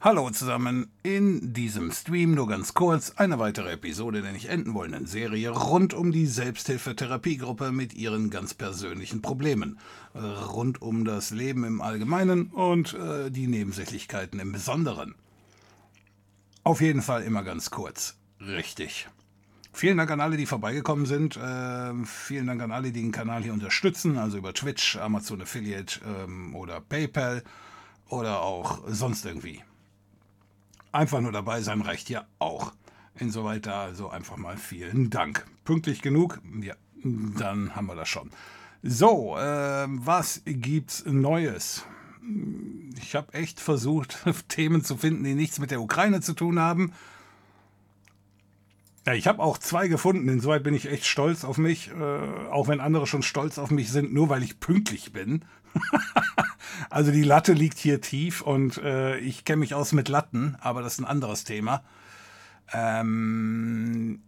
Hallo zusammen, in diesem Stream nur ganz kurz eine weitere Episode der nicht enden wollenden Serie rund um die Selbsthilfetherapiegruppe mit ihren ganz persönlichen Problemen, rund um das Leben im Allgemeinen und äh, die Nebensächlichkeiten im Besonderen. Auf jeden Fall immer ganz kurz. Richtig. Vielen Dank an alle, die vorbeigekommen sind. Äh, vielen Dank an alle, die den Kanal hier unterstützen, also über Twitch, Amazon Affiliate ähm, oder PayPal oder auch sonst irgendwie. Einfach nur dabei sein reicht ja auch. Insoweit da also einfach mal vielen Dank. Pünktlich genug? Ja, dann haben wir das schon. So, äh, was gibt's Neues? Ich habe echt versucht, Themen zu finden, die nichts mit der Ukraine zu tun haben. Ja, ich habe auch zwei gefunden. Insoweit bin ich echt stolz auf mich, äh, auch wenn andere schon stolz auf mich sind, nur weil ich pünktlich bin. also die Latte liegt hier tief und äh, ich kenne mich aus mit Latten, aber das ist ein anderes Thema. Ähm,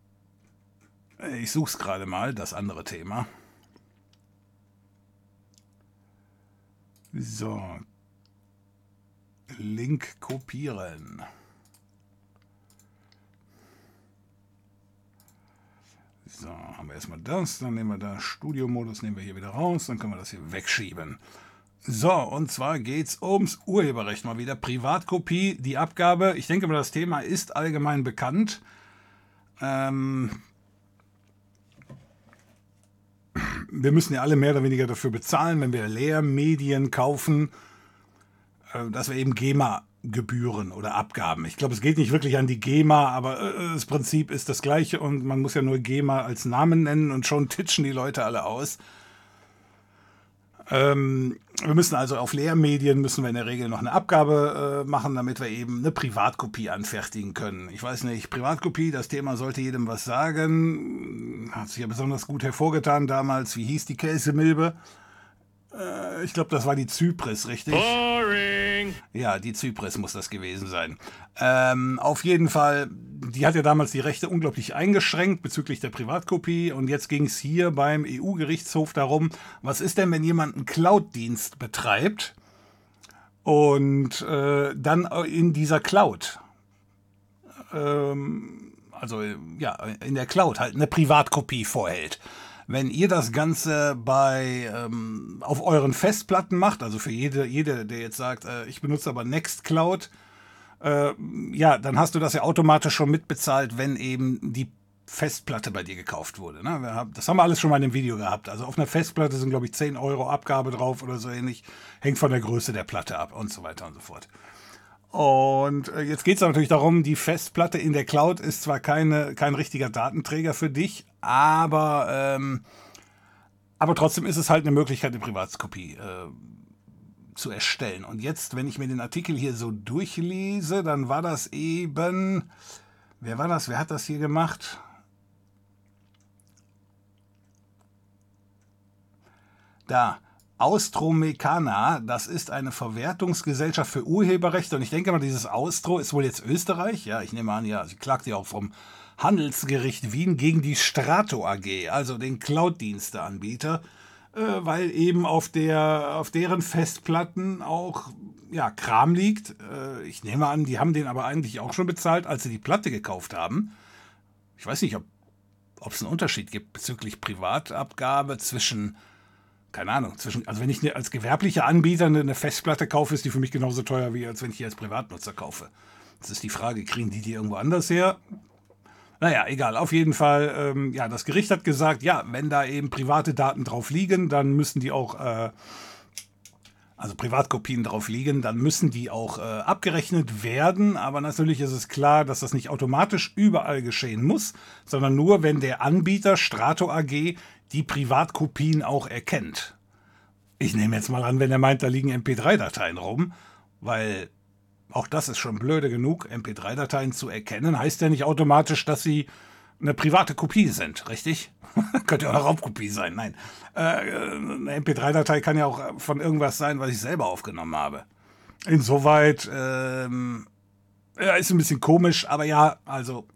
ich suche es gerade mal, das andere Thema. So. Link kopieren. So, haben wir erstmal das, dann nehmen wir da Studio-Modus, nehmen wir hier wieder raus, dann können wir das hier wegschieben. So, und zwar geht es ums Urheberrecht mal wieder. Privatkopie, die Abgabe. Ich denke mal, das Thema ist allgemein bekannt. Ähm, wir müssen ja alle mehr oder weniger dafür bezahlen, wenn wir Lehrmedien kaufen, äh, dass wir eben GEMA Gebühren oder Abgaben. Ich glaube, es geht nicht wirklich an die GEMA, aber äh, das Prinzip ist das gleiche und man muss ja nur GEMA als Namen nennen und schon titschen die Leute alle aus. Ähm, wir müssen also auf Lehrmedien müssen wir in der Regel noch eine Abgabe äh, machen, damit wir eben eine Privatkopie anfertigen können. Ich weiß nicht, Privatkopie, das Thema sollte jedem was sagen. Hat sich ja besonders gut hervorgetan damals. Wie hieß die Käsemilbe? Äh, ich glaube, das war die Zypris, richtig? Boring! Ja, die Zypris muss das gewesen sein. Ähm, auf jeden Fall, die hat ja damals die Rechte unglaublich eingeschränkt bezüglich der Privatkopie und jetzt ging es hier beim EU-Gerichtshof darum, was ist denn, wenn jemand einen Cloud-Dienst betreibt und äh, dann in dieser Cloud, ähm, also ja, in der Cloud halt eine Privatkopie vorhält wenn ihr das Ganze bei ähm, auf euren Festplatten macht, also für jede, jede, der jetzt sagt, äh, ich benutze aber Nextcloud, äh, ja, dann hast du das ja automatisch schon mitbezahlt, wenn eben die Festplatte bei dir gekauft wurde. Ne? Das haben wir alles schon mal in dem Video gehabt. Also auf einer Festplatte sind, glaube ich, 10 Euro Abgabe drauf oder so ähnlich. Hängt von der Größe der Platte ab und so weiter und so fort. Und äh, jetzt geht es natürlich darum, die Festplatte in der Cloud ist zwar keine, kein richtiger Datenträger für dich, aber, ähm, aber trotzdem ist es halt eine Möglichkeit, eine Privatskopie äh, zu erstellen. Und jetzt, wenn ich mir den Artikel hier so durchlese, dann war das eben, wer war das, wer hat das hier gemacht? Da, Austromecana, das ist eine Verwertungsgesellschaft für Urheberrechte und ich denke mal, dieses Austro ist wohl jetzt Österreich. Ja, ich nehme an, ja, sie klagt ja auch vom Handelsgericht Wien gegen die Strato AG, also den Cloud-Diensteanbieter, äh, weil eben auf, der, auf deren Festplatten auch ja, Kram liegt. Äh, ich nehme an, die haben den aber eigentlich auch schon bezahlt, als sie die Platte gekauft haben. Ich weiß nicht, ob es einen Unterschied gibt bezüglich Privatabgabe zwischen keine Ahnung, zwischen, also wenn ich als gewerblicher Anbieter eine Festplatte kaufe, ist die für mich genauso teuer, wie als wenn ich die als Privatnutzer kaufe. Das ist die Frage, kriegen die die irgendwo anders her? Naja, egal, auf jeden Fall, ähm, ja, das Gericht hat gesagt, ja, wenn da eben private Daten drauf liegen, dann müssen die auch, äh, also Privatkopien drauf liegen, dann müssen die auch äh, abgerechnet werden. Aber natürlich ist es klar, dass das nicht automatisch überall geschehen muss, sondern nur, wenn der Anbieter Strato AG die Privatkopien auch erkennt. Ich nehme jetzt mal an, wenn er meint, da liegen MP3-Dateien rum, weil auch das ist schon blöde genug, MP3-Dateien zu erkennen, heißt ja nicht automatisch, dass sie eine private Kopie sind, richtig? Könnte ja auch eine Raubkopie sein, nein. Äh, eine MP3-Datei kann ja auch von irgendwas sein, was ich selber aufgenommen habe. Insoweit ähm, ja, ist ein bisschen komisch, aber ja, also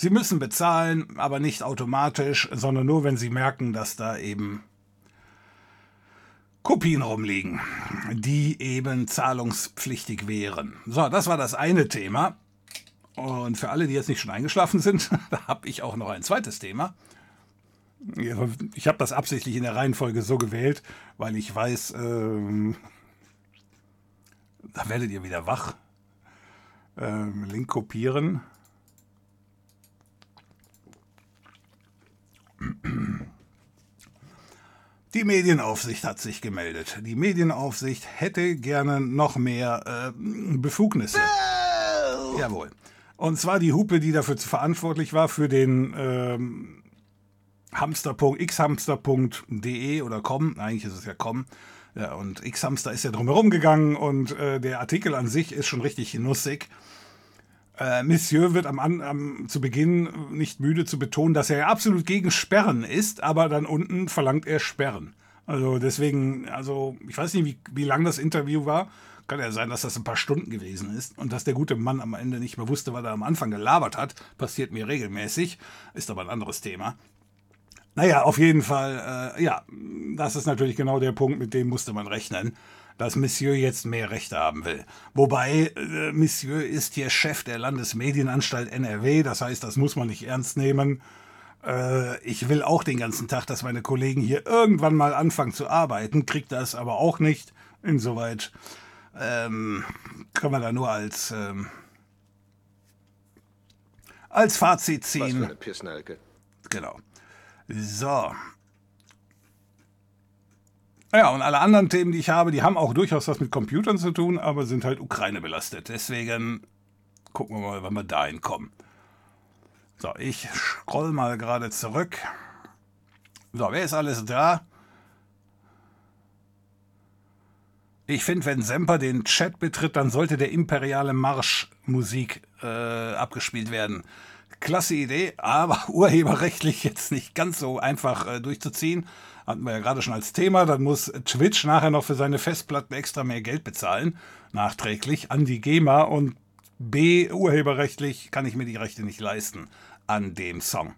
Sie müssen bezahlen, aber nicht automatisch, sondern nur, wenn Sie merken, dass da eben Kopien rumliegen, die eben zahlungspflichtig wären. So, das war das eine Thema. Und für alle, die jetzt nicht schon eingeschlafen sind, da habe ich auch noch ein zweites Thema. Ich habe das absichtlich in der Reihenfolge so gewählt, weil ich weiß, ähm, da werdet ihr wieder wach. Ähm, Link kopieren. Die Medienaufsicht hat sich gemeldet. Die Medienaufsicht hätte gerne noch mehr äh, Befugnisse. No! Jawohl. Und zwar die Hupe, die dafür verantwortlich war, für den ähm, xhamster.de oder com, eigentlich ist es ja com. Ja, und xhamster ist ja drumherum gegangen und äh, der Artikel an sich ist schon richtig nussig. Äh, Monsieur wird am, am, zu Beginn nicht müde zu betonen, dass er absolut gegen Sperren ist, aber dann unten verlangt er Sperren. Also deswegen, also ich weiß nicht, wie, wie lang das Interview war. Kann ja sein, dass das ein paar Stunden gewesen ist und dass der gute Mann am Ende nicht mehr wusste, was er am Anfang gelabert hat. Passiert mir regelmäßig, ist aber ein anderes Thema. Naja, auf jeden Fall, äh, ja, das ist natürlich genau der Punkt, mit dem musste man rechnen dass Monsieur jetzt mehr Rechte haben will. Wobei äh, Monsieur ist hier Chef der Landesmedienanstalt NRW, das heißt, das muss man nicht ernst nehmen. Äh, ich will auch den ganzen Tag, dass meine Kollegen hier irgendwann mal anfangen zu arbeiten, kriegt das aber auch nicht. Insoweit ähm, können wir da nur als, ähm, als Fazit ziehen. Was für eine Pissnelke. Genau. So, ja, und alle anderen Themen, die ich habe, die haben auch durchaus was mit Computern zu tun, aber sind halt Ukraine belastet. Deswegen gucken wir mal, wann wir dahin kommen. So, ich scroll mal gerade zurück. So, wer ist alles da? Ich finde, wenn Semper den Chat betritt, dann sollte der imperiale Marsch Musik äh, abgespielt werden. Klasse Idee, aber urheberrechtlich jetzt nicht ganz so einfach äh, durchzuziehen hatten wir ja gerade schon als Thema, dann muss Twitch nachher noch für seine Festplatten extra mehr Geld bezahlen, nachträglich an die GEMA und B, urheberrechtlich kann ich mir die Rechte nicht leisten an dem Song.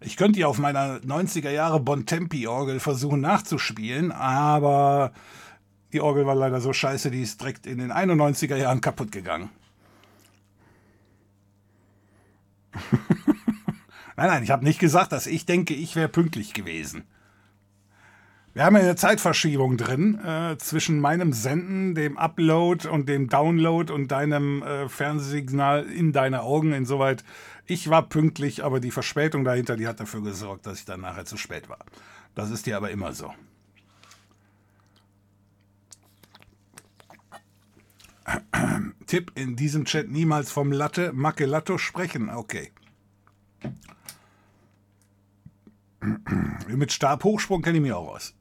Ich könnte ja auf meiner 90er Jahre Bontempi-Orgel versuchen nachzuspielen, aber die Orgel war leider so scheiße, die ist direkt in den 91er Jahren kaputt gegangen. nein, nein, ich habe nicht gesagt, dass ich denke, ich wäre pünktlich gewesen. Wir haben eine Zeitverschiebung drin äh, zwischen meinem Senden, dem Upload und dem Download und deinem äh, Fernsehsignal in deine Augen. Insoweit, ich war pünktlich, aber die Verspätung dahinter, die hat dafür gesorgt, dass ich dann nachher zu spät war. Das ist dir aber immer so. Tipp in diesem Chat niemals vom Latte Mackelatto sprechen. Okay. Mit Stabhochsprung kenne ich mich auch aus.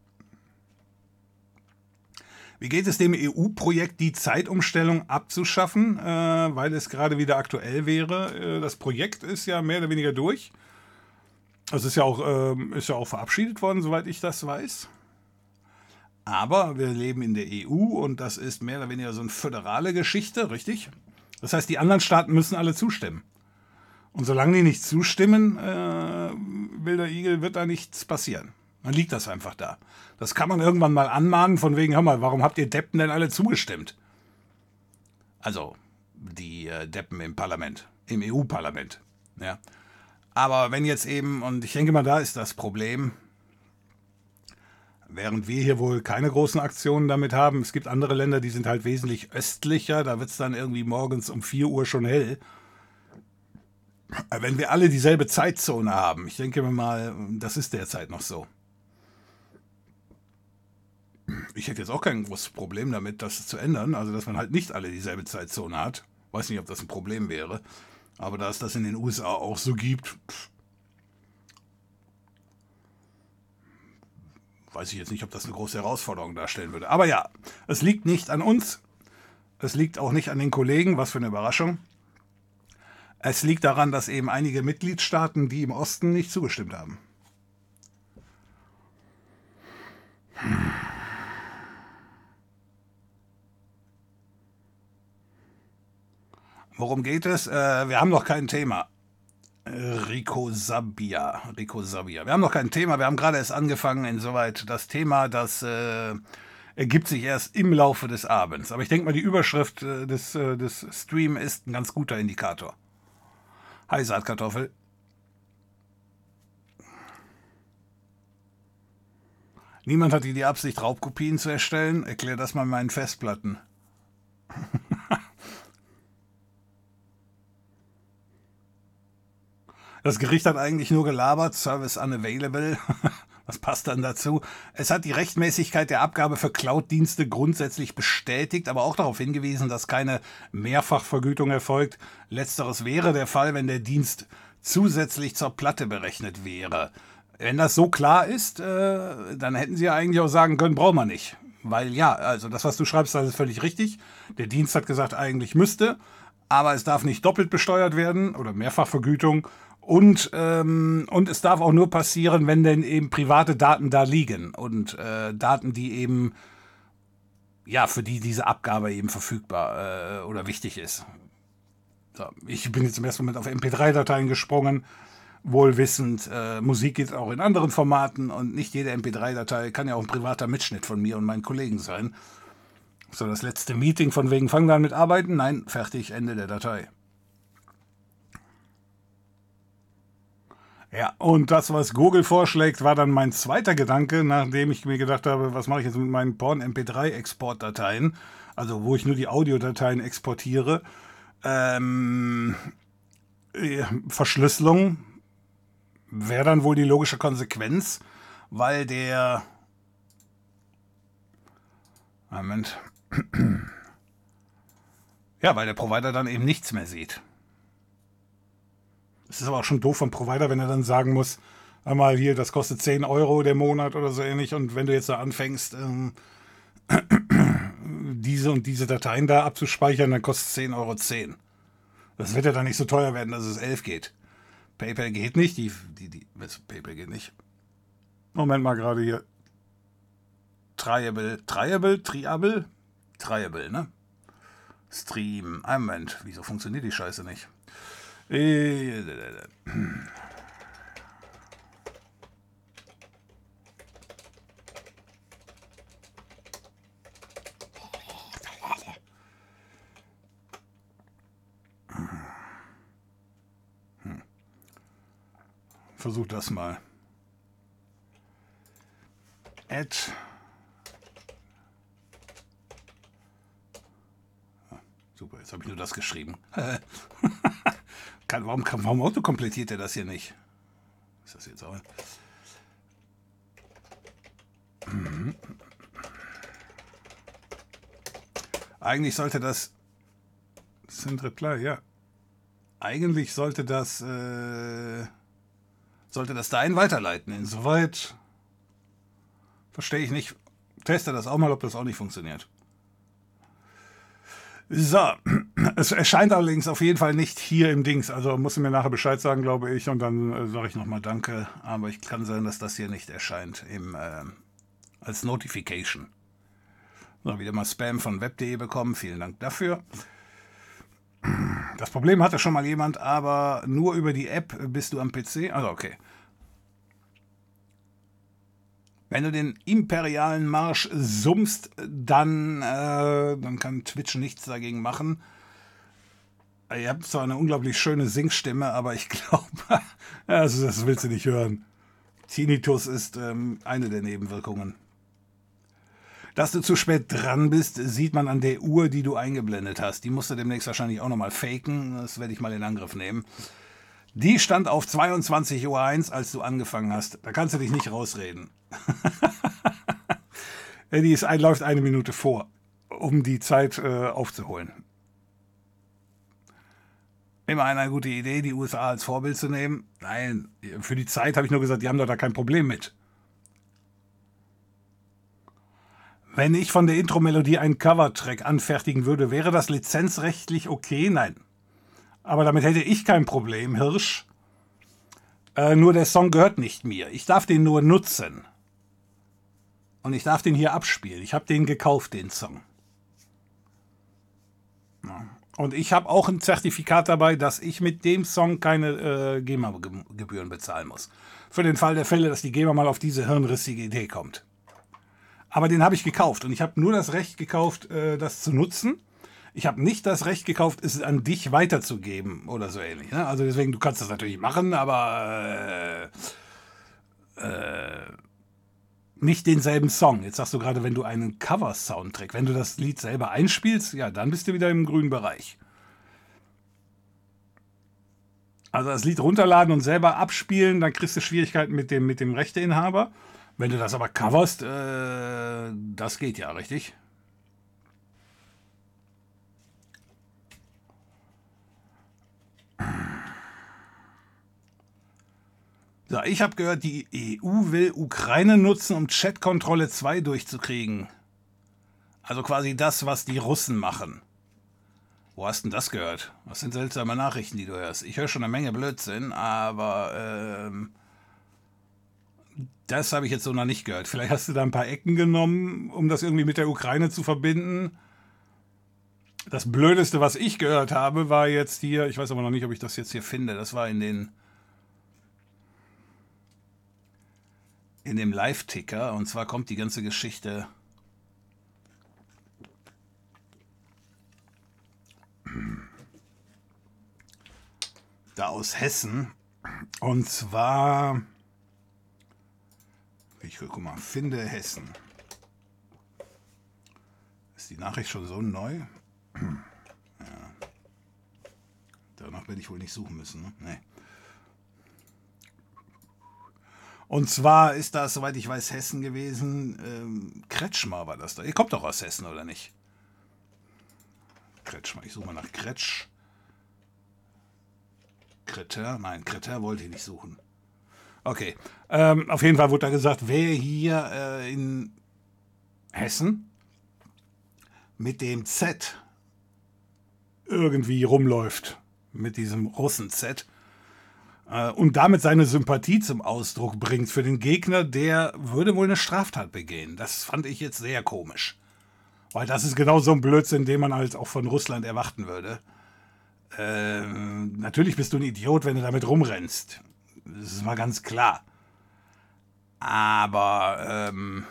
Wie geht es dem EU-Projekt, die Zeitumstellung abzuschaffen, äh, weil es gerade wieder aktuell wäre? Äh, das Projekt ist ja mehr oder weniger durch. Es ist ja auch, äh, ist ja auch verabschiedet worden, soweit ich das weiß. Aber wir leben in der EU und das ist mehr oder weniger so eine föderale Geschichte, richtig? Das heißt, die anderen Staaten müssen alle zustimmen. Und solange die nicht zustimmen, äh, wilder Igel, wird da nichts passieren. Dann liegt das einfach da. Das kann man irgendwann mal anmahnen, von wegen, hör mal, warum habt ihr Deppen denn alle zugestimmt? Also, die äh, Deppen im Parlament, im EU-Parlament. Ja. Aber wenn jetzt eben, und ich denke mal, da ist das Problem, während wir hier wohl keine großen Aktionen damit haben, es gibt andere Länder, die sind halt wesentlich östlicher, da wird es dann irgendwie morgens um 4 Uhr schon hell. Wenn wir alle dieselbe Zeitzone haben, ich denke mal, das ist derzeit noch so ich hätte jetzt auch kein großes Problem damit, das zu ändern. Also, dass man halt nicht alle dieselbe Zeitzone hat. Weiß nicht, ob das ein Problem wäre. Aber da es das in den USA auch so gibt, pff, weiß ich jetzt nicht, ob das eine große Herausforderung darstellen würde. Aber ja, es liegt nicht an uns. Es liegt auch nicht an den Kollegen. Was für eine Überraschung. Es liegt daran, dass eben einige Mitgliedstaaten, die im Osten nicht zugestimmt haben. Hm. Worum geht es? Äh, wir haben noch kein Thema. Rico Sabia. Rico Sabia. Wir haben noch kein Thema, wir haben gerade erst angefangen. Insoweit das Thema, das äh, ergibt sich erst im Laufe des Abends. Aber ich denke mal, die Überschrift äh, des, äh, des Stream ist ein ganz guter Indikator. Hi Saatkartoffel. Niemand hatte die Absicht, Raubkopien zu erstellen. Erklär das mal meinen Festplatten. Das Gericht hat eigentlich nur gelabert, Service unavailable. Was passt dann dazu? Es hat die Rechtmäßigkeit der Abgabe für Cloud-Dienste grundsätzlich bestätigt, aber auch darauf hingewiesen, dass keine Mehrfachvergütung erfolgt. Letzteres wäre der Fall, wenn der Dienst zusätzlich zur Platte berechnet wäre. Wenn das so klar ist, äh, dann hätten sie ja eigentlich auch sagen können, brauchen wir nicht. Weil ja, also das, was du schreibst, das ist völlig richtig. Der Dienst hat gesagt, eigentlich müsste, aber es darf nicht doppelt besteuert werden oder Mehrfachvergütung. Und, ähm, und es darf auch nur passieren, wenn denn eben private Daten da liegen und äh, Daten, die eben, ja, für die diese Abgabe eben verfügbar äh, oder wichtig ist. So, ich bin jetzt im ersten Moment auf MP3-Dateien gesprungen, wohlwissend, äh, Musik geht auch in anderen Formaten und nicht jede MP3-Datei kann ja auch ein privater Mitschnitt von mir und meinen Kollegen sein. So, das letzte Meeting von wegen, fang dann mit Arbeiten? Nein, fertig, Ende der Datei. Ja, und das, was Google vorschlägt, war dann mein zweiter Gedanke, nachdem ich mir gedacht habe, was mache ich jetzt mit meinen Porn-MP3-Exportdateien, also wo ich nur die Audiodateien exportiere. Ähm, Verschlüsselung wäre dann wohl die logische Konsequenz, weil der... Moment. Ja, weil der Provider dann eben nichts mehr sieht. Es ist aber auch schon doof vom Provider, wenn er dann sagen muss, einmal hier, das kostet 10 Euro der Monat oder so ähnlich. Und wenn du jetzt da anfängst, ähm, diese und diese Dateien da abzuspeichern, dann kostet es 10 Euro 10. Das wird ja dann nicht so teuer werden, dass es 11 geht. PayPal geht nicht, die, die, die, PayPal geht nicht. Moment mal gerade hier. Triable, Triable, Triable? Triable, ne? Stream. Ein Moment, wieso funktioniert die Scheiße nicht? Versuch das mal. Add. Ah, super, jetzt habe ich nur das geschrieben. Kann, warum, warum autokomplettiert er das hier nicht? Ist das jetzt auch. Mhm. Eigentlich sollte das. Sind Reply, ja. Eigentlich sollte das. Äh, sollte das dahin weiterleiten. Insoweit verstehe ich nicht. Teste das auch mal, ob das auch nicht funktioniert. So, es erscheint allerdings auf jeden Fall nicht hier im Dings. Also muss mir nachher Bescheid sagen, glaube ich, und dann äh, sage ich nochmal Danke. Aber ich kann sein, dass das hier nicht erscheint im, äh, als Notification. So, wieder mal Spam von web.de bekommen. Vielen Dank dafür. Das Problem hatte schon mal jemand, aber nur über die App bist du am PC. Also okay. Wenn du den imperialen Marsch summst, dann, äh, dann kann Twitch nichts dagegen machen. Ihr habt zwar eine unglaublich schöne Singstimme, aber ich glaube, also das willst du nicht hören. Tinnitus ist ähm, eine der Nebenwirkungen. Dass du zu spät dran bist, sieht man an der Uhr, die du eingeblendet hast. Die musst du demnächst wahrscheinlich auch nochmal faken. Das werde ich mal in Angriff nehmen. Die stand auf 22.01 Uhr, als du angefangen hast. Da kannst du dich nicht rausreden. die ist läuft eine Minute vor, um die Zeit äh, aufzuholen. Immer eine gute Idee, die USA als Vorbild zu nehmen. Nein, für die Zeit habe ich nur gesagt, die haben doch da kein Problem mit. Wenn ich von der Intro-Melodie einen Covertrack anfertigen würde, wäre das lizenzrechtlich okay? Nein. Aber damit hätte ich kein Problem, Hirsch. Äh, nur der Song gehört nicht mir. Ich darf den nur nutzen. Und ich darf den hier abspielen. Ich habe den gekauft, den Song. Und ich habe auch ein Zertifikat dabei, dass ich mit dem Song keine äh, GEMA-Gebühren bezahlen muss. Für den Fall der Fälle, dass die GEMA mal auf diese hirnrissige Idee kommt. Aber den habe ich gekauft und ich habe nur das Recht gekauft, äh, das zu nutzen. Ich habe nicht das Recht gekauft, es an dich weiterzugeben oder so ähnlich. Ne? Also deswegen, du kannst das natürlich machen, aber äh, äh, nicht denselben Song. Jetzt sagst du gerade, wenn du einen Cover-Soundtrack, wenn du das Lied selber einspielst, ja, dann bist du wieder im grünen Bereich. Also das Lied runterladen und selber abspielen, dann kriegst du Schwierigkeiten mit dem, mit dem Rechteinhaber. Wenn du das aber coverst, äh, das geht ja, richtig? So, ich habe gehört, die EU will Ukraine nutzen, um Chatkontrolle 2 durchzukriegen. Also quasi das, was die Russen machen. Wo hast denn das gehört? Was sind seltsame Nachrichten, die du hörst? Ich höre schon eine Menge Blödsinn, aber ähm, das habe ich jetzt so noch nicht gehört. Vielleicht hast du da ein paar Ecken genommen, um das irgendwie mit der Ukraine zu verbinden. Das Blödeste, was ich gehört habe, war jetzt hier, ich weiß aber noch nicht, ob ich das jetzt hier finde, das war in den in dem Live-Ticker und zwar kommt die ganze Geschichte da aus Hessen und zwar ich guck mal, finde Hessen. Ist die Nachricht schon so neu? Ja. Danach werde ich wohl nicht suchen müssen. Ne? Nee. Und zwar ist das, soweit ich weiß, Hessen gewesen. Ähm, Kretschmer war das da. Ihr kommt doch aus Hessen, oder nicht? Kretschmer. Ich suche mal nach Kretsch. Kreter? Nein, Kreter wollte ich nicht suchen. Okay. Ähm, auf jeden Fall wurde da gesagt, wer hier äh, in Hessen mit dem Z irgendwie rumläuft, mit diesem Russen-Z, äh, und damit seine Sympathie zum Ausdruck bringt für den Gegner, der würde wohl eine Straftat begehen. Das fand ich jetzt sehr komisch. Weil das ist genau so ein Blödsinn, den man halt auch von Russland erwarten würde. Ähm, natürlich bist du ein Idiot, wenn du damit rumrennst. Das ist mal ganz klar. Aber, ähm,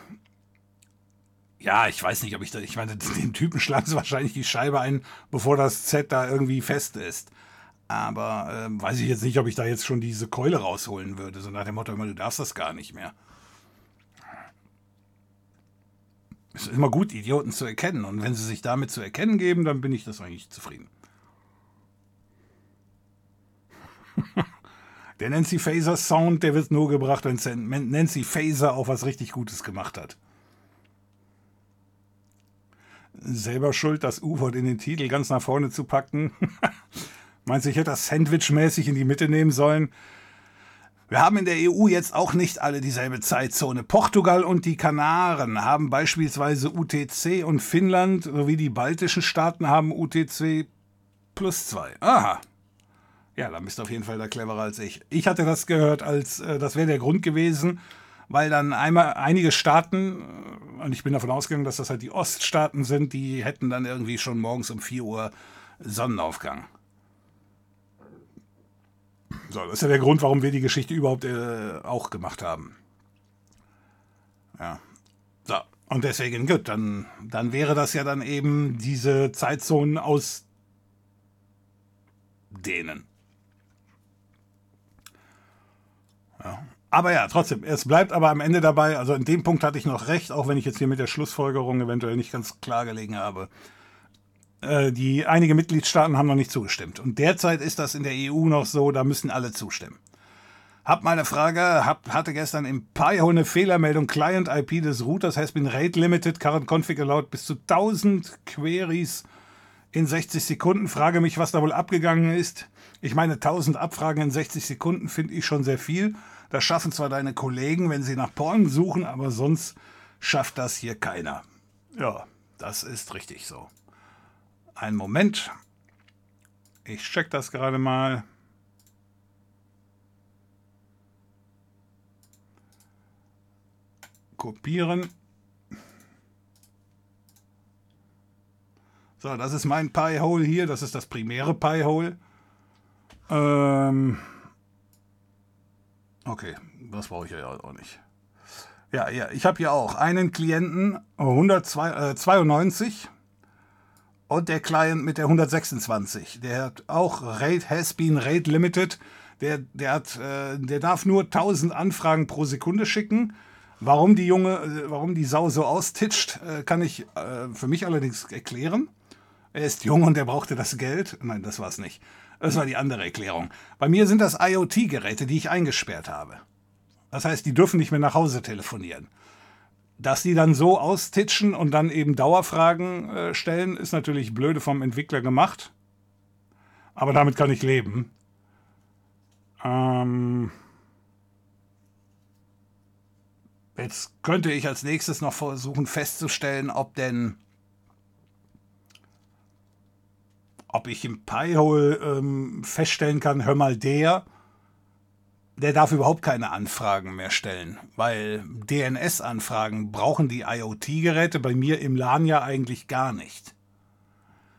ja, ich weiß nicht, ob ich da, ich meine, dem Typen schlagen sie wahrscheinlich die Scheibe ein, bevor das Z da irgendwie fest ist. Aber ähm, weiß ich jetzt nicht, ob ich da jetzt schon diese Keule rausholen würde, so nach dem Motto, du darfst das gar nicht mehr. Es ist immer gut, Idioten zu erkennen. Und wenn sie sich damit zu erkennen geben, dann bin ich das eigentlich zufrieden. Der Nancy Faser Sound, der wird nur gebracht, wenn Nancy Faser auch was richtig Gutes gemacht hat. Selber schuld, das U-Wort in den Titel ganz nach vorne zu packen. Meinst du, ich hätte das Sandwich-mäßig in die Mitte nehmen sollen? Wir haben in der EU jetzt auch nicht alle dieselbe Zeitzone. Portugal und die Kanaren haben beispielsweise UTC und Finnland sowie die baltischen Staaten haben UTC plus zwei. Aha, ja, dann bist du auf jeden Fall da cleverer als ich. Ich hatte das gehört, als äh, das wäre der Grund gewesen, weil dann einmal einige Staaten, äh, und ich bin davon ausgegangen, dass das halt die Oststaaten sind, die hätten dann irgendwie schon morgens um 4 Uhr Sonnenaufgang. So, das ist ja der Grund, warum wir die Geschichte überhaupt äh, auch gemacht haben. Ja. So, und deswegen, gut, dann, dann wäre das ja dann eben diese Zeitzonen aus denen. Ja. Aber ja, trotzdem, es bleibt aber am Ende dabei, also in dem Punkt hatte ich noch recht, auch wenn ich jetzt hier mit der Schlussfolgerung eventuell nicht ganz klar gelegen habe. Äh, die einige Mitgliedstaaten haben noch nicht zugestimmt. Und derzeit ist das in der EU noch so, da müssen alle zustimmen. Hab mal eine Frage, hab, hatte gestern im Pi-Hole eine Fehlermeldung. Client IP des Routers has been rate limited, current config allowed bis zu 1000 Queries in 60 Sekunden. Frage mich, was da wohl abgegangen ist. Ich meine, 1000 Abfragen in 60 Sekunden finde ich schon sehr viel. Das schaffen zwar deine Kollegen, wenn sie nach Porn suchen, aber sonst schafft das hier keiner. Ja, das ist richtig so. Ein Moment. Ich check das gerade mal. Kopieren. So, das ist mein Pi-Hole hier, das ist das primäre Pi-Hole. Ähm okay, das brauche ich ja auch nicht. Ja, ja, ich habe hier auch einen Klienten 192 äh, und der Client mit der 126. Der hat auch Rate has been Rate Limited. Der, der, hat, äh, der darf nur 1000 Anfragen pro Sekunde schicken. Warum die Junge, äh, warum die Sau so austitscht, äh, kann ich äh, für mich allerdings erklären. Er ist jung und er brauchte das Geld. Nein, das war es nicht. Das war die andere Erklärung. Bei mir sind das IoT-Geräte, die ich eingesperrt habe. Das heißt, die dürfen nicht mehr nach Hause telefonieren. Dass die dann so austitschen und dann eben Dauerfragen äh, stellen, ist natürlich blöde vom Entwickler gemacht. Aber damit kann ich leben. Ähm Jetzt könnte ich als nächstes noch versuchen festzustellen, ob denn ob ich im Pi-Hole ähm, feststellen kann, hör mal, der der darf überhaupt keine Anfragen mehr stellen, weil DNS-Anfragen brauchen die IoT-Geräte bei mir im LAN ja eigentlich gar nicht.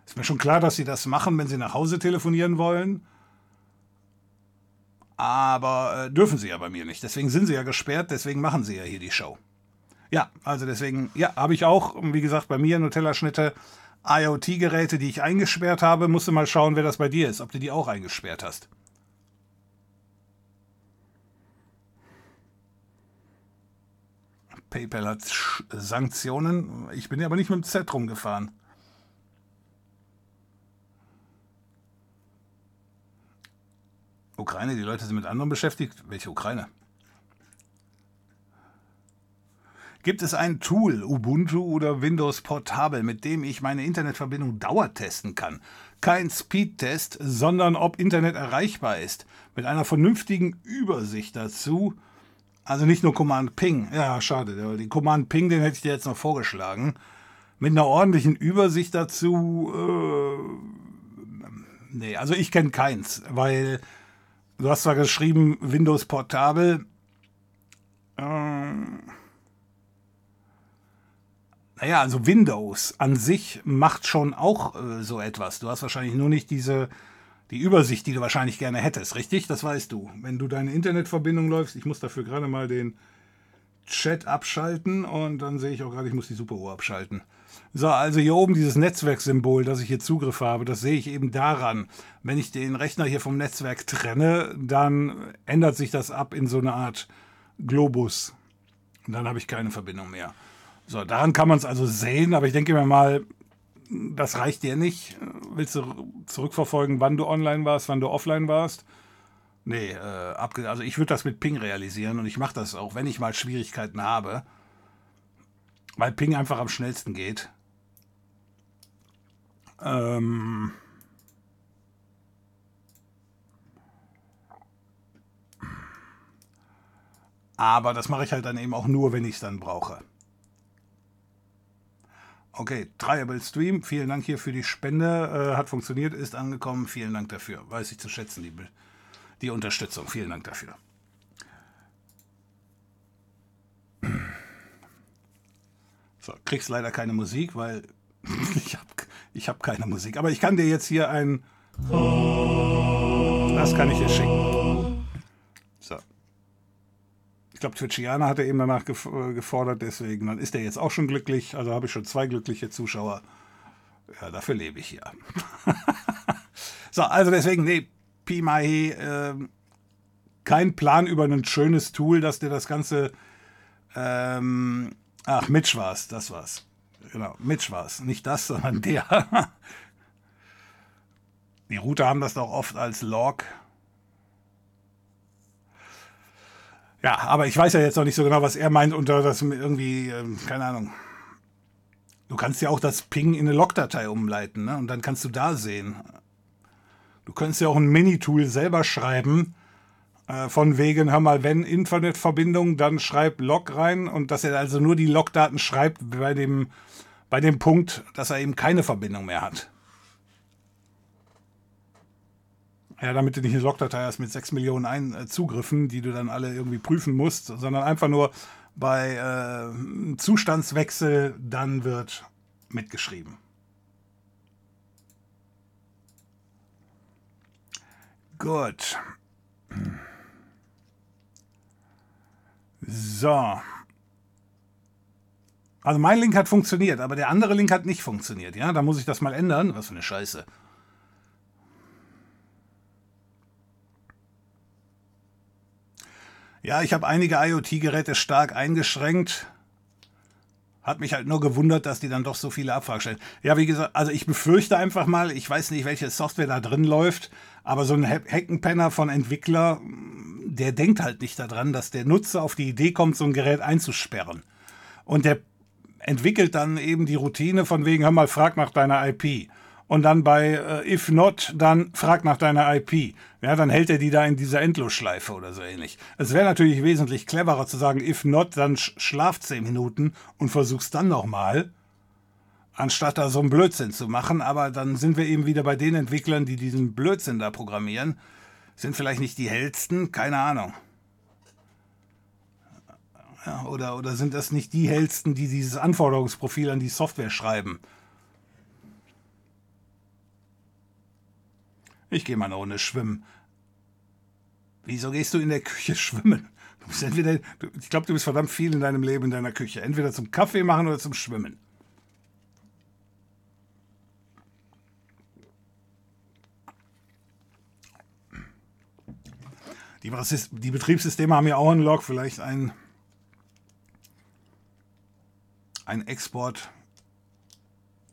Ist mir schon klar, dass sie das machen, wenn sie nach Hause telefonieren wollen. Aber äh, dürfen sie ja bei mir nicht. Deswegen sind sie ja gesperrt, deswegen machen sie ja hier die Show. Ja, also deswegen, ja, habe ich auch, wie gesagt, bei mir Nutella-Schnitte, IoT-Geräte, die ich eingesperrt habe. Musst du mal schauen, wer das bei dir ist, ob du die auch eingesperrt hast. PayPal hat Sanktionen. Ich bin ja aber nicht mit dem Z rumgefahren. Ukraine, die Leute sind mit anderen beschäftigt. Welche Ukraine? Gibt es ein Tool, Ubuntu oder Windows Portable, mit dem ich meine Internetverbindung dauertesten kann? Kein Speedtest, sondern ob Internet erreichbar ist. Mit einer vernünftigen Übersicht dazu also nicht nur Command Ping. Ja, schade. Den Command Ping, den hätte ich dir jetzt noch vorgeschlagen. Mit einer ordentlichen Übersicht dazu. Äh, nee, also ich kenne keins, weil du hast zwar geschrieben Windows Portable. Äh, naja, also Windows an sich macht schon auch äh, so etwas. Du hast wahrscheinlich nur nicht diese die Übersicht, die du wahrscheinlich gerne hättest, richtig? Das weißt du. Wenn du deine Internetverbindung läufst, ich muss dafür gerade mal den Chat abschalten und dann sehe ich auch gerade, ich muss die Superuhr abschalten. So, also hier oben dieses Netzwerksymbol, dass ich hier Zugriff habe, das sehe ich eben daran. Wenn ich den Rechner hier vom Netzwerk trenne, dann ändert sich das ab in so eine Art Globus. Und dann habe ich keine Verbindung mehr. So, daran kann man es also sehen, aber ich denke mir mal, das reicht dir nicht. Willst du zurückverfolgen, wann du online warst, wann du offline warst? Nee, äh, also ich würde das mit Ping realisieren und ich mache das auch, wenn ich mal Schwierigkeiten habe, weil Ping einfach am schnellsten geht. Ähm aber das mache ich halt dann eben auch nur, wenn ich es dann brauche. Okay, Triable Stream, vielen Dank hier für die Spende. Äh, hat funktioniert, ist angekommen. Vielen Dank dafür. Weiß ich zu schätzen, die, die Unterstützung. Vielen Dank dafür. So, kriegst leider keine Musik, weil ich habe ich hab keine Musik. Aber ich kann dir jetzt hier ein. Das kann ich dir schicken. So glaube, Twitchiana hat er eben danach äh, gefordert, deswegen, dann ist er jetzt auch schon glücklich. Also habe ich schon zwei glückliche Zuschauer. Ja, dafür lebe ich hier. so, also deswegen, nee, Pimahe, äh, kein Plan über ein schönes Tool, dass dir das Ganze. Ähm, ach, Mitch war es, das war's. Genau, Mitch war es. Nicht das, sondern der. Die Router haben das doch oft als Log Ja, aber ich weiß ja jetzt noch nicht so genau, was er meint unter das irgendwie, ähm, keine Ahnung. Du kannst ja auch das Ping in eine Logdatei umleiten, ne? Und dann kannst du da sehen. Du könntest ja auch ein Mini-Tool selber schreiben, äh, von wegen, hör mal, wenn Internetverbindung, dann schreib Log rein und dass er also nur die Logdaten schreibt bei dem, bei dem Punkt, dass er eben keine Verbindung mehr hat. Ja, damit du nicht eine Logdatei hast mit 6 Millionen Ein äh, Zugriffen, die du dann alle irgendwie prüfen musst, sondern einfach nur bei äh, Zustandswechsel dann wird mitgeschrieben. Gut. So. Also mein Link hat funktioniert, aber der andere Link hat nicht funktioniert. Ja, da muss ich das mal ändern. Was für eine Scheiße. Ja, ich habe einige IoT-Geräte stark eingeschränkt. Hat mich halt nur gewundert, dass die dann doch so viele Abfragen stellen. Ja, wie gesagt, also ich befürchte einfach mal, ich weiß nicht, welche Software da drin läuft, aber so ein Heckenpenner von Entwickler, der denkt halt nicht daran, dass der Nutzer auf die Idee kommt, so ein Gerät einzusperren. Und der entwickelt dann eben die Routine von wegen, hör mal, frag nach deiner IP und dann bei äh, if not, dann frag nach deiner IP. Ja, dann hält er die da in dieser Endlosschleife oder so ähnlich. Es wäre natürlich wesentlich cleverer zu sagen, if not, dann sch schlaf 10 Minuten und versuch's dann nochmal, anstatt da so einen Blödsinn zu machen. Aber dann sind wir eben wieder bei den Entwicklern, die diesen Blödsinn da programmieren. Sind vielleicht nicht die hellsten, keine Ahnung. Ja, oder, oder sind das nicht die hellsten, die dieses Anforderungsprofil an die Software schreiben? Ich gehe mal eine Runde schwimmen. Wieso gehst du in der Küche schwimmen? Du bist entweder, du, ich glaube, du bist verdammt viel in deinem Leben in deiner Küche. Entweder zum Kaffee machen oder zum Schwimmen. Die, die Betriebssysteme haben ja auch einen Log, vielleicht ein, ein Export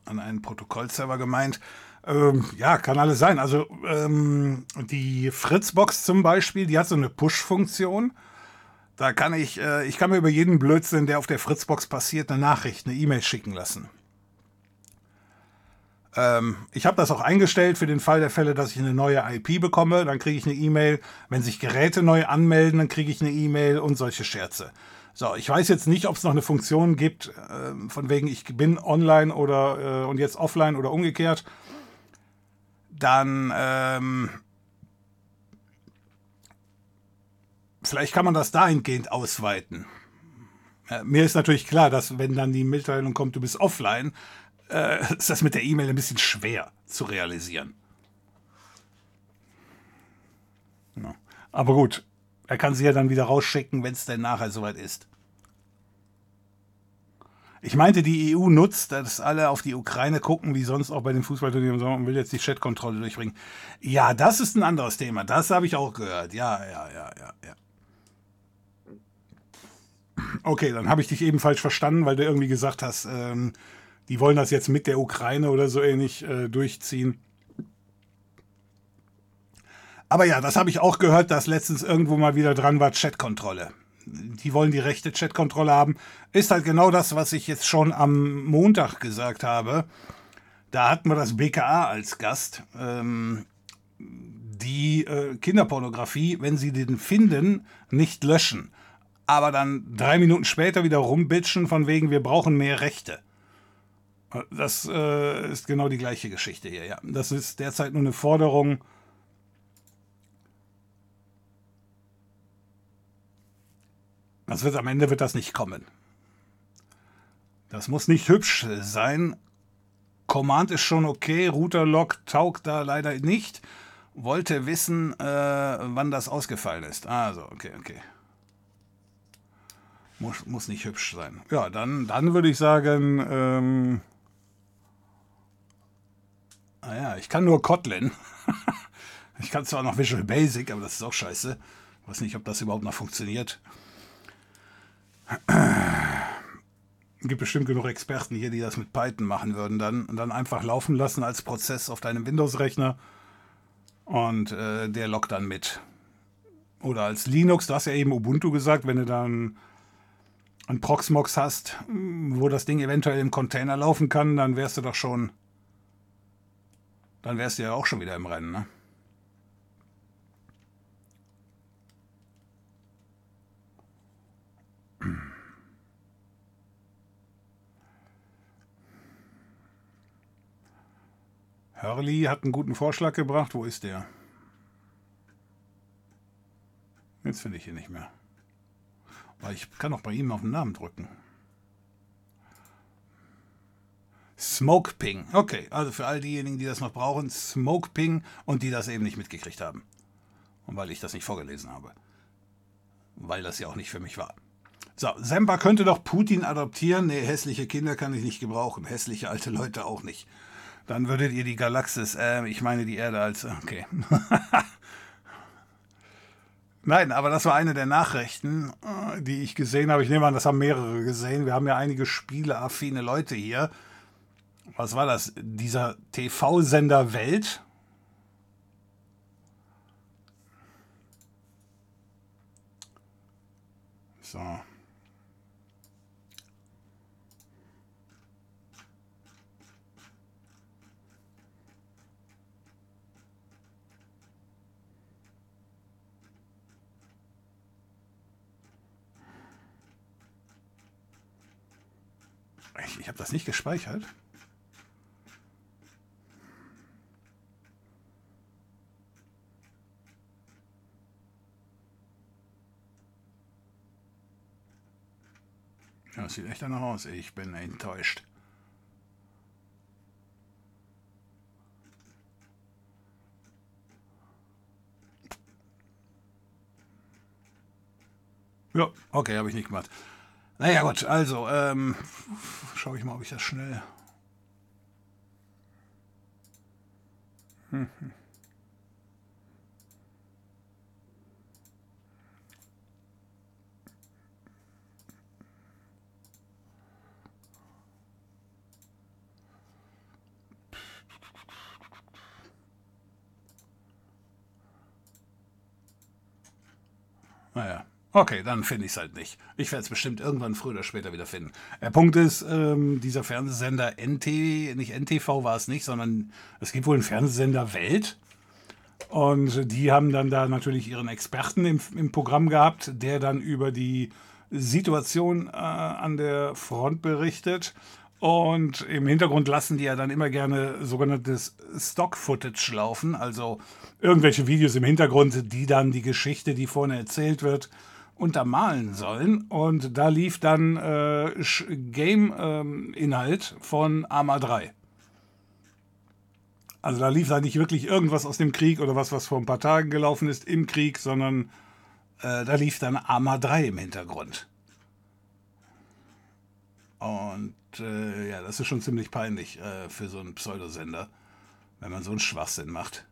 an einen Protokollserver gemeint. Ähm, ja, kann alles sein. Also ähm, die Fritzbox zum Beispiel, die hat so eine Push-Funktion. Da kann ich, äh, ich kann mir über jeden Blödsinn, der auf der Fritzbox passiert, eine Nachricht, eine E-Mail schicken lassen. Ähm, ich habe das auch eingestellt für den Fall der Fälle, dass ich eine neue IP bekomme. Dann kriege ich eine E-Mail. Wenn sich Geräte neu anmelden, dann kriege ich eine E-Mail und solche Scherze. So, ich weiß jetzt nicht, ob es noch eine Funktion gibt, äh, von wegen ich bin online oder äh, und jetzt offline oder umgekehrt dann ähm, vielleicht kann man das dahingehend ausweiten. Äh, mir ist natürlich klar, dass wenn dann die Mitteilung kommt, du bist offline, äh, ist das mit der E-Mail ein bisschen schwer zu realisieren. Ja. Aber gut, er kann sie ja dann wieder rausschicken, wenn es denn nachher soweit ist. Ich meinte, die EU nutzt, dass alle auf die Ukraine gucken, wie sonst auch bei den Fußballturnieren und will jetzt die Chatkontrolle durchbringen. Ja, das ist ein anderes Thema. Das habe ich auch gehört. Ja, ja, ja, ja, ja. Okay, dann habe ich dich eben falsch verstanden, weil du irgendwie gesagt hast, ähm, die wollen das jetzt mit der Ukraine oder so ähnlich äh, durchziehen. Aber ja, das habe ich auch gehört, dass letztens irgendwo mal wieder dran war, Chatkontrolle die wollen die rechte Chatkontrolle haben, ist halt genau das, was ich jetzt schon am Montag gesagt habe. Da hatten wir das BKA als Gast. Ähm, die äh, Kinderpornografie, wenn sie den finden, nicht löschen. Aber dann drei Minuten später wieder rumbitchen von wegen, wir brauchen mehr Rechte. Das äh, ist genau die gleiche Geschichte hier, ja. Das ist derzeit nur eine Forderung Das wird am Ende wird das nicht kommen. Das muss nicht hübsch sein. Command ist schon okay, Router-Log taugt da leider nicht. Wollte wissen, äh, wann das ausgefallen ist. Also, okay, okay. Muss, muss nicht hübsch sein. Ja, dann, dann würde ich sagen, ähm, naja, ich kann nur Kotlin. ich kann zwar noch Visual Basic, aber das ist auch scheiße. Ich weiß nicht, ob das überhaupt noch funktioniert. Es gibt bestimmt genug Experten hier, die das mit Python machen würden, dann, und dann einfach laufen lassen als Prozess auf deinem Windows-Rechner und äh, der lockt dann mit. Oder als Linux, du hast ja eben Ubuntu gesagt, wenn du dann ein Proxmox hast, wo das Ding eventuell im Container laufen kann, dann wärst du doch schon, dann wärst du ja auch schon wieder im Rennen, ne? Hurley hat einen guten Vorschlag gebracht. Wo ist der? Jetzt finde ich ihn nicht mehr. Aber ich kann auch bei ihm auf den Namen drücken. Smoke Ping. Okay, also für all diejenigen, die das noch brauchen, Smoke Ping und die das eben nicht mitgekriegt haben. Und weil ich das nicht vorgelesen habe. Weil das ja auch nicht für mich war. So, Semper könnte doch Putin adoptieren. Nee, hässliche Kinder kann ich nicht gebrauchen. Hässliche alte Leute auch nicht. Dann würdet ihr die Galaxis, äh, ich meine die Erde als, okay. Nein, aber das war eine der Nachrichten, äh, die ich gesehen habe. Ich nehme an, das haben mehrere gesehen. Wir haben ja einige spieleaffine Leute hier. Was war das? Dieser TV-Sender Welt. So. Ich, ich habe das nicht gespeichert. Ja, das sieht echt danach aus. Ich bin enttäuscht. Ja, okay, habe ich nicht gemacht. Naja gut, also, ähm, schaue ich mal, ob ich das schnell... Hm, hm. Naja. Okay, dann finde ich es halt nicht. Ich werde es bestimmt irgendwann früher oder später wieder finden. Der Punkt ist, ähm, dieser Fernsehsender NT, nicht NTV war es nicht, sondern es gibt wohl einen Fernsehsender Welt. Und die haben dann da natürlich ihren Experten im, im Programm gehabt, der dann über die Situation äh, an der Front berichtet. Und im Hintergrund lassen die ja dann immer gerne sogenanntes Stock-Footage laufen, also irgendwelche Videos im Hintergrund, die dann die Geschichte, die vorne erzählt wird, untermalen sollen. Und da lief dann äh, Game-Inhalt ähm, von Arma 3. Also da lief da nicht wirklich irgendwas aus dem Krieg oder was, was vor ein paar Tagen gelaufen ist im Krieg, sondern äh, da lief dann Arma 3 im Hintergrund. Und äh, ja, das ist schon ziemlich peinlich äh, für so einen Pseudosender, wenn man so einen Schwachsinn macht.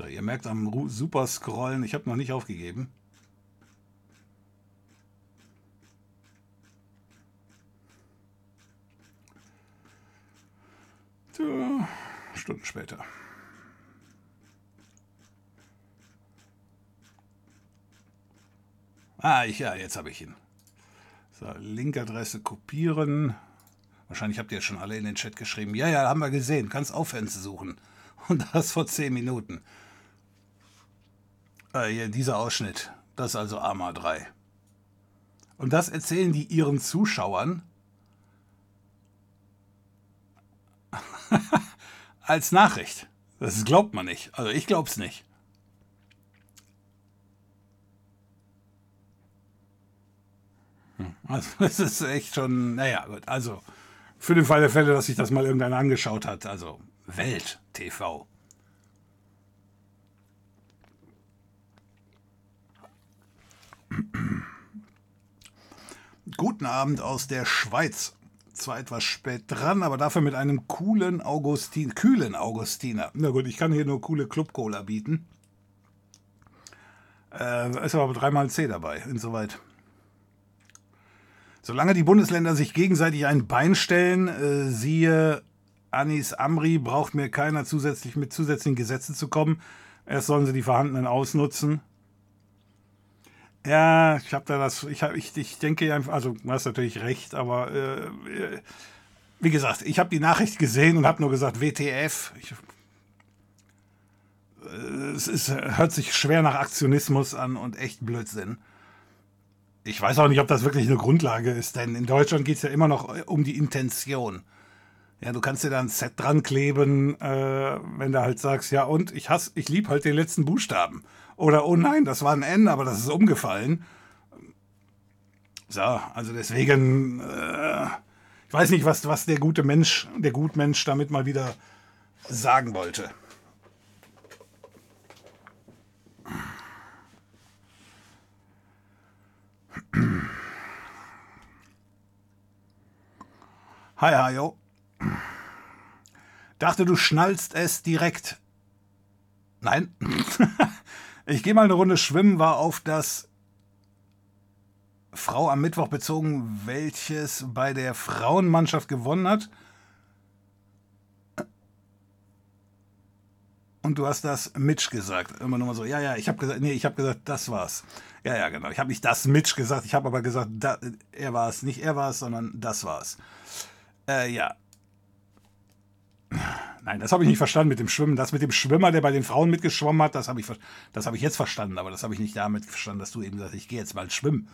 So, ihr merkt am super Scrollen, ich habe noch nicht aufgegeben. So, Stunden später. Ah, ich, ja, jetzt habe ich ihn. So, Linkadresse kopieren. Wahrscheinlich habt ihr schon alle in den Chat geschrieben. Ja, ja, haben wir gesehen. Kannst aufhören zu suchen. Und das vor 10 Minuten. Äh, dieser Ausschnitt, das ist also Arma 3. Und das erzählen die ihren Zuschauern als Nachricht. Das glaubt man nicht. Also ich glaub's nicht. Hm, also es ist echt schon, naja, gut. Also für den Fall der Fälle, dass sich das mal irgendeiner angeschaut hat. Also Welt TV. Guten Abend aus der Schweiz. Zwar etwas spät dran, aber dafür mit einem coolen Augustin, kühlen Augustiner. Na gut, ich kann hier nur coole Club-Cola bieten. Äh, ist aber dreimal C dabei, insoweit. Solange die Bundesländer sich gegenseitig ein Bein stellen, äh, siehe Anis Amri, braucht mir keiner zusätzlich mit zusätzlichen Gesetzen zu kommen. Erst sollen sie die vorhandenen ausnutzen. Ja, ich habe da das, ich, hab, ich, ich denke einfach, also du hast natürlich recht, aber äh, äh wie gesagt, ich habe die Nachricht gesehen und habe nur gesagt, WTF. Ich, äh, es ist, hört sich schwer nach Aktionismus an und echt Blödsinn. Ich weiß auch nicht, ob das wirklich eine Grundlage ist, denn in Deutschland geht es ja immer noch äh, um die Intention. Ja, du kannst dir da ein Set dran kleben, äh, wenn du halt sagst, ja und, ich hasse, ich liebe halt den letzten Buchstaben. Oder oh nein, das war ein N, aber das ist umgefallen. So, also deswegen, äh, ich weiß nicht, was, was der gute Mensch, der Gutmensch damit mal wieder sagen wollte. Hi, hi, yo. Dachte, du schnallst es direkt. Nein. ich gehe mal eine Runde schwimmen, war auf das Frau am Mittwoch bezogen, welches bei der Frauenmannschaft gewonnen hat. Und du hast das Mitch gesagt. Immer nur mal so, ja, ja, ich habe gesagt, nee, ich habe gesagt, das war's. Ja, ja, genau. Ich habe nicht das Mitch gesagt, ich habe aber gesagt, da, er war es. Nicht er war es, sondern das war's. Äh, ja. Nein, das habe ich nicht verstanden mit dem Schwimmen. Das mit dem Schwimmer, der bei den Frauen mitgeschwommen hat, das habe ich, hab ich jetzt verstanden. Aber das habe ich nicht damit verstanden, dass du eben sagst, ich gehe jetzt mal schwimmen.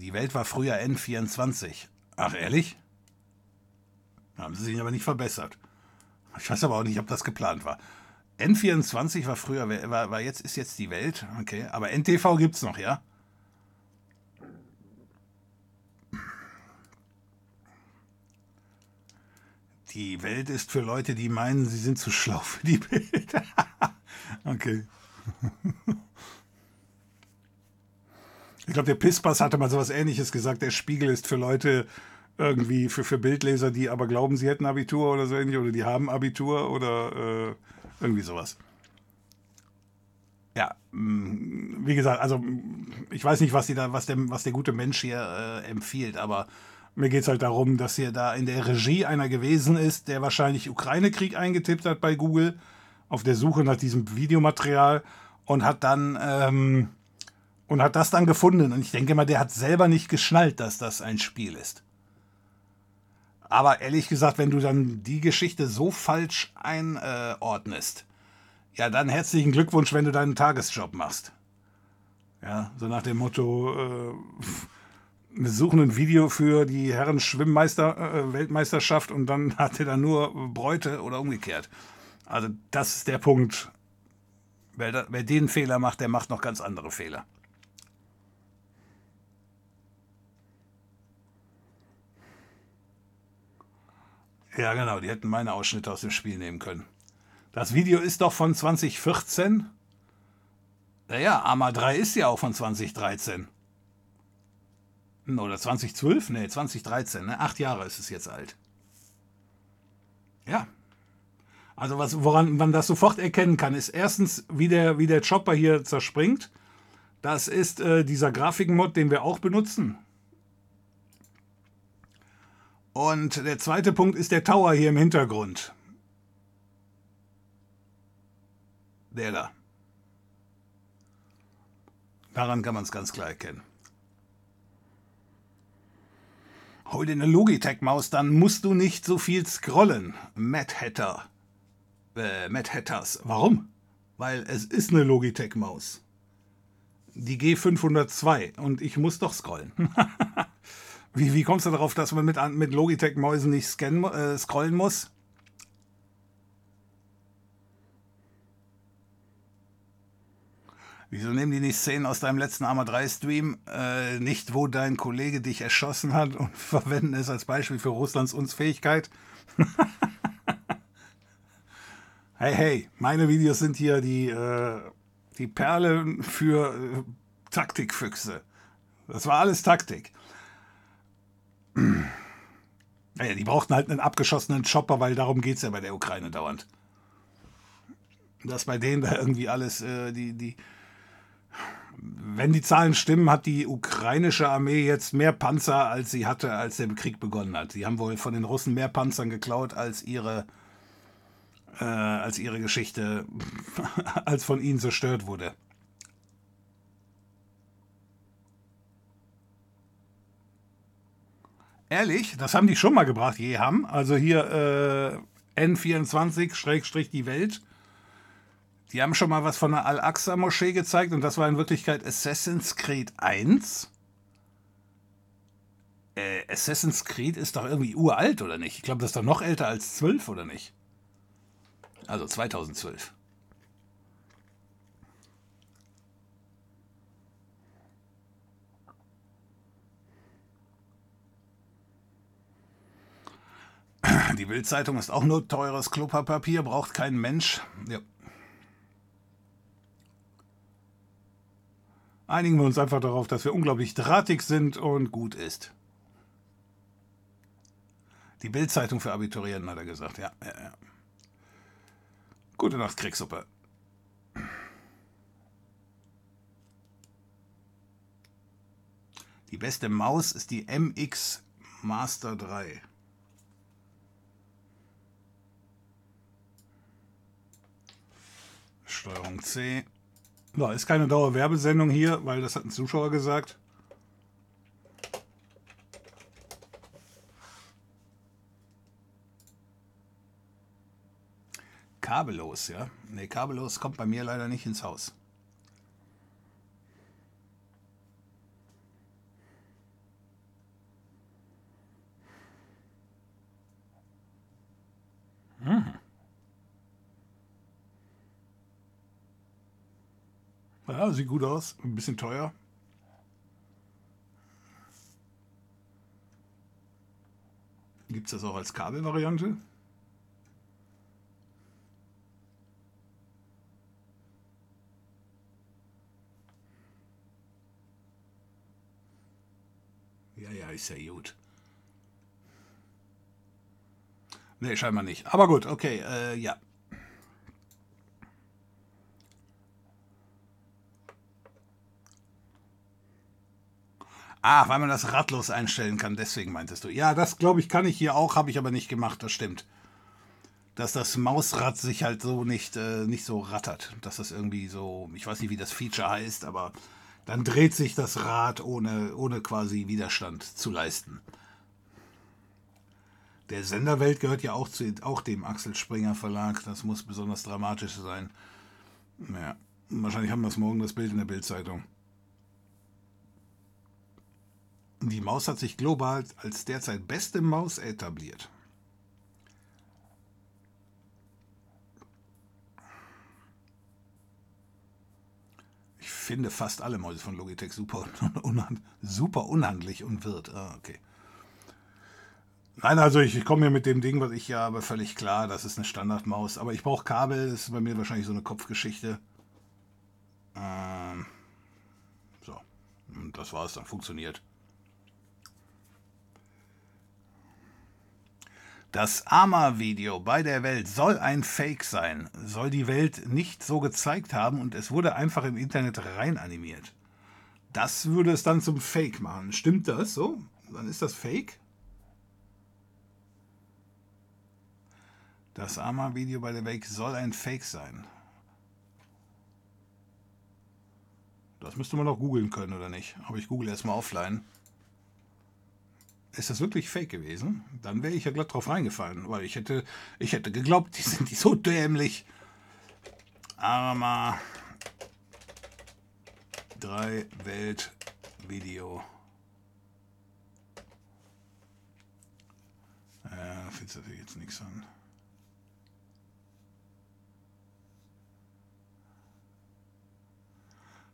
Die Welt war früher N24. Ach, ehrlich? Haben sie sich aber nicht verbessert. Ich weiß aber auch nicht, ob das geplant war. N24 war früher, war, war jetzt, ist jetzt die Welt. Okay, aber NTV gibt es noch, ja? Die Welt ist für Leute, die meinen, sie sind zu schlau für die Welt. okay. Ich glaube, der Pispas hatte mal sowas ähnliches gesagt. Der Spiegel ist für Leute irgendwie, für, für Bildleser, die aber glauben, sie hätten Abitur oder so ähnlich, oder die haben Abitur oder äh, irgendwie sowas. Ja, mm, wie gesagt, also ich weiß nicht, was, die da, was, der, was der gute Mensch hier äh, empfiehlt, aber mir geht es halt darum, dass hier da in der Regie einer gewesen ist, der wahrscheinlich Ukraine-Krieg eingetippt hat bei Google, auf der Suche nach diesem Videomaterial und hat dann ähm, und hat das dann gefunden. Und ich denke mal, der hat selber nicht geschnallt, dass das ein Spiel ist. Aber ehrlich gesagt, wenn du dann die Geschichte so falsch einordnest, ja, dann herzlichen Glückwunsch, wenn du deinen Tagesjob machst. Ja, so nach dem Motto, äh, wir suchen ein Video für die Herren Schwimmmeister äh, Weltmeisterschaft und dann hat er da nur Bräute oder umgekehrt. Also das ist der Punkt. Wer, da, wer den Fehler macht, der macht noch ganz andere Fehler. Ja, genau, die hätten meine Ausschnitte aus dem Spiel nehmen können. Das Video ist doch von 2014. Naja, Arma 3 ist ja auch von 2013. Oder 2012? Nee, 2013. Ne? Acht Jahre ist es jetzt alt. Ja. Also was, woran man das sofort erkennen kann, ist erstens, wie der, wie der Chopper hier zerspringt. Das ist äh, dieser Grafikmod, den wir auch benutzen. Und der zweite Punkt ist der Tower hier im Hintergrund. Der da. Daran kann man es ganz klar erkennen. Hol dir eine Logitech-Maus, dann musst du nicht so viel scrollen. Matt Hatter. Äh, Matt Hatters. Warum? Weil es ist eine Logitech-Maus. Die G502 und ich muss doch scrollen. Wie, wie kommst du darauf, dass man mit, mit Logitech-Mäusen nicht scannen, äh, scrollen muss? Wieso nehmen die nicht Szenen aus deinem letzten Arma 3 Stream, äh, nicht wo dein Kollege dich erschossen hat und verwenden es als Beispiel für Russlands Unfähigkeit? hey, hey, meine Videos sind hier die, äh, die Perle für äh, Taktikfüchse. Das war alles Taktik. Naja, die brauchten halt einen abgeschossenen Chopper, weil darum geht es ja bei der Ukraine dauernd. Dass bei denen da irgendwie alles, äh, die, die, wenn die Zahlen stimmen, hat die ukrainische Armee jetzt mehr Panzer, als sie hatte, als der Krieg begonnen hat. Sie haben wohl von den Russen mehr Panzern geklaut, als ihre, äh, als ihre Geschichte, als von ihnen zerstört wurde. Ehrlich, das haben die schon mal gebracht, je haben. Also hier äh, N24, die Welt. Die haben schon mal was von der Al-Aqsa-Moschee gezeigt und das war in Wirklichkeit Assassin's Creed 1. Äh, Assassin's Creed ist doch irgendwie uralt, oder nicht? Ich glaube, das ist doch noch älter als 12, oder nicht? Also 2012. Die Bildzeitung ist auch nur teures Klopapier, braucht kein Mensch. Ja. Einigen wir uns einfach darauf, dass wir unglaublich drahtig sind und gut ist. Die Bildzeitung für Abiturienten, hat er gesagt. Ja, ja, ja. Gute Nacht, Kriegssuppe. Die beste Maus ist die MX Master 3. Steuerung C. Da ist keine Dauerwerbesendung hier, weil das hat ein Zuschauer gesagt. Kabellos, ja? Ne, kabellos kommt bei mir leider nicht ins Haus. Mhm. Ja, sieht gut aus. Ein bisschen teuer. Gibt es das auch als Kabelvariante? Ja, ja, ist ja gut. Nee, scheinbar nicht. Aber gut, okay, äh, ja. Ah, weil man das radlos einstellen kann, deswegen meintest du. Ja, das glaube ich, kann ich hier auch, habe ich aber nicht gemacht, das stimmt. Dass das Mausrad sich halt so nicht, äh, nicht so rattert. Dass das irgendwie so, ich weiß nicht, wie das Feature heißt, aber dann dreht sich das Rad ohne, ohne quasi Widerstand zu leisten. Der Senderwelt gehört ja auch, zu, auch dem Axel Springer Verlag. Das muss besonders dramatisch sein. Ja, wahrscheinlich haben wir es morgen das Bild in der Bildzeitung. Die Maus hat sich global als derzeit beste Maus etabliert. Ich finde fast alle Mäuse von Logitech super, unhand, super unhandlich und wird. Ah, okay. Nein, also ich, ich komme mir mit dem Ding, was ich hier habe, völlig klar. Das ist eine Standardmaus. Aber ich brauche Kabel. Das ist bei mir wahrscheinlich so eine Kopfgeschichte. Ähm, so. Und das war es dann. Funktioniert. Das AMA-Video bei der Welt soll ein Fake sein, soll die Welt nicht so gezeigt haben und es wurde einfach im Internet rein animiert. Das würde es dann zum Fake machen. Stimmt das so? Dann ist das Fake? Das AMA-Video bei der Welt soll ein Fake sein. Das müsste man doch googeln können, oder nicht? Aber ich google erstmal offline ist das wirklich fake gewesen, dann wäre ich ja glatt drauf reingefallen, weil ich hätte, ich hätte geglaubt, die sind die so dämlich. Arma 3 Welt Video. Äh, findest natürlich jetzt nichts an.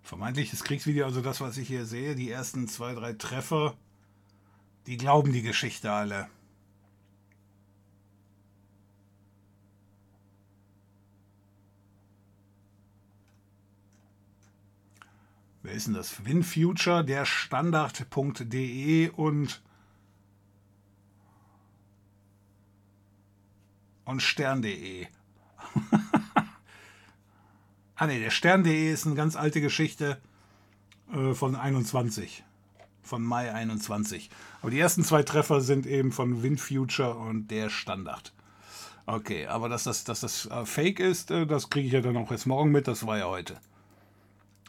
Vermeintliches Kriegsvideo, also das, was ich hier sehe, die ersten zwei, drei Treffer die glauben die Geschichte alle. Wer ist denn das? WinFuture, der Standard.de und und Stern.de. ah ne, der Stern.de ist eine ganz alte Geschichte äh, von 21 von Mai 21. Aber die ersten zwei Treffer sind eben von WinFuture und der Standard. Okay, aber dass das, dass das äh, Fake ist, äh, das kriege ich ja dann auch erst morgen mit, das war ja heute.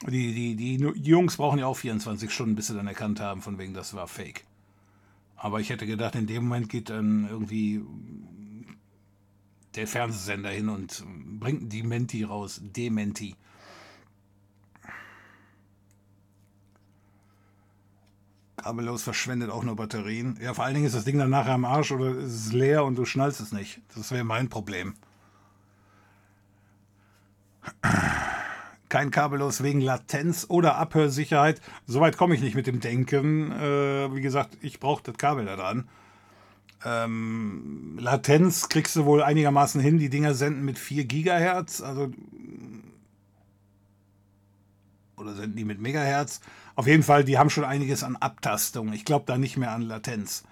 Die, die, die Jungs brauchen ja auch 24 Stunden, bis sie dann erkannt haben, von wegen, das war Fake. Aber ich hätte gedacht, in dem Moment geht dann irgendwie der Fernsehsender hin und bringt die Menti raus, Dementi. Kabellos verschwendet auch nur Batterien. Ja, vor allen Dingen ist das Ding dann nachher am Arsch oder ist es leer und du schnallst es nicht. Das wäre mein Problem. Kein kabellos wegen Latenz oder Abhörsicherheit. Soweit komme ich nicht mit dem Denken. Äh, wie gesagt, ich brauche das Kabel da dran. Ähm, Latenz kriegst du wohl einigermaßen hin. Die Dinger senden mit 4 Gigahertz. Also oder senden die mit Megahertz? Auf jeden Fall, die haben schon einiges an Abtastung. Ich glaube da nicht mehr an Latenz.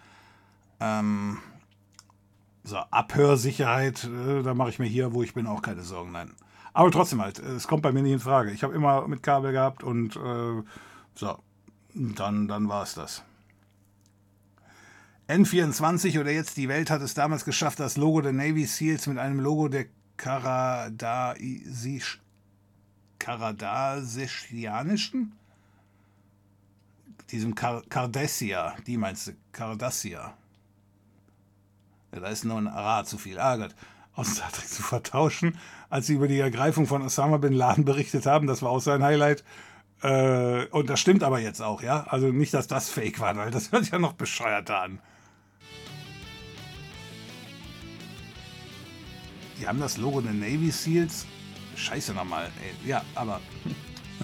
Ähm, so, Abhörsicherheit, äh, da mache ich mir hier, wo ich bin, auch keine Sorgen. Nein. Aber trotzdem halt, es kommt bei mir nicht in Frage. Ich habe immer mit Kabel gehabt und äh, so, dann, dann war es das. N24 oder jetzt die Welt hat es damals geschafft, das Logo der Navy SEALs mit einem Logo der Karadasisch, Karadasianischen? Diesem Kar Cardassia, die meinst du, Cardassia. Ja, da ist nur ein Ara zu viel. Ah Gott. Aus Star Trek zu vertauschen, als sie über die Ergreifung von Osama Bin Laden berichtet haben. Das war auch sein Highlight. Äh, und das stimmt aber jetzt auch, ja? Also nicht, dass das fake war, weil das hört ja noch bescheuerter an. Die haben das Logo der Navy Seals. Scheiße nochmal. Ja, aber.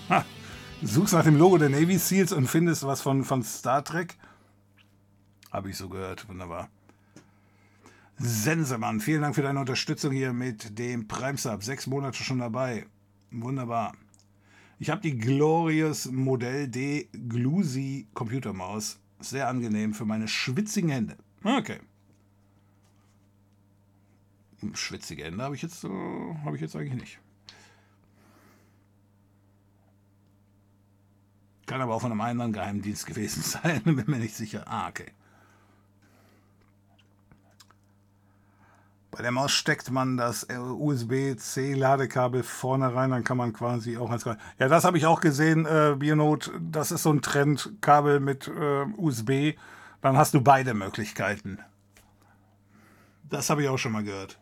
Suchst nach dem Logo der Navy Seals und findest was von, von Star Trek. Habe ich so gehört. Wunderbar. Sensemann, vielen Dank für deine Unterstützung hier mit dem Prime-Sub. Sechs Monate schon dabei. Wunderbar. Ich habe die Glorious Modell D Glusi Computermaus. Sehr angenehm für meine schwitzigen Hände. Okay. Schwitzige Hände habe ich jetzt, äh, habe ich jetzt eigentlich nicht. Kann aber auch von einem anderen Geheimdienst gewesen sein, bin mir nicht sicher. Ah, okay. Bei der Maus steckt man das USB-C-Ladekabel vorne rein, dann kann man quasi auch als Ja, das habe ich auch gesehen, äh, Bionot. Das ist so ein Trend, Kabel mit äh, USB. Dann hast du beide Möglichkeiten. Das habe ich auch schon mal gehört.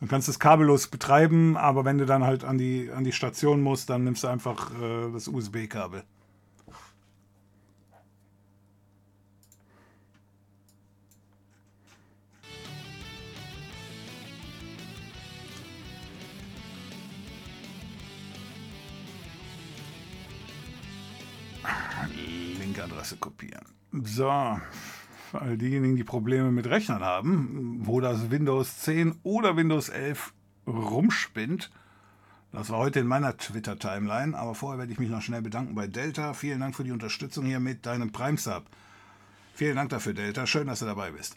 Du kannst es kabellos betreiben, aber wenn du dann halt an die, an die Station musst, dann nimmst du einfach äh, das USB-Kabel. Linke-Adresse kopieren. So, all diejenigen, die Probleme mit Rechnern haben, wo das Windows 10 oder Windows 11 rumspinnt. Das war heute in meiner Twitter-Timeline, aber vorher werde ich mich noch schnell bedanken bei Delta. Vielen Dank für die Unterstützung hier mit deinem Prime-Sub. Vielen Dank dafür, Delta. Schön, dass du dabei bist.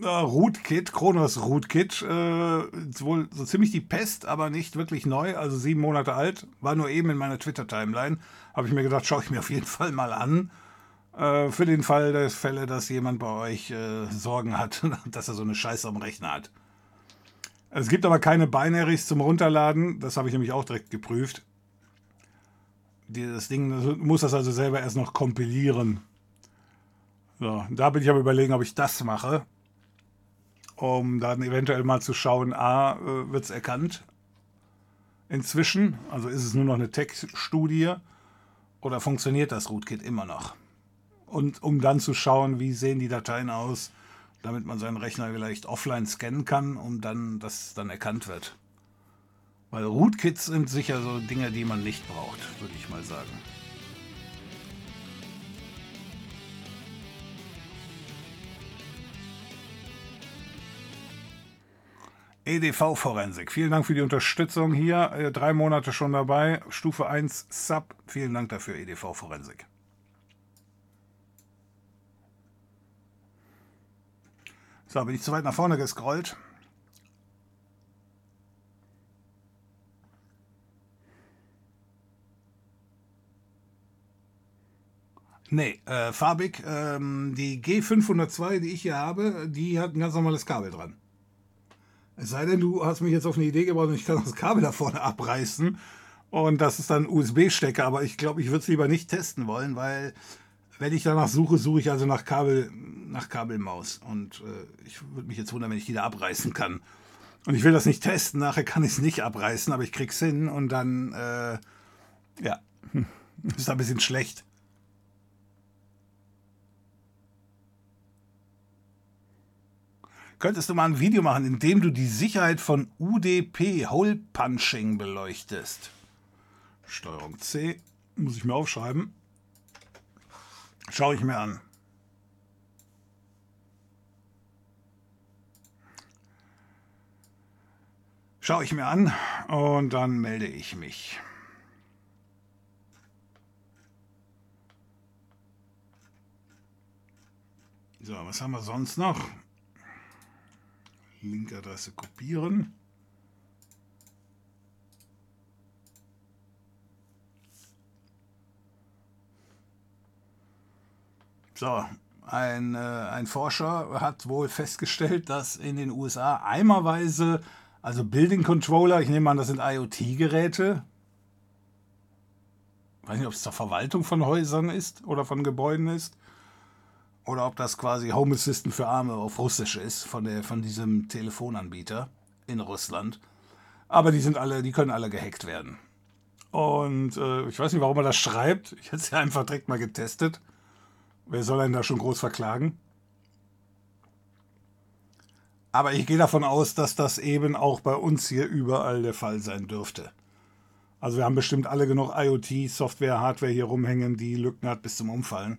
Äh, Rootkit, Kronos Rootkit, äh, wohl so ziemlich die Pest, aber nicht wirklich neu, also sieben Monate alt. War nur eben in meiner Twitter-Timeline. Habe ich mir gedacht, schaue ich mir auf jeden Fall mal an. Äh, für den Fall der Fälle, dass jemand bei euch äh, Sorgen hat, dass er so eine Scheiße am Rechner hat. Es gibt aber keine Binaries zum Runterladen. Das habe ich nämlich auch direkt geprüft. Das Ding muss das also selber erst noch kompilieren. So, da bin ich aber überlegen, ob ich das mache um dann eventuell mal zu schauen, a, äh, wird es erkannt inzwischen, also ist es nur noch eine Textstudie oder funktioniert das Rootkit immer noch? Und um dann zu schauen, wie sehen die Dateien aus, damit man seinen Rechner vielleicht offline scannen kann, um dann, dass dann erkannt wird. Weil Rootkits sind sicher so Dinge, die man nicht braucht, würde ich mal sagen. EDV-Forensik. Vielen Dank für die Unterstützung hier. Äh, drei Monate schon dabei. Stufe 1 Sub. Vielen Dank dafür, EDV-Forensik. So, bin ich zu weit nach vorne gescrollt. Nee, äh, farbig. Ähm, die G502, die ich hier habe, die hat ein ganz normales Kabel dran. Es sei denn, du hast mich jetzt auf eine Idee gebracht und ich kann das Kabel da vorne abreißen. Und das ist dann USB-Stecker, aber ich glaube, ich würde es lieber nicht testen wollen, weil wenn ich danach suche, suche ich also nach Kabel, nach Kabelmaus. Und äh, ich würde mich jetzt wundern, wenn ich die da abreißen kann. Und ich will das nicht testen, nachher kann ich es nicht abreißen, aber ich krieg's hin und dann, äh, ja, ist ein bisschen schlecht. könntest du mal ein Video machen, in dem du die Sicherheit von UDP Hole Punching beleuchtest. Steuerung C, muss ich mir aufschreiben. Schaue ich mir an. Schaue ich mir an und dann melde ich mich. So, was haben wir sonst noch? Linkadresse kopieren. So, ein, äh, ein Forscher hat wohl festgestellt, dass in den USA eimerweise, also Building Controller, ich nehme an, das sind IoT-Geräte, ich weiß nicht, ob es zur Verwaltung von Häusern ist oder von Gebäuden ist, oder ob das quasi Home Assistant für Arme auf Russisch ist, von, der, von diesem Telefonanbieter in Russland. Aber die sind alle, die können alle gehackt werden. Und äh, ich weiß nicht, warum er das schreibt. Ich hätte es ja einfach direkt mal getestet. Wer soll einen da schon groß verklagen? Aber ich gehe davon aus, dass das eben auch bei uns hier überall der Fall sein dürfte. Also wir haben bestimmt alle genug IoT-Software, Hardware hier rumhängen, die Lücken hat bis zum Umfallen.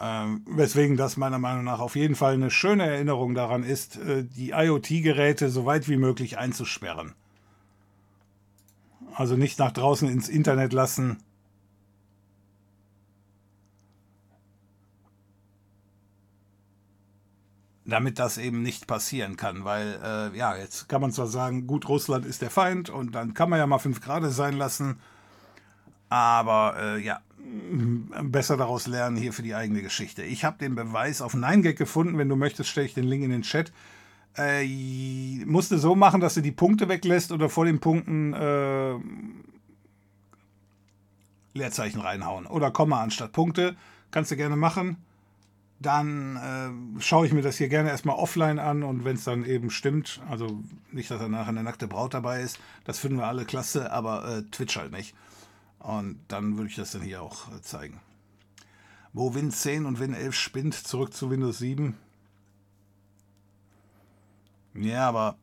Ähm, weswegen das meiner Meinung nach auf jeden Fall eine schöne Erinnerung daran ist, äh, die IoT-Geräte so weit wie möglich einzusperren. Also nicht nach draußen ins Internet lassen, damit das eben nicht passieren kann. Weil, äh, ja, jetzt kann man zwar sagen, gut, Russland ist der Feind und dann kann man ja mal fünf Grad sein lassen, aber äh, ja, besser daraus lernen hier für die eigene Geschichte. Ich habe den Beweis auf 9gag gefunden. Wenn du möchtest, stelle ich den Link in den Chat. Äh, musste so machen, dass du die Punkte weglässt oder vor den Punkten äh, Leerzeichen reinhauen. Oder Komma anstatt Punkte. Kannst du gerne machen dann äh, schaue ich mir das hier gerne erstmal offline an und wenn es dann eben stimmt, also nicht, dass danach eine nackte Braut dabei ist, das finden wir alle klasse, aber äh, Twitch halt nicht. Und dann würde ich das dann hier auch äh, zeigen. Wo Win 10 und Win 11 spinnt, zurück zu Windows 7. Ja, aber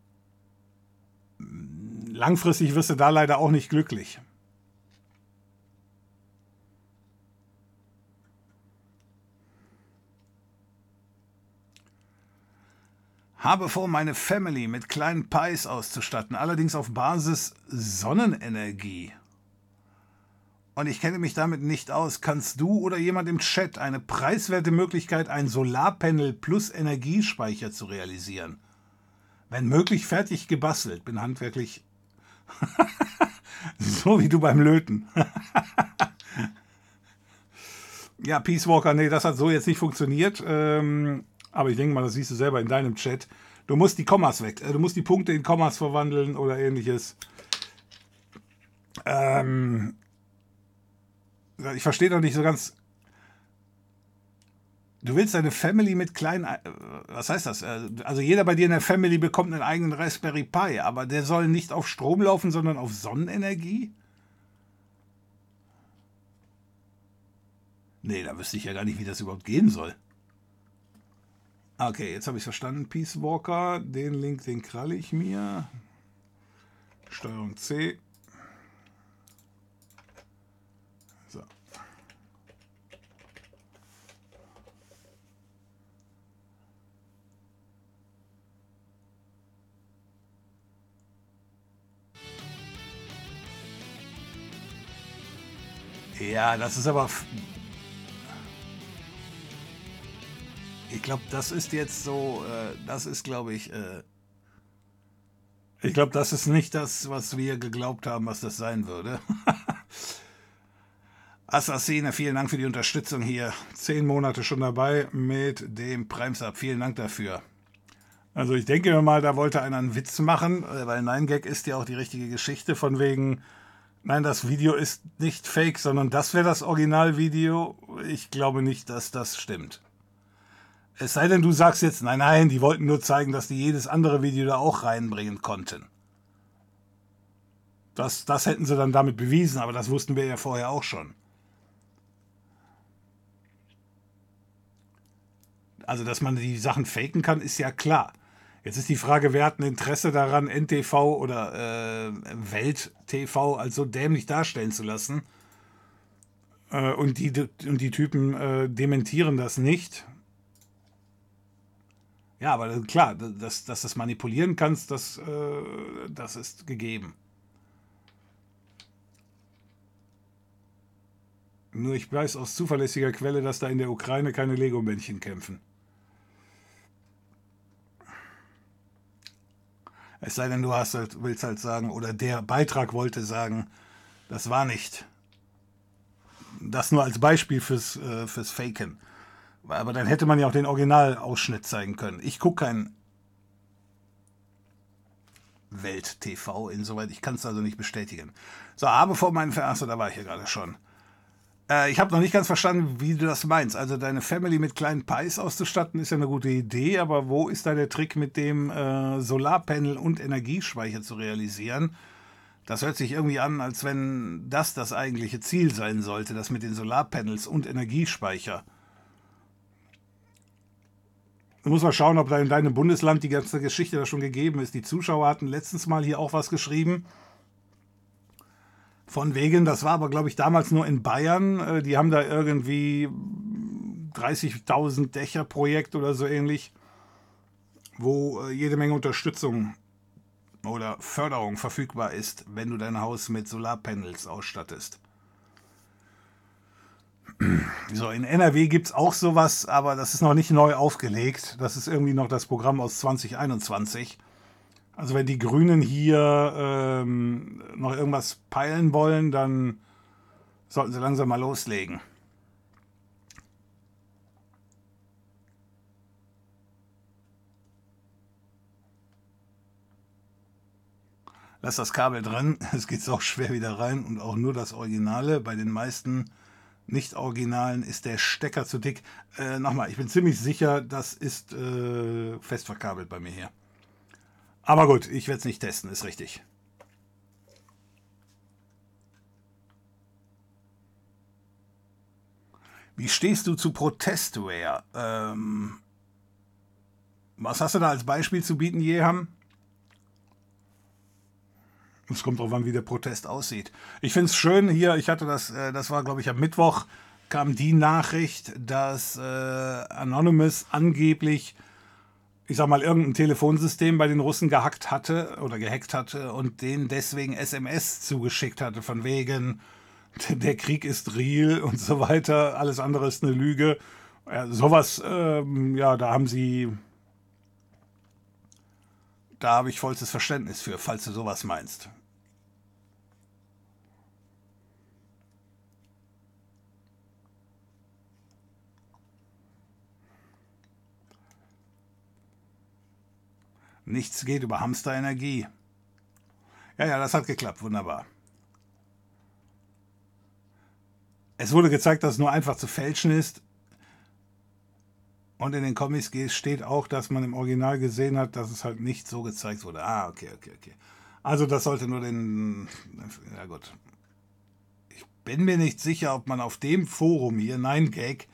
mm, langfristig wirst du da leider auch nicht glücklich. Habe vor, meine Family mit kleinen Pies auszustatten, allerdings auf Basis Sonnenenergie. Und ich kenne mich damit nicht aus. Kannst du oder jemand im Chat eine preiswerte Möglichkeit, ein Solarpanel plus Energiespeicher zu realisieren? Wenn möglich, fertig gebastelt. Bin handwerklich so wie du beim Löten. ja, Peace Walker, nee, das hat so jetzt nicht funktioniert. Ähm, aber ich denke mal, das siehst du selber in deinem Chat. Du musst die Kommas weg. Äh, du musst die Punkte in Kommas verwandeln oder ähnliches. Ähm, ich verstehe doch nicht so ganz. Du willst deine Family mit kleinen. Äh, was heißt das? Äh, also jeder bei dir in der Family bekommt einen eigenen Raspberry Pi, aber der soll nicht auf Strom laufen, sondern auf Sonnenenergie? Nee, da wüsste ich ja gar nicht, wie das überhaupt gehen soll. Okay, jetzt habe ich verstanden. Peace Walker, den Link, den kralle ich mir. Steuerung C. So. Ja, das ist aber Ich glaube, das ist jetzt so, äh, das ist, glaube ich, äh, ich glaube, das ist nicht das, was wir geglaubt haben, was das sein würde. Assassine, vielen Dank für die Unterstützung hier. Zehn Monate schon dabei mit dem Primesub. Vielen Dank dafür. Also ich denke mal, da wollte einer einen Witz machen, äh, weil Nein Gag ist ja auch die richtige Geschichte von wegen, nein, das Video ist nicht fake, sondern das wäre das Originalvideo. Ich glaube nicht, dass das stimmt. Es sei denn, du sagst jetzt, nein, nein, die wollten nur zeigen, dass die jedes andere Video da auch reinbringen konnten. Das, das hätten sie dann damit bewiesen, aber das wussten wir ja vorher auch schon. Also, dass man die Sachen faken kann, ist ja klar. Jetzt ist die Frage, wer hat ein Interesse daran, NTV oder äh, Welt-TV als so dämlich darstellen zu lassen. Äh, und, die, und die Typen äh, dementieren das nicht. Ja, aber klar, dass, dass du das manipulieren kannst, das, äh, das ist gegeben. Nur ich weiß aus zuverlässiger Quelle, dass da in der Ukraine keine Lego-Männchen kämpfen. Es sei denn, du hast halt, willst halt sagen, oder der Beitrag wollte sagen, das war nicht. Das nur als Beispiel fürs, äh, fürs Faken. Aber dann hätte man ja auch den Originalausschnitt zeigen können. Ich gucke kein Welt-TV, insoweit ich kann es also nicht bestätigen. So, aber vor meinen Achso, da war ich ja gerade schon. Äh, ich habe noch nicht ganz verstanden, wie du das meinst. Also deine Family mit kleinen Pies auszustatten, ist ja eine gute Idee, aber wo ist da der Trick mit dem äh, Solarpanel und Energiespeicher zu realisieren? Das hört sich irgendwie an, als wenn das das eigentliche Ziel sein sollte, das mit den Solarpanels und Energiespeicher. Du musst mal schauen, ob da in deinem Bundesland die ganze Geschichte da schon gegeben ist. Die Zuschauer hatten letztens mal hier auch was geschrieben. Von wegen, das war aber, glaube ich, damals nur in Bayern. Äh, die haben da irgendwie 30.000 Dächer Projekt oder so ähnlich, wo äh, jede Menge Unterstützung oder Förderung verfügbar ist, wenn du dein Haus mit Solarpanels ausstattest. So, in NRW gibt es auch sowas, aber das ist noch nicht neu aufgelegt. Das ist irgendwie noch das Programm aus 2021. Also wenn die Grünen hier ähm, noch irgendwas peilen wollen, dann sollten sie langsam mal loslegen. Lass das Kabel dran, es geht auch schwer wieder rein und auch nur das Originale. Bei den meisten nicht-Originalen ist der Stecker zu dick. Äh, Nochmal, ich bin ziemlich sicher, das ist äh, fest verkabelt bei mir hier. Aber gut, ich werde es nicht testen, ist richtig. Wie stehst du zu Protestware? Ähm, was hast du da als Beispiel zu bieten, Jeham? Es kommt darauf an, wie der Protest aussieht. Ich finde es schön hier, ich hatte das, äh, das war glaube ich am Mittwoch, kam die Nachricht, dass äh, Anonymous angeblich, ich sag mal, irgendein Telefonsystem bei den Russen gehackt hatte oder gehackt hatte und denen deswegen SMS zugeschickt hatte, von wegen, der Krieg ist real und so weiter, alles andere ist eine Lüge. Ja, sowas, ähm, ja, da haben sie da habe ich vollstes Verständnis für, falls du sowas meinst. Nichts geht über Hamsterenergie. Ja, ja, das hat geklappt. Wunderbar. Es wurde gezeigt, dass es nur einfach zu fälschen ist. Und in den Comics steht auch, dass man im Original gesehen hat, dass es halt nicht so gezeigt wurde. Ah, okay, okay, okay. Also das sollte nur den... Ja gut. Ich bin mir nicht sicher, ob man auf dem Forum hier, Nein Gag,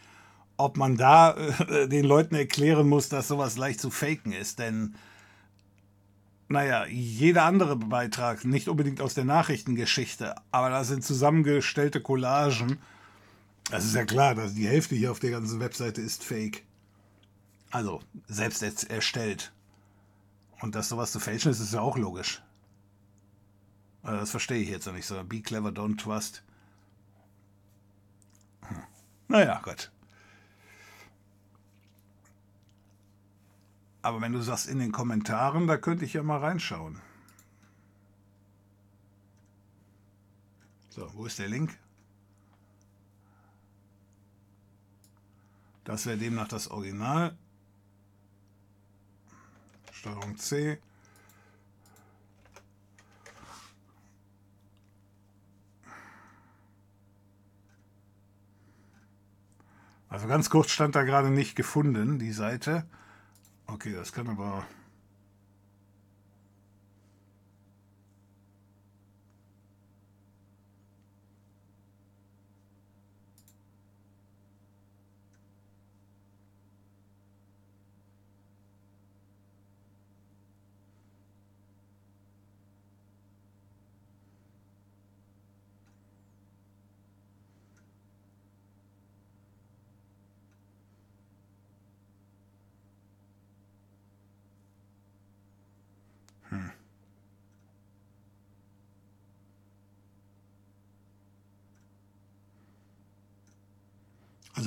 ob man da äh, den Leuten erklären muss, dass sowas leicht zu faken ist. Denn naja, jeder andere Beitrag, nicht unbedingt aus der Nachrichtengeschichte, aber da sind zusammengestellte Collagen. Das ist ja klar, dass die Hälfte hier auf der ganzen Webseite ist fake. Also, selbst erstellt. Und dass sowas zu fälschen ist, ist ja auch logisch. Also das verstehe ich jetzt noch nicht so. Be clever, don't trust. Hm. Naja, Gott. Aber wenn du sagst in den Kommentaren, da könnte ich ja mal reinschauen. So, wo ist der Link? Das wäre demnach das Original. Steuerung C. Also ganz kurz stand da gerade nicht gefunden, die Seite. Okay, das kann aber Also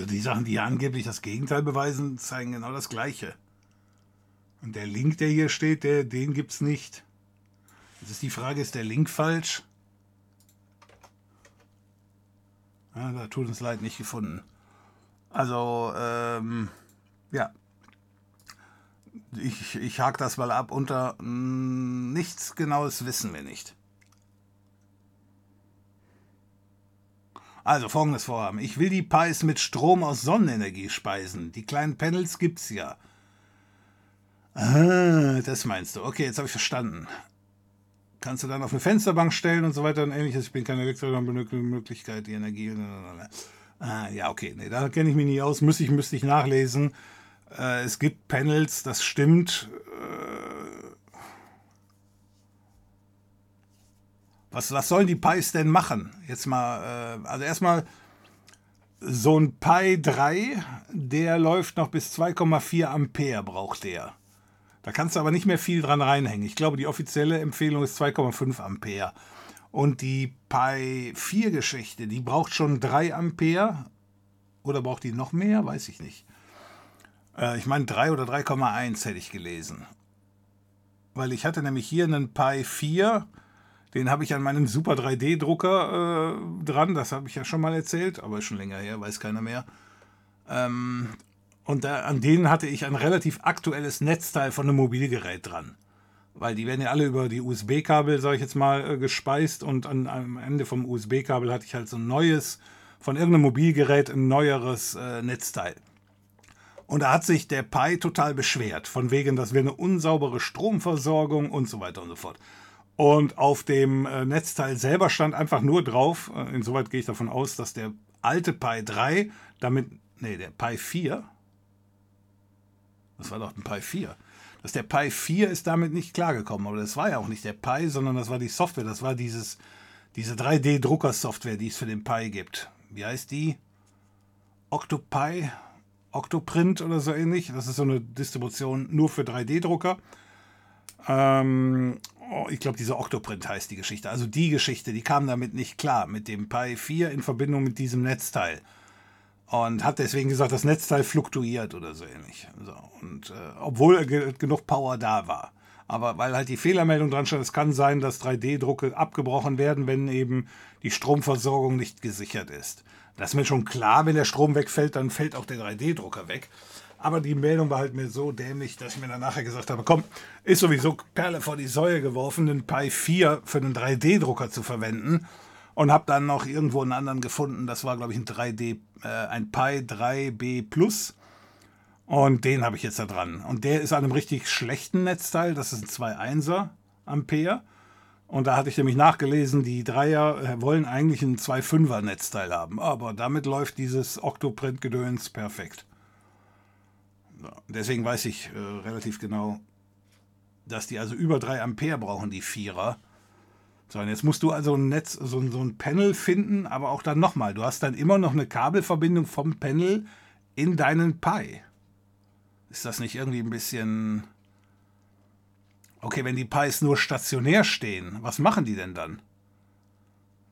die Sachen, die ja angeblich das Gegenteil beweisen, zeigen genau das Gleiche. Und der Link, der hier steht, der, den gibt es nicht. Jetzt ist die Frage, ist der Link falsch? Ja, da tut uns leid, nicht gefunden. Also, ähm, ja. Ich, ich hake das mal ab unter mh, hm, nichts Genaues wissen wir nicht. Also folgendes Vorhaben. Ich will die Pies mit Strom aus Sonnenenergie speisen. Die kleinen Panels gibt's ja. Ah, das meinst du. Okay, jetzt habe ich verstanden. Kannst du dann auf eine Fensterbank stellen und so weiter und ähnliches. Ich bin kein Elektriker, benötige Möglichkeit, die Energie. Ah, ja, okay. Nee, da kenne ich mich nicht aus. Müsste ich, müsste ich nachlesen. Äh, es gibt Panels, das stimmt. Äh, was, was sollen die Pies denn machen? Jetzt mal, äh, also erstmal so ein Pi 3, der läuft noch bis 2,4 Ampere braucht der. Da kannst du aber nicht mehr viel dran reinhängen. Ich glaube, die offizielle Empfehlung ist 2,5 Ampere. Und die Pi 4 Geschichte, die braucht schon 3 Ampere. Oder braucht die noch mehr? Weiß ich nicht. Äh, ich meine 3 oder 3,1 hätte ich gelesen. Weil ich hatte nämlich hier einen Pi 4. Den habe ich an meinem Super 3D-Drucker äh, dran. Das habe ich ja schon mal erzählt, aber schon länger her, weiß keiner mehr. Ähm, und da, an denen hatte ich ein relativ aktuelles Netzteil von einem Mobilgerät dran. Weil die werden ja alle über die USB-Kabel, sage ich jetzt mal, äh, gespeist. Und an, am Ende vom USB-Kabel hatte ich halt so ein neues, von irgendeinem Mobilgerät ein neueres äh, Netzteil. Und da hat sich der Pi total beschwert, von wegen, das wäre eine unsaubere Stromversorgung und so weiter und so fort. Und auf dem äh, Netzteil selber stand einfach nur drauf, äh, insoweit gehe ich davon aus, dass der alte Pi 3 damit, nee, der Pi 4, das war doch ein Pi 4. Dass der Pi 4 ist damit nicht klargekommen. Aber das war ja auch nicht der Pi, sondern das war die Software. Das war dieses, diese 3D-Drucker-Software, die es für den Pi gibt. Wie heißt die? Octopi? Octoprint oder so ähnlich. Das ist so eine Distribution nur für 3D-Drucker. Ähm, ich glaube, diese Octoprint heißt die Geschichte. Also die Geschichte, die kam damit nicht klar mit dem Pi 4 in Verbindung mit diesem Netzteil und hat deswegen gesagt, das Netzteil fluktuiert oder so ähnlich. So, und äh, obwohl ge genug Power da war. Aber weil halt die Fehlermeldung dran stand, es kann sein, dass 3D-Drucke abgebrochen werden, wenn eben die Stromversorgung nicht gesichert ist. Das ist mir schon klar, wenn der Strom wegfällt, dann fällt auch der 3D-Drucker weg. Aber die Meldung war halt mir so dämlich, dass ich mir dann nachher gesagt habe, komm, ist sowieso Perle vor die Säue geworfen, den Pi 4 für einen 3D-Drucker zu verwenden und habe dann noch irgendwo einen anderen gefunden. Das war, glaube ich, ein 3D, äh, ein Pi 3B Plus. Und den habe ich jetzt da dran. Und der ist an einem richtig schlechten Netzteil. Das ist ein 2,1er Ampere. Und da hatte ich nämlich nachgelesen, die Dreier äh, wollen eigentlich ein 2,5er Netzteil haben. Aber damit läuft dieses Octoprint-Gedöns perfekt. Deswegen weiß ich äh, relativ genau, dass die also über 3 Ampere brauchen, die Vierer. So, und jetzt musst du also ein Netz, so, so ein Panel finden, aber auch dann nochmal. Du hast dann immer noch eine Kabelverbindung vom Panel in deinen Pi. Ist das nicht irgendwie ein bisschen. Okay, wenn die Pis nur stationär stehen, was machen die denn dann?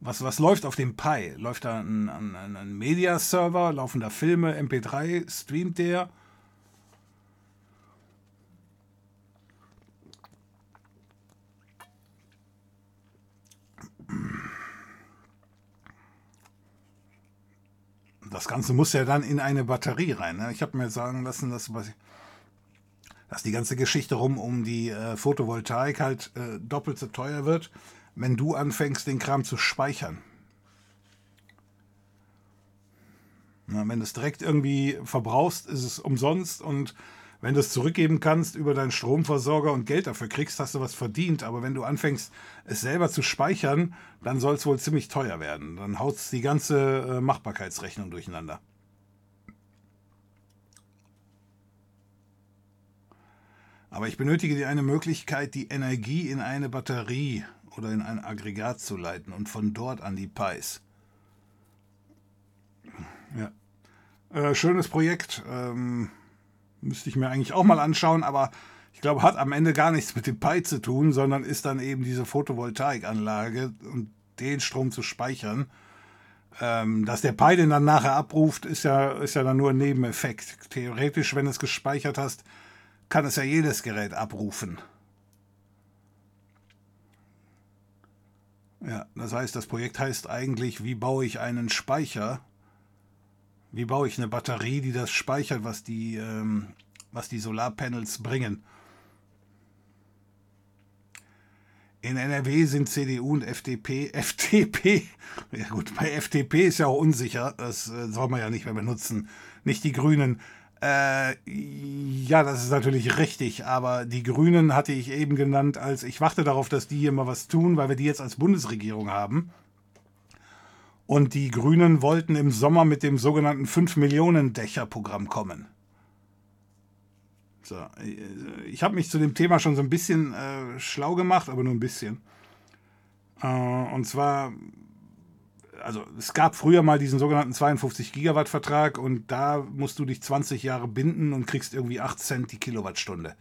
Was, was läuft auf dem Pi? Läuft da ein, ein, ein Media-Server? Laufen da Filme, MP3? Streamt der? Das Ganze muss ja dann in eine Batterie rein. Ne? Ich habe mir sagen lassen, dass, dass die ganze Geschichte rum um die äh, Photovoltaik halt äh, doppelt so teuer wird, wenn du anfängst, den Kram zu speichern. Na, wenn du es direkt irgendwie verbrauchst, ist es umsonst und wenn du es zurückgeben kannst über deinen Stromversorger und Geld dafür kriegst, hast du was verdient. Aber wenn du anfängst, es selber zu speichern, dann soll es wohl ziemlich teuer werden. Dann haut es die ganze äh, Machbarkeitsrechnung durcheinander. Aber ich benötige eine Möglichkeit, die Energie in eine Batterie oder in ein Aggregat zu leiten und von dort an die Pis. Ja. Äh, schönes Projekt. Ähm, Müsste ich mir eigentlich auch mal anschauen, aber ich glaube, hat am Ende gar nichts mit dem Pi zu tun, sondern ist dann eben diese Photovoltaikanlage und den Strom zu speichern. Ähm, dass der Pi den dann nachher abruft, ist ja, ist ja dann nur ein Nebeneffekt. Theoretisch, wenn du es gespeichert hast, kann es ja jedes Gerät abrufen. Ja, das heißt, das Projekt heißt eigentlich, wie baue ich einen Speicher? Wie baue ich eine Batterie, die das speichert, was die, ähm, was die Solarpanels bringen? In NRW sind CDU und FDP, FDP, ja gut, bei FDP ist ja auch unsicher, das äh, soll man ja nicht mehr benutzen, nicht die Grünen. Äh, ja, das ist natürlich richtig, aber die Grünen hatte ich eben genannt, als ich warte darauf, dass die hier mal was tun, weil wir die jetzt als Bundesregierung haben. Und die Grünen wollten im Sommer mit dem sogenannten 5-Millionen-Dächer-Programm kommen. So, äh, ich habe mich zu dem Thema schon so ein bisschen äh, schlau gemacht, aber nur ein bisschen. Äh, und zwar also es gab früher mal diesen sogenannten 52 Gigawatt Vertrag und da musst du dich 20 Jahre binden und kriegst irgendwie 8 Cent die Kilowattstunde.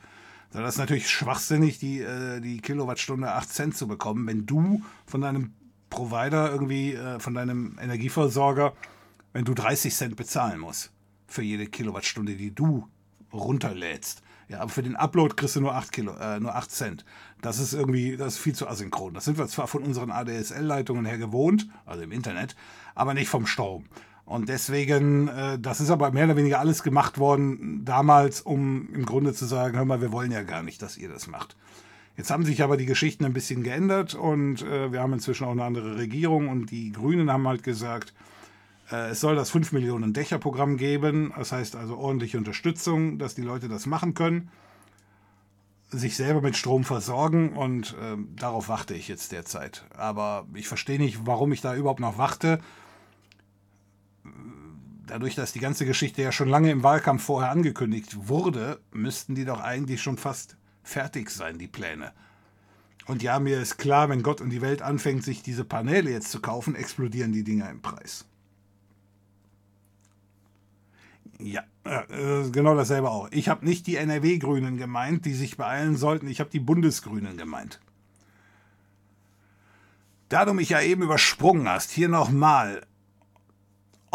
Das ist natürlich schwachsinnig, die, äh, die Kilowattstunde 8 Cent zu bekommen, wenn du von deinem Provider irgendwie, äh, von deinem Energieversorger, wenn du 30 Cent bezahlen musst für jede Kilowattstunde, die du runterlädst. Ja, aber für den Upload kriegst du nur 8, Kilo, äh, nur 8 Cent. Das ist irgendwie, das ist viel zu asynchron. Das sind wir zwar von unseren ADSL-Leitungen her gewohnt, also im Internet, aber nicht vom Strom. Und deswegen, äh, das ist aber mehr oder weniger alles gemacht worden damals, um im Grunde zu sagen, hör mal, wir wollen ja gar nicht, dass ihr das macht. Jetzt haben sich aber die Geschichten ein bisschen geändert und äh, wir haben inzwischen auch eine andere Regierung und die Grünen haben halt gesagt, äh, es soll das 5 Millionen Dächer Programm geben, das heißt also ordentliche Unterstützung, dass die Leute das machen können, sich selber mit Strom versorgen und äh, darauf warte ich jetzt derzeit. Aber ich verstehe nicht, warum ich da überhaupt noch warte. Dadurch, dass die ganze Geschichte ja schon lange im Wahlkampf vorher angekündigt wurde, müssten die doch eigentlich schon fast fertig sein, die Pläne. Und ja, mir ist klar, wenn Gott und die Welt anfängt, sich diese Paneele jetzt zu kaufen, explodieren die Dinger im Preis. Ja, äh, genau dasselbe auch. Ich habe nicht die NRW-Grünen gemeint, die sich beeilen sollten. Ich habe die Bundesgrünen gemeint. Da du mich ja eben übersprungen hast, hier nochmal.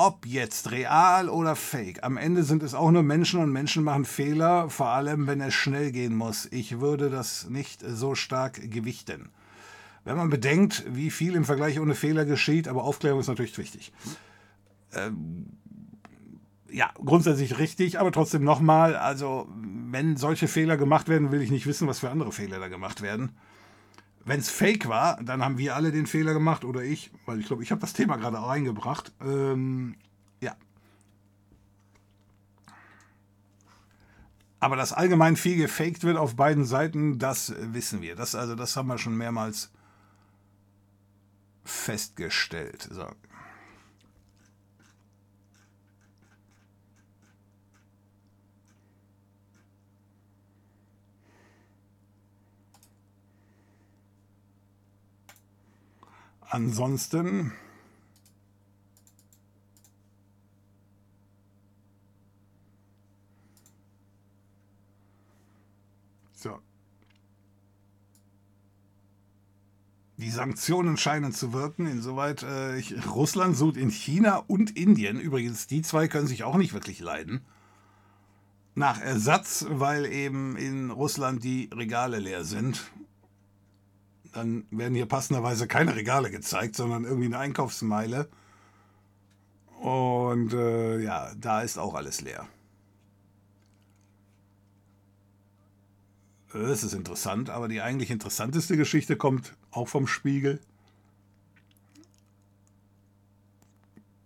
Ob jetzt real oder fake, am Ende sind es auch nur Menschen und Menschen machen Fehler, vor allem wenn es schnell gehen muss. Ich würde das nicht so stark gewichten. Wenn man bedenkt, wie viel im Vergleich ohne Fehler geschieht, aber Aufklärung ist natürlich wichtig. Ähm, ja, grundsätzlich richtig, aber trotzdem nochmal, also wenn solche Fehler gemacht werden, will ich nicht wissen, was für andere Fehler da gemacht werden. Wenn es fake war, dann haben wir alle den Fehler gemacht oder ich, weil ich glaube, ich habe das Thema gerade reingebracht. Ähm, ja. Aber dass allgemein viel gefaked wird auf beiden Seiten, das wissen wir. Das, also, das haben wir schon mehrmals festgestellt. So, Ansonsten so. Die Sanktionen scheinen zu wirken, insoweit äh, ich, Russland sucht in China und Indien, übrigens die zwei können sich auch nicht wirklich leiden, nach Ersatz, weil eben in Russland die Regale leer sind dann werden hier passenderweise keine Regale gezeigt, sondern irgendwie eine Einkaufsmeile. Und äh, ja, da ist auch alles leer. Das ist interessant, aber die eigentlich interessanteste Geschichte kommt auch vom Spiegel.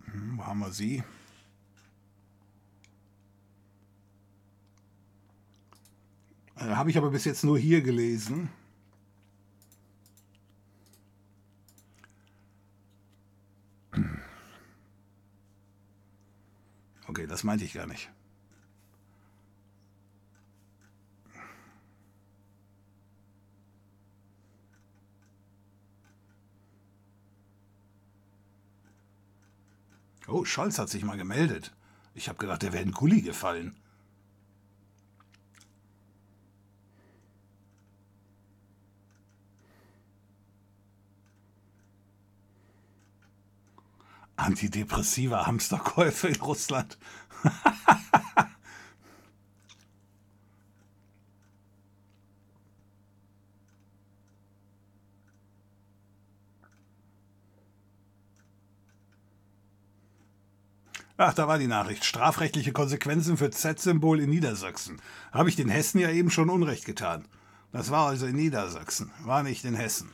Hm, wo haben wir sie? Äh, Habe ich aber bis jetzt nur hier gelesen. Okay, das meinte ich gar nicht. Oh, Scholz hat sich mal gemeldet. Ich habe gedacht, der wäre in Gully gefallen. Antidepressiva Hamsterkäufe in Russland. Ach, da war die Nachricht. Strafrechtliche Konsequenzen für Z-Symbol in Niedersachsen. Habe ich den Hessen ja eben schon Unrecht getan. Das war also in Niedersachsen, war nicht in Hessen.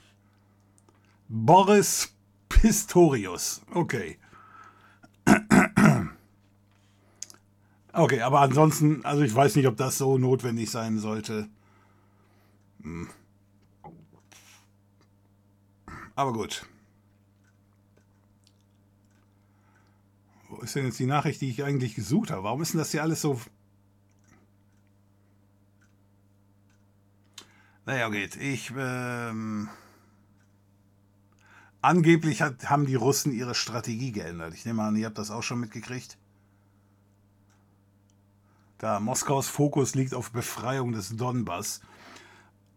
Boris Pistorius. Okay. Okay, aber ansonsten, also ich weiß nicht, ob das so notwendig sein sollte. Hm. Aber gut. Wo ist denn jetzt die Nachricht, die ich eigentlich gesucht habe? Warum ist denn das hier alles so... Naja, geht. Ich... Ähm Angeblich hat, haben die Russen ihre Strategie geändert. Ich nehme an, ihr habt das auch schon mitgekriegt. Da Moskaus Fokus liegt auf Befreiung des Donbass.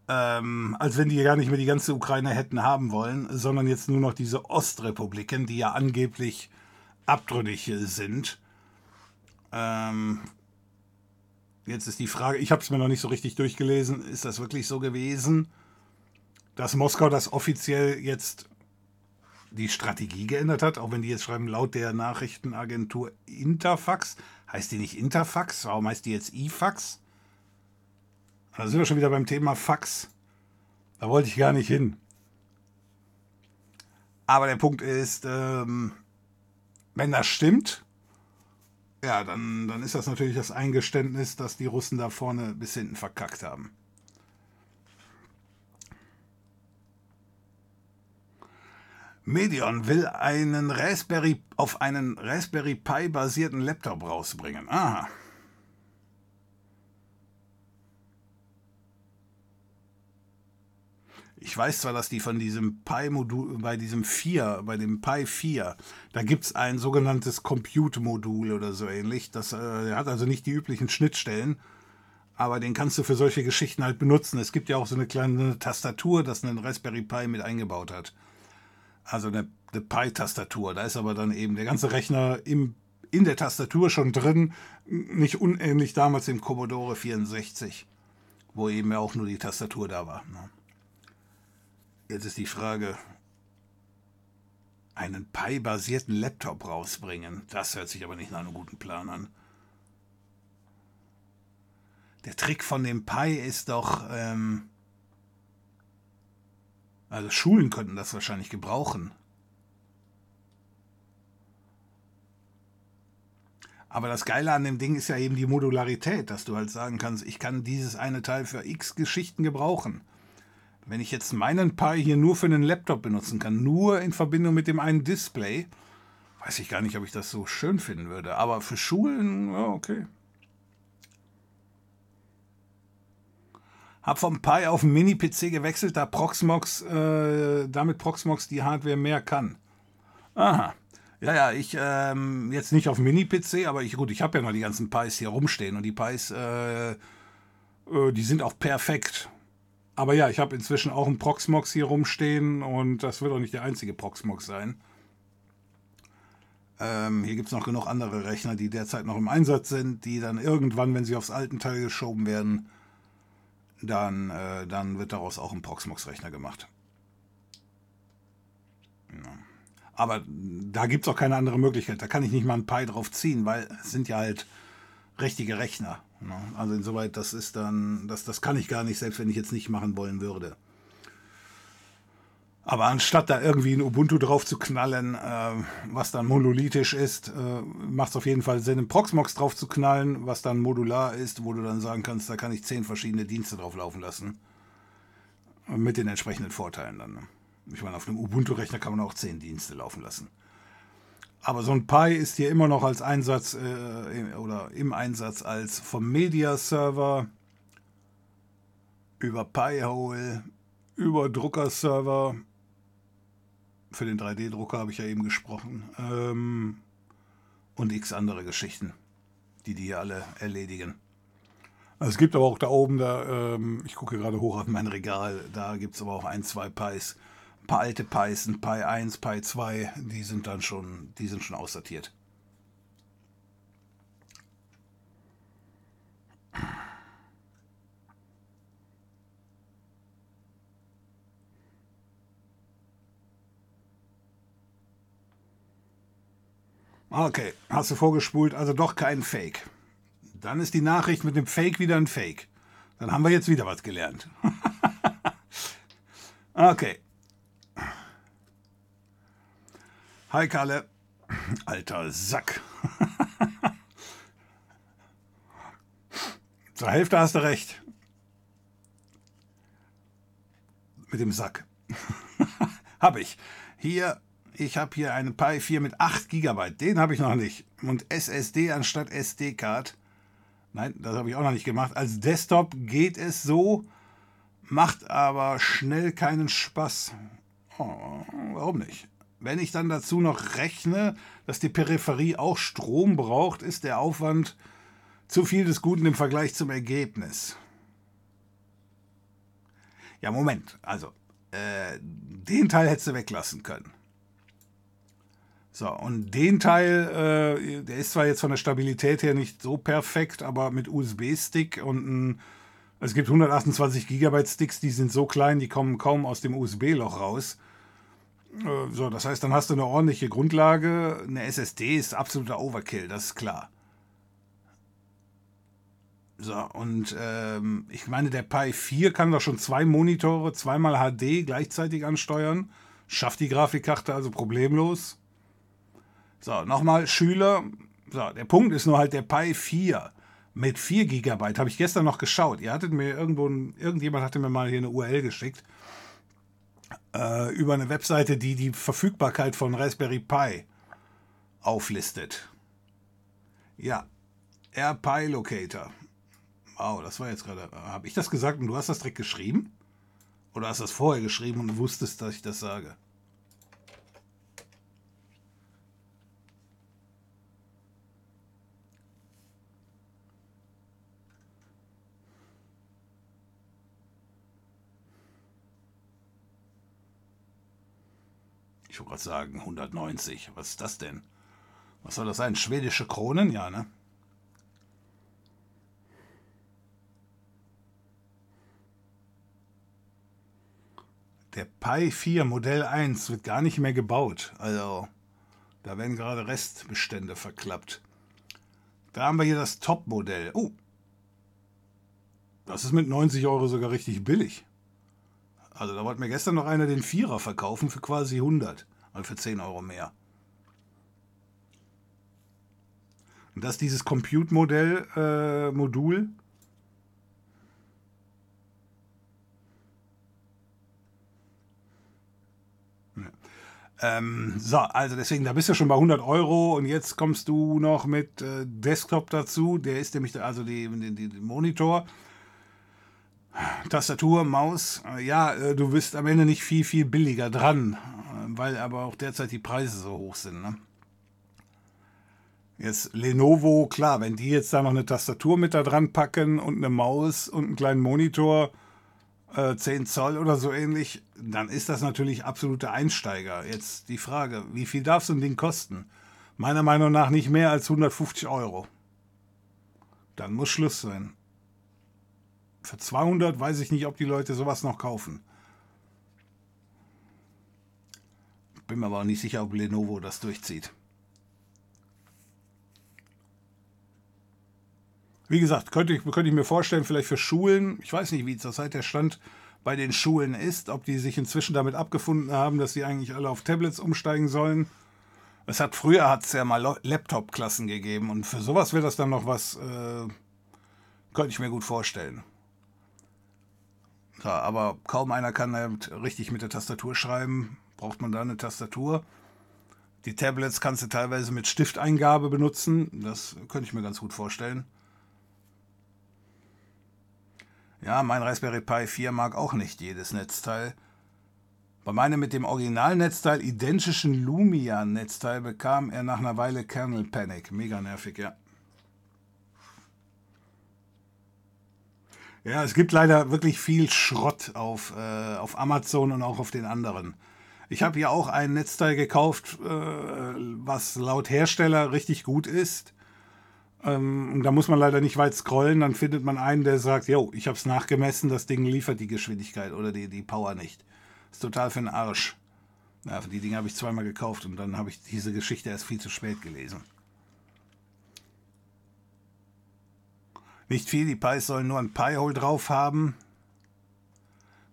Ähm, als wenn die gar nicht mehr die ganze Ukraine hätten haben wollen, sondern jetzt nur noch diese Ostrepubliken, die ja angeblich abtrünnig sind. Ähm, jetzt ist die Frage, ich habe es mir noch nicht so richtig durchgelesen, ist das wirklich so gewesen, dass Moskau das offiziell jetzt die Strategie geändert hat, auch wenn die jetzt schreiben, laut der Nachrichtenagentur Interfax. Heißt die nicht Interfax? Warum heißt die jetzt IFAX? Da sind wir schon wieder beim Thema Fax. Da wollte ich gar nicht hin. Aber der Punkt ist, ähm, wenn das stimmt, ja, dann, dann ist das natürlich das Eingeständnis, dass die Russen da vorne bis hinten verkackt haben. Medion will einen Raspberry auf einen Raspberry Pi basierten Laptop rausbringen. Aha. Ich weiß zwar, dass die von diesem Pi-Modul, bei diesem 4, bei dem Pi 4, da gibt es ein sogenanntes Compute-Modul oder so ähnlich. Das äh, hat also nicht die üblichen Schnittstellen, aber den kannst du für solche Geschichten halt benutzen. Es gibt ja auch so eine kleine Tastatur, das einen Raspberry Pi mit eingebaut hat also eine, eine Pi-Tastatur. Da ist aber dann eben der ganze Rechner im, in der Tastatur schon drin, nicht unähnlich damals im Commodore 64, wo eben ja auch nur die Tastatur da war. Ne? Jetzt ist die Frage, einen Pi-basierten Laptop rausbringen, das hört sich aber nicht nach einem guten Plan an. Der Trick von dem Pi ist doch, ähm, also Schulen könnten das wahrscheinlich gebrauchen. Aber das Geile an dem Ding ist ja eben die Modularität, dass du halt sagen kannst, ich kann dieses eine Teil für x Geschichten gebrauchen. Wenn ich jetzt meinen Pi hier nur für einen Laptop benutzen kann, nur in Verbindung mit dem einen Display, weiß ich gar nicht, ob ich das so schön finden würde. Aber für Schulen, ja, okay. Hab vom Pi auf einen Mini-PC gewechselt, da Proxmox, äh, damit Proxmox die Hardware mehr kann. Aha. Ja, ja, ich ähm, jetzt nicht auf Mini-PC, aber ich, gut, ich habe ja noch die ganzen Pis hier rumstehen und die Pis, äh, äh, die sind auch perfekt. Aber ja, ich habe inzwischen auch einen Proxmox hier rumstehen und das wird auch nicht der einzige Proxmox sein. Ähm, hier gibt es noch genug andere Rechner, die derzeit noch im Einsatz sind, die dann irgendwann, wenn sie aufs alten Teil geschoben werden, dann, äh, dann wird daraus auch ein Proxmox-Rechner gemacht. Ja. Aber da gibt es auch keine andere Möglichkeit. Da kann ich nicht mal ein Pi drauf ziehen, weil es sind ja halt richtige Rechner. Ne? Also insoweit, das ist dann, das, das kann ich gar nicht, selbst wenn ich jetzt nicht machen wollen würde. Aber anstatt da irgendwie ein Ubuntu drauf zu knallen, äh, was dann monolithisch ist, äh, macht es auf jeden Fall Sinn, einen Proxmox drauf zu knallen, was dann modular ist, wo du dann sagen kannst, da kann ich zehn verschiedene Dienste drauf laufen lassen. Mit den entsprechenden Vorteilen dann. Ne? Ich meine, auf einem Ubuntu-Rechner kann man auch zehn Dienste laufen lassen. Aber so ein Pi ist hier immer noch als Einsatz äh, oder im Einsatz als vom Media-Server über Pi-Hole, über Druckerserver für den 3D-Drucker habe ich ja eben gesprochen. Ähm, und x andere Geschichten, die die hier alle erledigen. Also es gibt aber auch da oben, da, ähm, ich gucke gerade hoch auf mein Regal, da gibt es aber auch ein, zwei Pis. Ein paar alte Pis, ein Pi 1, Pi 2, die sind dann schon, die sind schon aussortiert. Okay, hast du vorgespult, also doch kein Fake. Dann ist die Nachricht mit dem Fake wieder ein Fake. Dann haben wir jetzt wieder was gelernt. okay. Hi Kalle. Alter Sack. Zur Hälfte hast du recht. Mit dem Sack. habe ich. Hier, ich habe hier einen Pi 4 mit 8 GB. Den habe ich noch nicht. Und SSD anstatt SD-Card. Nein, das habe ich auch noch nicht gemacht. Als Desktop geht es so, macht aber schnell keinen Spaß. Oh, warum nicht? Wenn ich dann dazu noch rechne, dass die Peripherie auch Strom braucht, ist der Aufwand zu viel des Guten im Vergleich zum Ergebnis. Ja, Moment. Also, äh, den Teil hättest du weglassen können. So, und den Teil, äh, der ist zwar jetzt von der Stabilität her nicht so perfekt, aber mit USB-Stick und ein, es gibt 128 GB Sticks, die sind so klein, die kommen kaum aus dem USB-Loch raus. Äh, so, das heißt, dann hast du eine ordentliche Grundlage. Eine SSD ist absoluter Overkill, das ist klar. So, und ähm, ich meine, der Pi 4 kann doch schon zwei Monitore, zweimal HD gleichzeitig ansteuern. Schafft die Grafikkarte also problemlos. So, nochmal Schüler. So, der Punkt ist nur halt der Pi 4 mit 4 GB. Habe ich gestern noch geschaut. Ihr hattet mir irgendwo, irgendjemand hatte mir mal hier eine URL geschickt. Äh, über eine Webseite, die die Verfügbarkeit von Raspberry Pi auflistet. Ja, AirPi Locator. Wow, das war jetzt gerade. Habe ich das gesagt und du hast das direkt geschrieben? Oder hast du das vorher geschrieben und wusstest, dass ich das sage? Ich wollte gerade sagen, 190. Was ist das denn? Was soll das sein? Schwedische Kronen? Ja, ne? Der Pi 4 Modell 1 wird gar nicht mehr gebaut. Also, da werden gerade Restbestände verklappt. Da haben wir hier das Top-Modell. Oh, das ist mit 90 Euro sogar richtig billig. Also da wollte mir gestern noch einer den Vierer verkaufen für quasi 100. Also für 10 Euro mehr. Und das dieses Compute-Modell, äh. Ähm, so, also deswegen, da bist du schon bei 100 Euro und jetzt kommst du noch mit äh, Desktop dazu. Der ist nämlich, also die, die, die Monitor, Tastatur, Maus. Äh, ja, äh, du bist am Ende nicht viel, viel billiger dran, äh, weil aber auch derzeit die Preise so hoch sind. Ne? Jetzt Lenovo, klar, wenn die jetzt da noch eine Tastatur mit da dran packen und eine Maus und einen kleinen Monitor, äh, 10 Zoll oder so ähnlich, dann ist das natürlich absolute Einsteiger. Jetzt die Frage, wie viel darf so ein Ding kosten? Meiner Meinung nach nicht mehr als 150 Euro. Dann muss Schluss sein. Für 200 weiß ich nicht, ob die Leute sowas noch kaufen. Bin mir aber auch nicht sicher, ob Lenovo das durchzieht. Wie gesagt, könnte ich, könnte ich mir vorstellen, vielleicht für Schulen, ich weiß nicht, wie zurzeit der Stand bei den Schulen ist, ob die sich inzwischen damit abgefunden haben, dass sie eigentlich alle auf Tablets umsteigen sollen. Es hat früher hat es ja mal Laptop-Klassen gegeben und für sowas wäre das dann noch was, äh, könnte ich mir gut vorstellen. Ja, aber kaum einer kann halt richtig mit der Tastatur schreiben. Braucht man da eine Tastatur? Die Tablets kannst du teilweise mit Stifteingabe benutzen. Das könnte ich mir ganz gut vorstellen. Ja, mein Raspberry Pi 4 mag auch nicht jedes Netzteil. Bei meinem mit dem Originalnetzteil identischen Lumia-Netzteil bekam er nach einer Weile Kernel Panic. Mega nervig, ja. Ja, es gibt leider wirklich viel Schrott auf, äh, auf Amazon und auch auf den anderen. Ich habe hier auch ein Netzteil gekauft, äh, was laut Hersteller richtig gut ist. Ähm, da muss man leider nicht weit scrollen, dann findet man einen, der sagt, jo, ich habe es nachgemessen, das Ding liefert die Geschwindigkeit oder die, die Power nicht. Ist total für den Arsch. Ja, die Dinge habe ich zweimal gekauft und dann habe ich diese Geschichte erst viel zu spät gelesen. Nicht viel, die Pies sollen nur ein Pi-Hole drauf haben.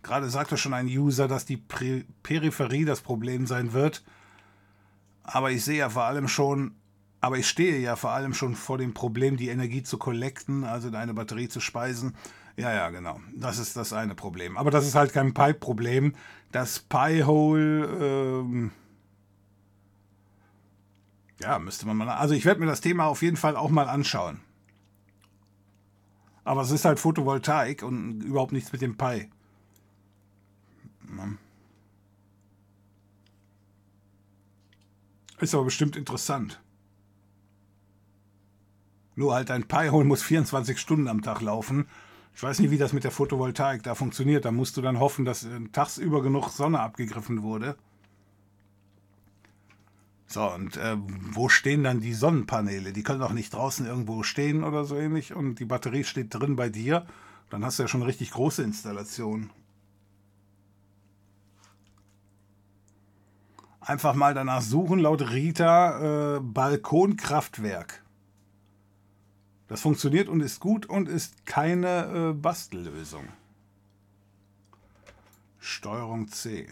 Gerade sagte schon ein User, dass die Peripherie das Problem sein wird. Aber ich sehe ja vor allem schon, aber ich stehe ja vor allem schon vor dem Problem, die Energie zu collecten, also in eine Batterie zu speisen. Ja, ja, genau. Das ist das eine Problem. Aber das ist halt kein Pi-Problem. Das Pi-Hole, ähm ja, müsste man mal. Also ich werde mir das Thema auf jeden Fall auch mal anschauen. Aber es ist halt Photovoltaik und überhaupt nichts mit dem Pi. Ist aber bestimmt interessant. Nur halt ein Pi-Hole muss 24 Stunden am Tag laufen. Ich weiß nicht, wie das mit der Photovoltaik da funktioniert. Da musst du dann hoffen, dass äh, tagsüber genug Sonne abgegriffen wurde. So, und äh, wo stehen dann die Sonnenpaneele? Die können doch nicht draußen irgendwo stehen oder so ähnlich. Und die Batterie steht drin bei dir. Dann hast du ja schon richtig große Installation. Einfach mal danach suchen, laut Rita, äh, Balkonkraftwerk. Das funktioniert und ist gut und ist keine äh, Bastellösung. Steuerung C.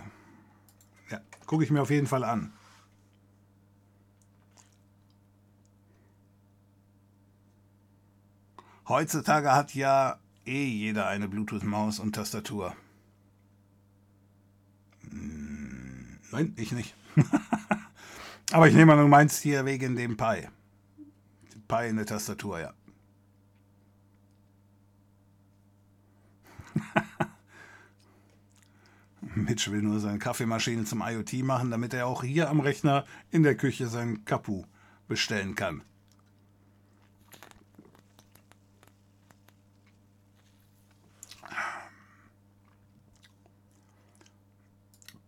Ja, gucke ich mir auf jeden Fall an. Heutzutage hat ja eh jeder eine Bluetooth-Maus und Tastatur. Hm, nein, ich nicht. Aber ich nehme an, du meinst hier wegen dem Pi. Pi in der Tastatur, ja. Mitch will nur seine Kaffeemaschine zum IoT machen, damit er auch hier am Rechner in der Küche sein Kapu bestellen kann.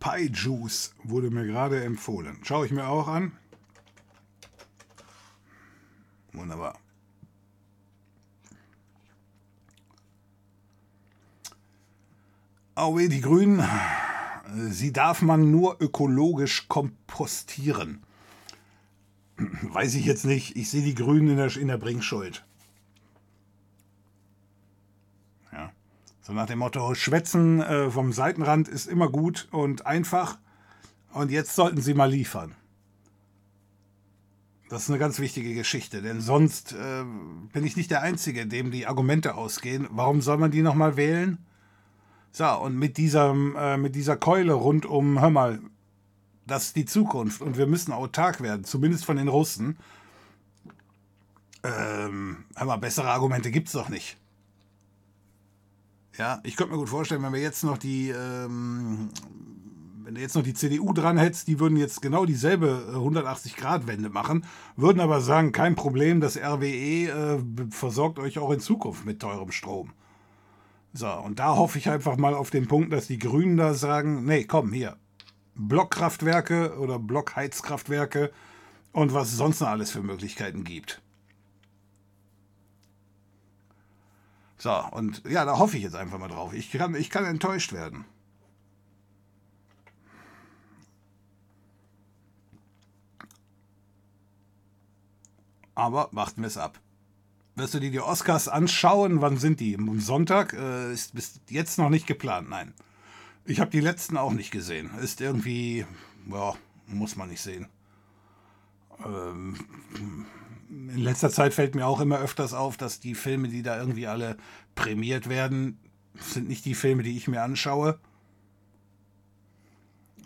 Pie Juice wurde mir gerade empfohlen. Schaue ich mir auch an. Wunderbar. Auwe, die Grünen. Sie darf man nur ökologisch kompostieren. Weiß ich jetzt nicht. Ich sehe die Grünen in der, in der Bringschuld. So nach dem Motto, Schwätzen äh, vom Seitenrand ist immer gut und einfach. Und jetzt sollten Sie mal liefern. Das ist eine ganz wichtige Geschichte, denn sonst äh, bin ich nicht der Einzige, dem die Argumente ausgehen. Warum soll man die nochmal wählen? So, und mit, diesem, äh, mit dieser Keule rund um, hör mal, das ist die Zukunft und wir müssen autark werden, zumindest von den Russen. Ähm, hör mal, bessere Argumente gibt es doch nicht. Ja, ich könnte mir gut vorstellen, wenn wir jetzt noch die, ähm, wenn du jetzt noch die CDU dran hättest, die würden jetzt genau dieselbe 180-Grad-Wende äh, machen, würden aber sagen, kein Problem, das RWE äh, versorgt euch auch in Zukunft mit teurem Strom. So, und da hoffe ich einfach mal auf den Punkt, dass die Grünen da sagen, nee, komm, hier, Blockkraftwerke oder Blockheizkraftwerke und was es sonst noch alles für Möglichkeiten gibt. So, und ja, da hoffe ich jetzt einfach mal drauf. Ich kann, ich kann enttäuscht werden. Aber warten wir es ab. Wirst du dir die Oscars anschauen? Wann sind die? Am Sonntag? Äh, ist bis jetzt noch nicht geplant, nein. Ich habe die letzten auch nicht gesehen. Ist irgendwie, ja, muss man nicht sehen. Ähm, in letzter Zeit fällt mir auch immer öfters auf, dass die Filme, die da irgendwie alle prämiert werden, sind nicht die Filme, die ich mir anschaue.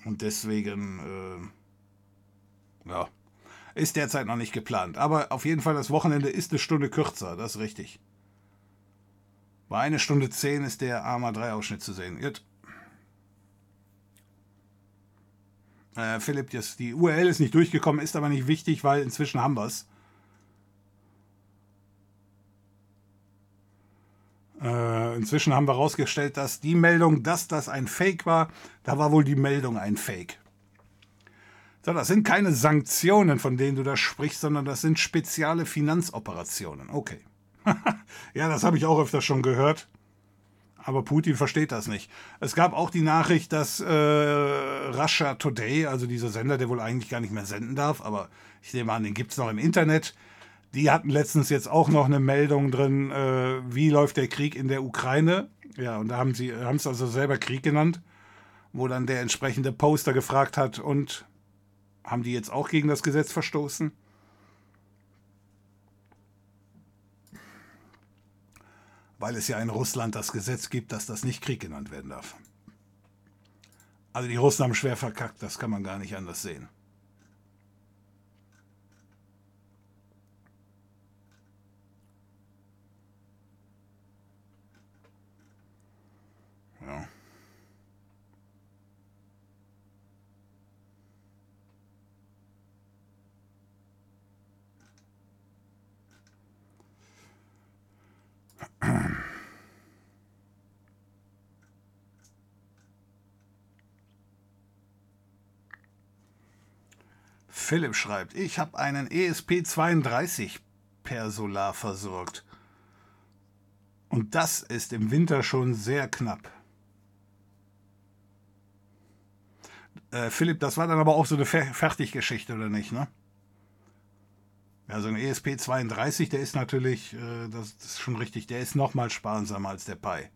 Und deswegen, äh, ja, ist derzeit noch nicht geplant. Aber auf jeden Fall, das Wochenende ist eine Stunde kürzer, das ist richtig. Bei einer Stunde zehn ist der AMA 3 Ausschnitt zu sehen. Gut. Äh, Philipp, das, die URL ist nicht durchgekommen, ist aber nicht wichtig, weil inzwischen haben wir es. Äh, inzwischen haben wir herausgestellt, dass die Meldung, dass das ein Fake war, da war wohl die Meldung ein Fake. So, das sind keine Sanktionen, von denen du da sprichst, sondern das sind spezielle Finanzoperationen. Okay. ja, das habe ich auch öfter schon gehört. Aber Putin versteht das nicht. Es gab auch die Nachricht, dass äh, Russia Today, also dieser Sender, der wohl eigentlich gar nicht mehr senden darf, aber ich nehme an, den gibt es noch im Internet, die hatten letztens jetzt auch noch eine Meldung drin, äh, wie läuft der Krieg in der Ukraine. Ja, und da haben sie es also selber Krieg genannt, wo dann der entsprechende Poster gefragt hat, und haben die jetzt auch gegen das Gesetz verstoßen? Weil es ja in Russland das Gesetz gibt, dass das nicht Krieg genannt werden darf. Also die Russen haben schwer verkackt, das kann man gar nicht anders sehen. Philipp schreibt, ich habe einen ESP32 per Solar versorgt. Und das ist im Winter schon sehr knapp. Äh, Philipp, das war dann aber auch so eine Fer Fertiggeschichte, oder nicht, ne? Ja, so ein ESP32, der ist natürlich, äh, das, das, ist schon richtig, der ist nochmal sparsamer als der Pi.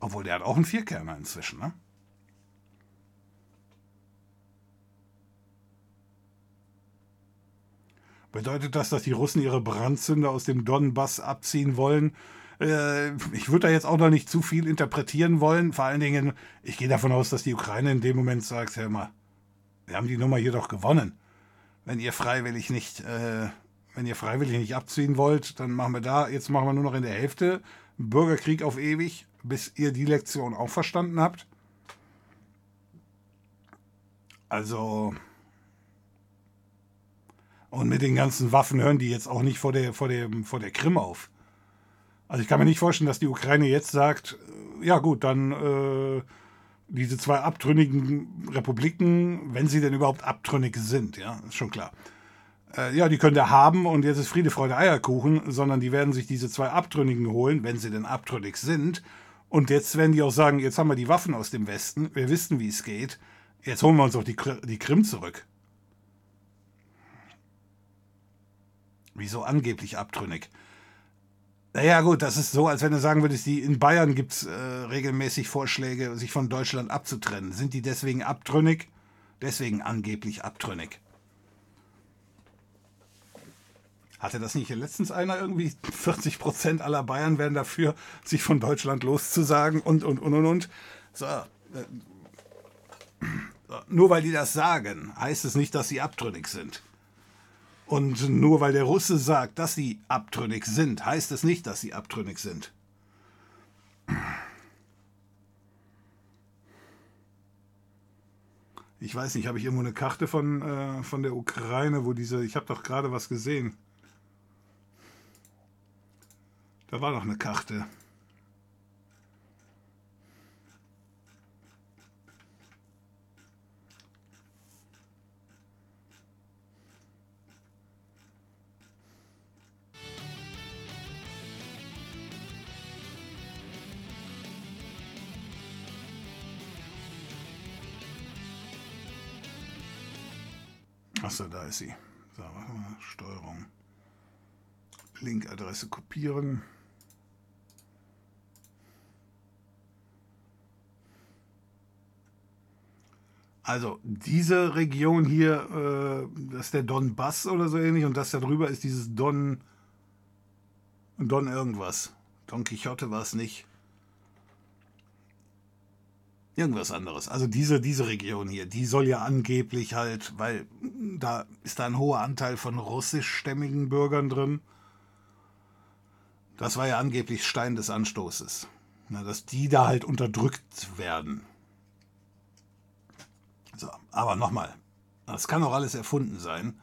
Obwohl, der hat auch einen Vierkerner inzwischen, ne? Bedeutet das, dass die Russen ihre Brandzünder aus dem Donbass abziehen wollen? Äh, ich würde da jetzt auch noch nicht zu viel interpretieren wollen. Vor allen Dingen, ich gehe davon aus, dass die Ukraine in dem Moment sagt, hör mal, wir haben die Nummer hier doch gewonnen. Wenn ihr freiwillig nicht, äh, wenn ihr freiwillig nicht abziehen wollt, dann machen wir da, jetzt machen wir nur noch in der Hälfte Bürgerkrieg auf ewig, bis ihr die Lektion auch verstanden habt. Also, und mit den ganzen Waffen hören die jetzt auch nicht vor der, vor der, vor der Krim auf. Also ich kann mir nicht vorstellen, dass die Ukraine jetzt sagt, äh, ja gut, dann äh, diese zwei abtrünnigen Republiken, wenn sie denn überhaupt abtrünnig sind, ja, ist schon klar. Äh, ja, die können da haben und jetzt ist Friede, Freude, Eierkuchen, sondern die werden sich diese zwei Abtrünnigen holen, wenn sie denn abtrünnig sind. Und jetzt werden die auch sagen, jetzt haben wir die Waffen aus dem Westen, wir wissen, wie es geht, jetzt holen wir uns auch die, die Krim zurück. Wieso angeblich abtrünnig? Naja, gut, das ist so, als wenn du sagen würdest, die, in Bayern gibt es äh, regelmäßig Vorschläge, sich von Deutschland abzutrennen. Sind die deswegen abtrünnig? Deswegen angeblich abtrünnig. Hatte das nicht letztens einer irgendwie? 40 Prozent aller Bayern werden dafür, sich von Deutschland loszusagen und, und, und, und, und. So, äh, nur weil die das sagen, heißt es nicht, dass sie abtrünnig sind. Und nur weil der Russe sagt, dass sie abtrünnig sind, heißt es nicht, dass sie abtrünnig sind. Ich weiß nicht, habe ich irgendwo eine Karte von, äh, von der Ukraine, wo diese, ich habe doch gerade was gesehen. Da war doch eine Karte. Achso, da ist sie. So, machen wir Steuerung. Linkadresse kopieren. Also diese Region hier, äh, das ist der Donbass oder so ähnlich und das da drüber ist dieses Don Don irgendwas. Don Quixote war es nicht. Irgendwas anderes. Also diese, diese Region hier, die soll ja angeblich halt, weil da ist da ein hoher Anteil von russischstämmigen Bürgern drin. Das war ja angeblich Stein des Anstoßes. Na, dass die da halt unterdrückt werden. So, aber nochmal, das kann auch alles erfunden sein.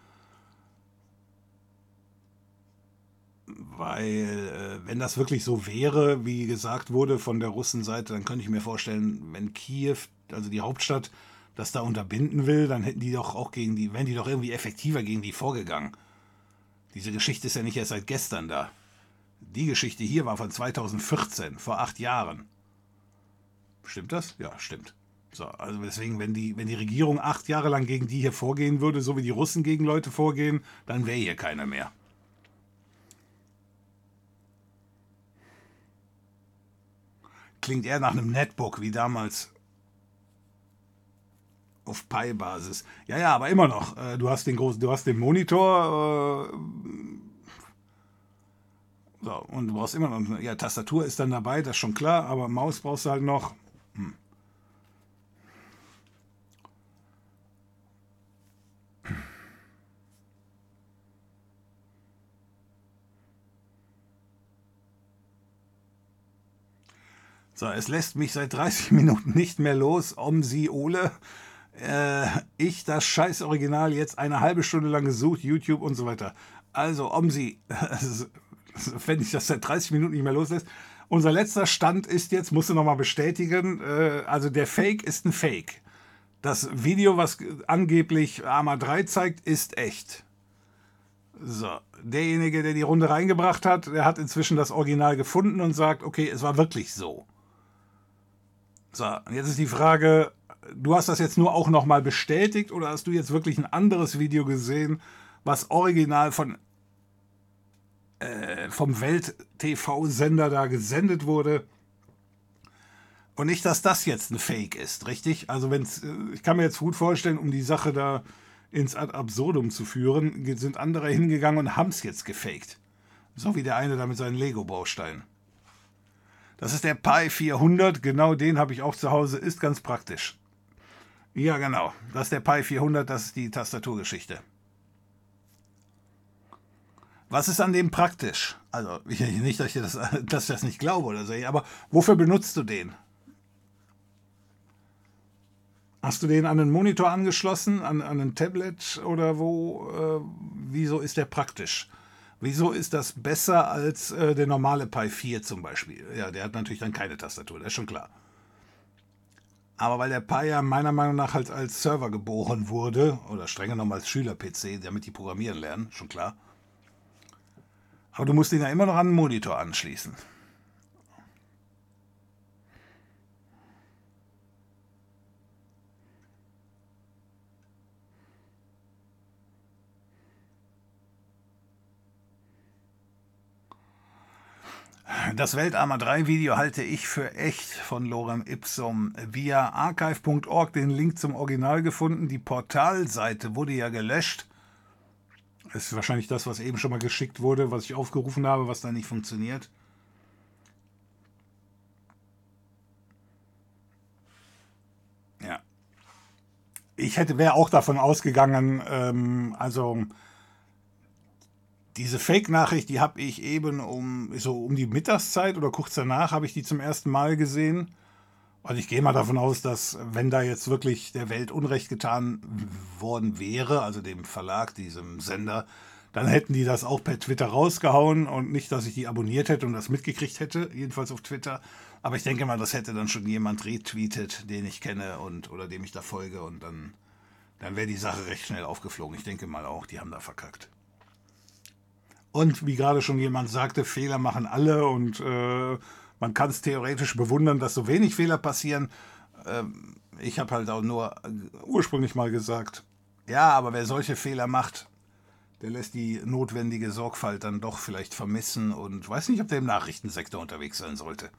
Weil, äh, wenn das wirklich so wäre, wie gesagt wurde von der Russenseite, dann könnte ich mir vorstellen, wenn Kiew, also die Hauptstadt, das da unterbinden will, dann hätten die doch auch gegen die, wären die doch irgendwie effektiver gegen die vorgegangen. Diese Geschichte ist ja nicht erst seit gestern da. Die Geschichte hier war von 2014, vor acht Jahren. Stimmt das? Ja, stimmt. So, also deswegen, wenn die, wenn die Regierung acht Jahre lang gegen die hier vorgehen würde, so wie die Russen gegen Leute vorgehen, dann wäre hier keiner mehr. Klingt eher nach einem Netbook wie damals auf Pi-Basis. Ja, ja, aber immer noch. Äh, du hast den großen, du hast den Monitor. Äh, so, und du brauchst immer noch. Ja, Tastatur ist dann dabei, das ist schon klar, aber Maus brauchst du halt noch. So, es lässt mich seit 30 Minuten nicht mehr los. Om sie Ole äh, ich das scheiß Original jetzt eine halbe Stunde lang gesucht, YouTube und so weiter. Also, Omsi, wenn ich das seit 30 Minuten nicht mehr loslässt. Unser letzter Stand ist jetzt, musst du nochmal bestätigen, äh, also der Fake ist ein Fake. Das Video, was angeblich Arma 3 zeigt, ist echt. So, derjenige, der die Runde reingebracht hat, der hat inzwischen das Original gefunden und sagt, okay, es war wirklich so. So, jetzt ist die Frage, du hast das jetzt nur auch nochmal bestätigt oder hast du jetzt wirklich ein anderes Video gesehen, was original von äh, vom Welt-TV-Sender da gesendet wurde? Und nicht, dass das jetzt ein Fake ist, richtig? Also wenn's, äh, ich kann mir jetzt gut vorstellen, um die Sache da ins Ad absurdum zu führen, sind andere hingegangen und haben es jetzt gefaked. So wie der eine da mit seinen Lego-Bausteinen. Das ist der Pi 400, genau den habe ich auch zu Hause, ist ganz praktisch. Ja, genau. Das ist der Pi 400, das ist die Tastaturgeschichte. Was ist an dem praktisch? Also, nicht, dass ich das, dass ich das nicht glaube oder so, aber wofür benutzt du den? Hast du den an einen Monitor angeschlossen, an, an ein Tablet oder wo? Äh, wieso ist der praktisch? Wieso ist das besser als äh, der normale Pi 4 zum Beispiel? Ja, der hat natürlich dann keine Tastatur, das ist schon klar. Aber weil der Pi ja meiner Meinung nach halt als Server geboren wurde, oder streng genommen als Schüler-PC, damit die programmieren lernen, schon klar. Aber du musst ihn ja immer noch an den Monitor anschließen. Das Weltarmer 3 Video halte ich für echt von Lorem Ipsum. Via archive.org den Link zum Original gefunden. Die Portalseite wurde ja gelöscht. Das ist wahrscheinlich das, was eben schon mal geschickt wurde, was ich aufgerufen habe, was da nicht funktioniert. Ja. Ich hätte wäre auch davon ausgegangen, ähm, also diese Fake-Nachricht, die habe ich eben um so um die Mittagszeit oder kurz danach habe ich die zum ersten Mal gesehen. Und ich gehe mal davon aus, dass wenn da jetzt wirklich der Welt Unrecht getan worden wäre, also dem Verlag, diesem Sender, dann hätten die das auch per Twitter rausgehauen und nicht, dass ich die abonniert hätte und das mitgekriegt hätte, jedenfalls auf Twitter. Aber ich denke mal, das hätte dann schon jemand retweetet, den ich kenne und oder dem ich da folge und dann, dann wäre die Sache recht schnell aufgeflogen. Ich denke mal auch, die haben da verkackt. Und wie gerade schon jemand sagte, Fehler machen alle und äh, man kann es theoretisch bewundern, dass so wenig Fehler passieren. Ähm, ich habe halt auch nur äh, ursprünglich mal gesagt, ja, aber wer solche Fehler macht, der lässt die notwendige Sorgfalt dann doch vielleicht vermissen und weiß nicht, ob der im Nachrichtensektor unterwegs sein sollte.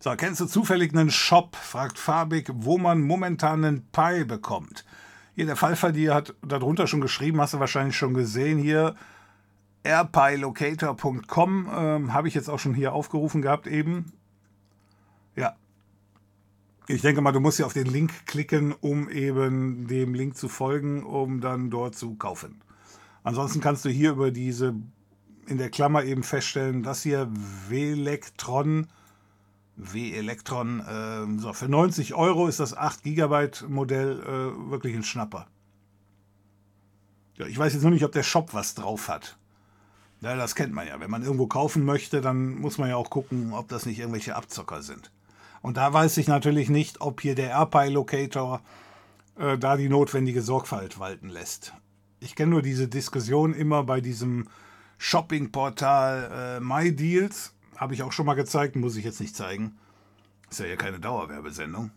So, kennst du zufällig einen Shop, fragt Fabik, wo man momentan einen Pi bekommt? Hier, der Fallverdiener hat darunter schon geschrieben, hast du wahrscheinlich schon gesehen hier. airpilocator.com ähm, habe ich jetzt auch schon hier aufgerufen gehabt eben. Ja. Ich denke mal, du musst ja auf den Link klicken, um eben dem Link zu folgen, um dann dort zu kaufen. Ansonsten kannst du hier über diese in der Klammer eben feststellen, dass hier Velectron W-Elektron. Äh, so, für 90 Euro ist das 8 GB Modell äh, wirklich ein Schnapper. Ja, ich weiß jetzt nur nicht, ob der Shop was drauf hat. Ja, das kennt man ja. Wenn man irgendwo kaufen möchte, dann muss man ja auch gucken, ob das nicht irgendwelche Abzocker sind. Und da weiß ich natürlich nicht, ob hier der AirPi Locator äh, da die notwendige Sorgfalt walten lässt. Ich kenne nur diese Diskussion immer bei diesem Shoppingportal äh, MyDeals. Habe ich auch schon mal gezeigt, muss ich jetzt nicht zeigen. Ist ja hier keine Dauerwerbesendung.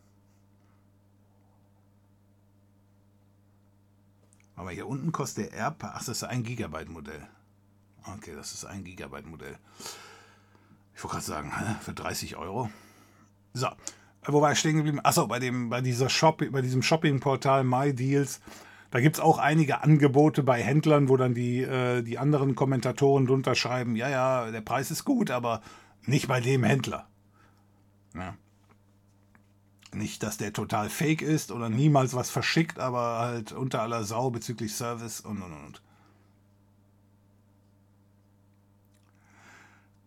Aber hier unten kostet der AirPod. Ach, das ist ein Gigabyte Modell. Okay, das ist ein Gigabyte Modell. Ich wollte gerade sagen, für 30 Euro. So, wo war ich stehen geblieben? Achso, bei, bei, bei diesem Shopping-Portal MyDeals. Da gibt es auch einige Angebote bei Händlern, wo dann die, äh, die anderen Kommentatoren drunter schreiben, ja, ja, der Preis ist gut, aber nicht bei dem Händler. Ja. Nicht, dass der total fake ist oder niemals was verschickt, aber halt unter aller Sau bezüglich Service und und und.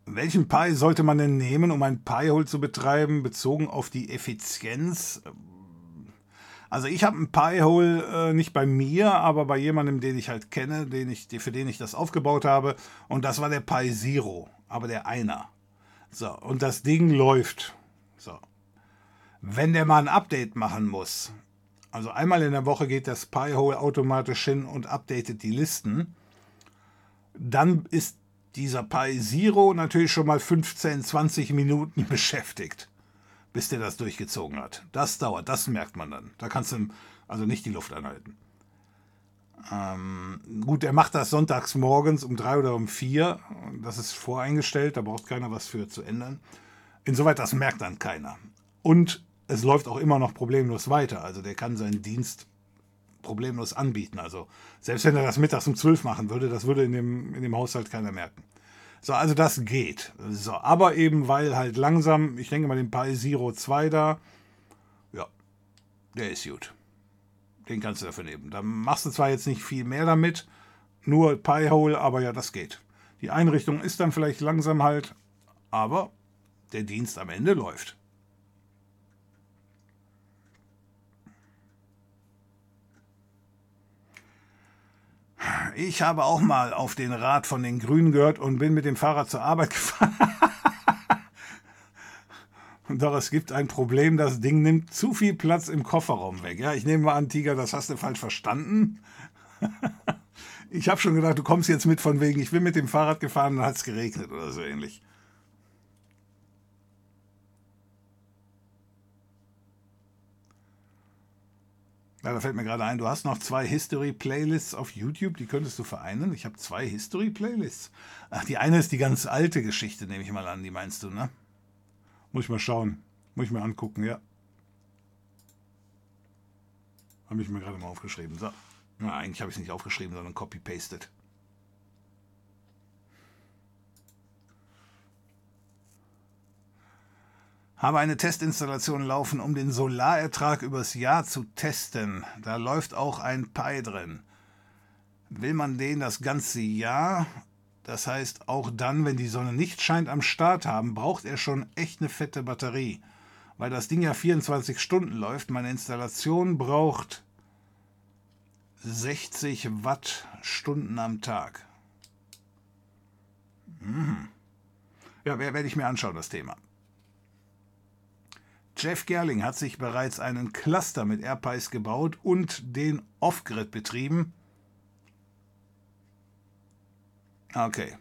Welchen Pi sollte man denn nehmen, um ein Pi-Hole zu betreiben, bezogen auf die Effizienz? Also ich habe ein Pi-Hole äh, nicht bei mir, aber bei jemandem, den ich halt kenne, den ich, für den ich das aufgebaut habe. Und das war der Pi Zero, aber der Einer. So, und das Ding läuft. So. Wenn der mal ein Update machen muss, also einmal in der Woche geht das Pi-Hole automatisch hin und updatet die Listen, dann ist dieser Pi Zero natürlich schon mal 15, 20 Minuten beschäftigt, bis der das durchgezogen hat. Das dauert, das merkt man dann. Da kannst du also nicht die Luft anhalten. Ähm, gut, er macht das sonntags morgens um drei oder um vier. Das ist voreingestellt, da braucht keiner was für zu ändern. Insoweit, das merkt dann keiner. Und es läuft auch immer noch problemlos weiter. Also der kann seinen Dienst problemlos anbieten. Also selbst wenn er das mittags um 12 machen würde, das würde in dem, in dem Haushalt keiner merken. So, also das geht. So, aber eben weil halt langsam, ich denke mal den Pi Zero 2 da, ja, der ist gut. Den kannst du dafür nehmen. Da machst du zwar jetzt nicht viel mehr damit, nur Pi-Hole, aber ja, das geht. Die Einrichtung ist dann vielleicht langsam halt, aber der Dienst am Ende läuft. Ich habe auch mal auf den Rat von den Grünen gehört und bin mit dem Fahrrad zur Arbeit gefahren. Doch es gibt ein Problem, das Ding nimmt zu viel Platz im Kofferraum weg. Ja, ich nehme mal an, Tiger, das hast du falsch verstanden. ich habe schon gedacht, du kommst jetzt mit von wegen, ich bin mit dem Fahrrad gefahren und hat es geregnet oder so ähnlich. Ja, da fällt mir gerade ein, du hast noch zwei History-Playlists auf YouTube, die könntest du vereinen. Ich habe zwei History-Playlists. Ach, die eine ist die ganz alte Geschichte, nehme ich mal an, die meinst du, ne? Muss ich mal schauen. Muss ich mir angucken, ja. Habe ich mir gerade mal aufgeschrieben. So. Na, eigentlich habe ich es nicht aufgeschrieben, sondern copy-pasted. Habe eine Testinstallation laufen, um den Solarertrag übers Jahr zu testen. Da läuft auch ein Pi drin. Will man den das ganze Jahr, das heißt auch dann, wenn die Sonne nicht scheint, am Start haben, braucht er schon echt eine fette Batterie. Weil das Ding ja 24 Stunden läuft. Meine Installation braucht 60 Wattstunden am Tag. Hm. Ja, werde ich mir anschauen, das Thema. Jeff Gerling hat sich bereits einen Cluster mit AirPies gebaut und den Off-Grid betrieben. Okay.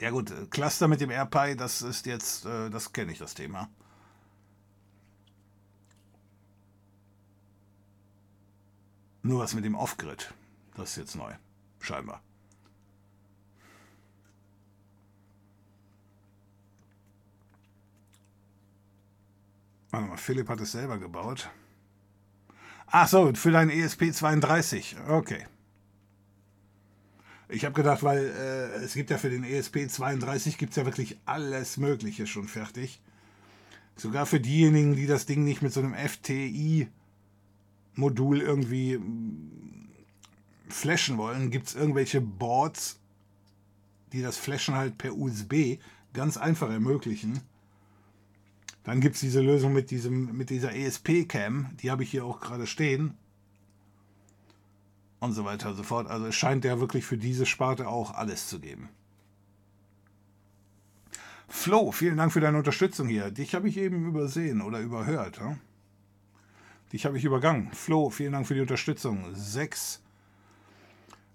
Ja gut, Cluster mit dem AirPie, das ist jetzt, äh, das kenne ich das Thema. Nur was mit dem Off-Grid, das ist jetzt neu, scheinbar. Warte mal, Philipp hat es selber gebaut. Ach so, für dein ESP32. Okay. Ich habe gedacht, weil äh, es gibt ja für den ESP32 gibt es ja wirklich alles Mögliche schon fertig. Sogar für diejenigen, die das Ding nicht mit so einem FTI-Modul irgendwie mm, flashen wollen, gibt es irgendwelche Boards, die das Flashen halt per USB ganz einfach ermöglichen. Dann gibt es diese Lösung mit, diesem, mit dieser ESP-Cam, die habe ich hier auch gerade stehen. Und so weiter und so fort. Also es scheint ja wirklich für diese Sparte auch alles zu geben. Flo, vielen Dank für deine Unterstützung hier. Dich habe ich eben übersehen oder überhört. Ja? Dich habe ich übergangen. Flo, vielen Dank für die Unterstützung. Sechs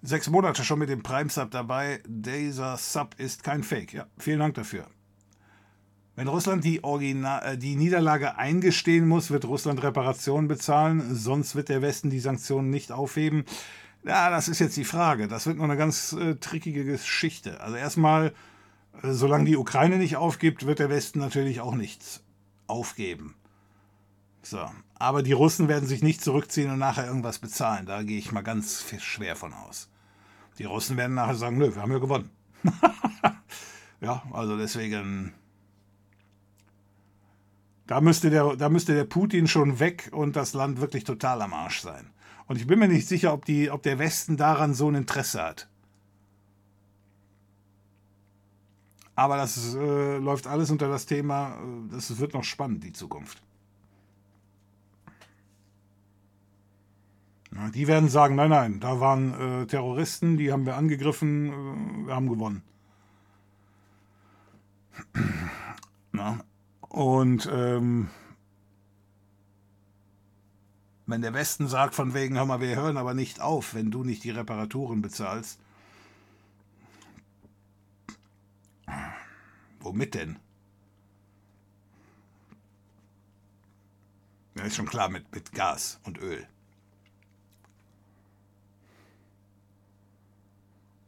Sechs Monate schon mit dem Prime Sub dabei. Dieser Sub ist kein Fake. Ja, vielen Dank dafür. Wenn Russland die, Original, äh, die Niederlage eingestehen muss, wird Russland Reparationen bezahlen, sonst wird der Westen die Sanktionen nicht aufheben. Ja, das ist jetzt die Frage. Das wird noch eine ganz äh, trickige Geschichte. Also erstmal, äh, solange die Ukraine nicht aufgibt, wird der Westen natürlich auch nichts aufgeben. So. Aber die Russen werden sich nicht zurückziehen und nachher irgendwas bezahlen. Da gehe ich mal ganz schwer von aus. Die Russen werden nachher sagen, nö, wir haben ja gewonnen. ja, also deswegen da müsste, der, da müsste der Putin schon weg und das Land wirklich total am Arsch sein. Und ich bin mir nicht sicher, ob, die, ob der Westen daran so ein Interesse hat. Aber das äh, läuft alles unter das Thema, äh, das wird noch spannend, die Zukunft. Ja, die werden sagen, nein, nein, da waren äh, Terroristen, die haben wir angegriffen, äh, wir haben gewonnen. Na, und ähm, wenn der Westen sagt von wegen, hör mal, wir hören aber nicht auf, wenn du nicht die Reparaturen bezahlst. Womit denn? Ja, ist schon klar, mit, mit Gas und Öl.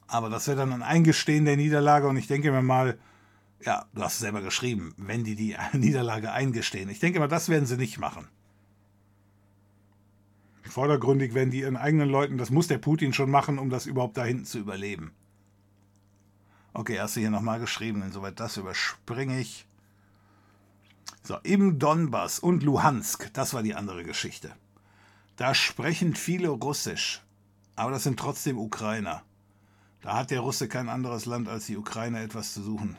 Aber das wäre dann ein Eingestehen der Niederlage und ich denke mir mal, ja, du hast es selber geschrieben, wenn die die Niederlage eingestehen. Ich denke mal, das werden sie nicht machen. Vordergründig werden die ihren eigenen Leuten, das muss der Putin schon machen, um das überhaupt da hinten zu überleben. Okay, hast du hier nochmal geschrieben, insoweit das überspringe ich. So, im Donbass und Luhansk, das war die andere Geschichte. Da sprechen viele Russisch, aber das sind trotzdem Ukrainer. Da hat der Russe kein anderes Land als die Ukraine etwas zu suchen.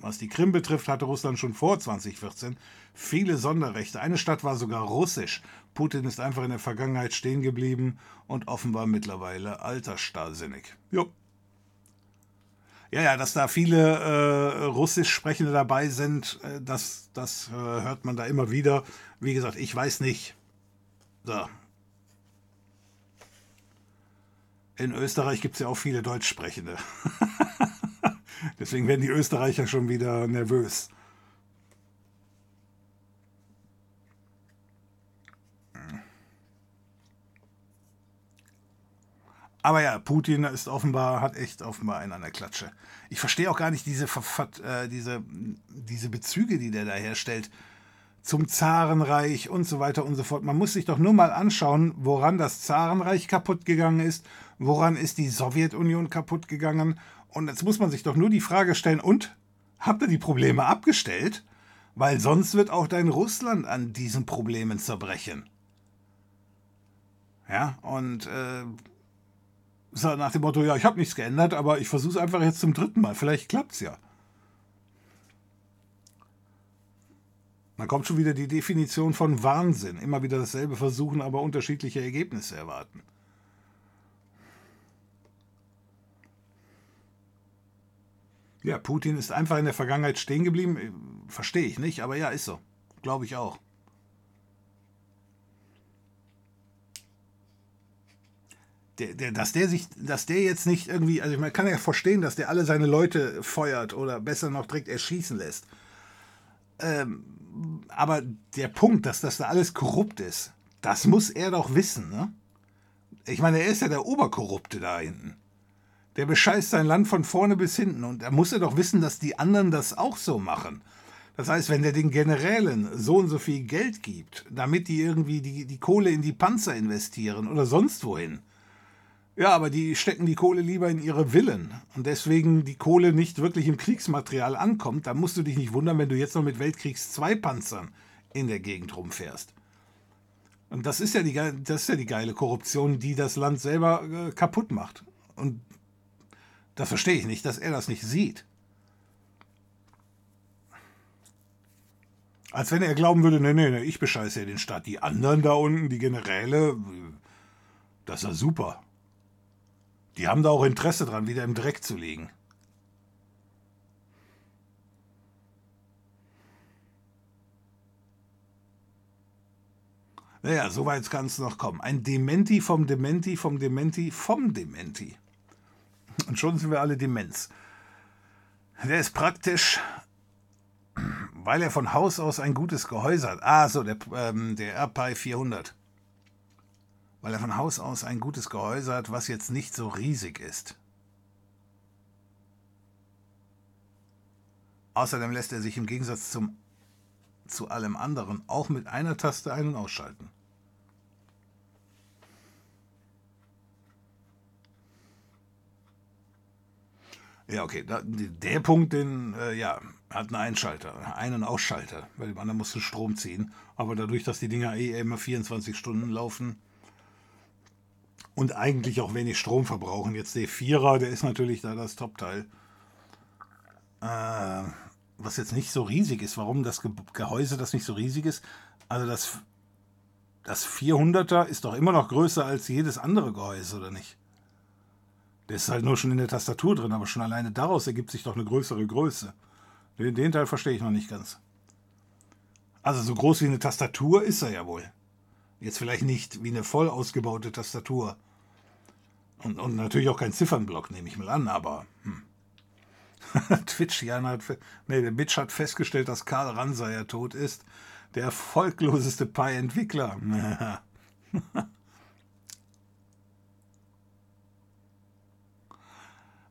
Was die Krim betrifft, hatte Russland schon vor 2014 viele Sonderrechte. Eine Stadt war sogar russisch. Putin ist einfach in der Vergangenheit stehen geblieben und offenbar mittlerweile altersstarrsinnig. Jo. Ja, ja, dass da viele äh, russisch Sprechende dabei sind, äh, das, das äh, hört man da immer wieder. Wie gesagt, ich weiß nicht. So. In Österreich gibt es ja auch viele Deutschsprechende. Deswegen werden die Österreicher schon wieder nervös. Aber ja, Putin ist offenbar, hat echt offenbar einen an der Klatsche. Ich verstehe auch gar nicht diese, äh, diese, diese Bezüge, die der da herstellt zum Zarenreich und so weiter und so fort. Man muss sich doch nur mal anschauen, woran das Zarenreich kaputt gegangen ist, woran ist die Sowjetunion kaputt gegangen und jetzt muss man sich doch nur die Frage stellen, und habt ihr die Probleme abgestellt? Weil sonst wird auch dein Russland an diesen Problemen zerbrechen. Ja, und äh, nach dem Motto, ja, ich habe nichts geändert, aber ich versuche es einfach jetzt zum dritten Mal. Vielleicht klappt es ja. Dann kommt schon wieder die Definition von Wahnsinn. Immer wieder dasselbe versuchen, aber unterschiedliche Ergebnisse erwarten. Ja, Putin ist einfach in der Vergangenheit stehen geblieben. Verstehe ich nicht, aber ja, ist so. Glaube ich auch. Der, der, dass der sich, dass der jetzt nicht irgendwie, also man kann ja verstehen, dass der alle seine Leute feuert oder besser noch direkt erschießen lässt. Ähm, aber der Punkt, dass das da alles korrupt ist, das muss er doch wissen, ne? Ich meine, er ist ja der Oberkorrupte da hinten. Der bescheißt sein Land von vorne bis hinten und er muss ja doch wissen, dass die anderen das auch so machen. Das heißt, wenn der den Generälen so und so viel Geld gibt, damit die irgendwie die, die Kohle in die Panzer investieren oder sonst wohin. Ja, aber die stecken die Kohle lieber in ihre Villen und deswegen die Kohle nicht wirklich im Kriegsmaterial ankommt, dann musst du dich nicht wundern, wenn du jetzt noch mit Weltkriegs 2 Panzern in der Gegend rumfährst. Und das ist ja die, das ist ja die geile Korruption, die das Land selber äh, kaputt macht. Und das verstehe ich nicht, dass er das nicht sieht. Als wenn er glauben würde, nee, nee, nee, ich bescheiße ja den Staat. Die anderen da unten, die Generäle, das ist ja super. Die haben da auch Interesse dran, wieder im Dreck zu liegen. Naja, so weit kann es noch kommen. Ein Dementi vom Dementi vom Dementi vom Dementi. Und schon sind wir alle Demenz. Der ist praktisch, weil er von Haus aus ein gutes Gehäuse hat. Ah, so, der, ähm, der AirPi 400. Weil er von Haus aus ein gutes Gehäuse hat, was jetzt nicht so riesig ist. Außerdem lässt er sich im Gegensatz zum, zu allem anderen auch mit einer Taste ein- und ausschalten. Ja, okay. Da, der Punkt, den, äh, ja, hat einen Einschalter, einen Ausschalter, weil dem anderen musst du Strom ziehen. Aber dadurch, dass die Dinger eh immer 24 Stunden laufen und eigentlich auch wenig Strom verbrauchen, jetzt der Vierer, der ist natürlich da das Top-Teil. Äh, was jetzt nicht so riesig ist. Warum das Ge Gehäuse das nicht so riesig ist? Also das, das 400er ist doch immer noch größer als jedes andere Gehäuse, oder nicht? Der ist halt nur schon in der Tastatur drin, aber schon alleine daraus ergibt sich doch eine größere Größe. Den, den Teil verstehe ich noch nicht ganz. Also so groß wie eine Tastatur ist er ja wohl. Jetzt vielleicht nicht wie eine voll ausgebaute Tastatur. Und, und natürlich auch kein Ziffernblock, nehme ich mal an, aber. Hm. Twitch, Jan hat. Nee, der Bitch hat festgestellt, dass Karl Ranseier tot ist. Der erfolgloseste Pi-Entwickler.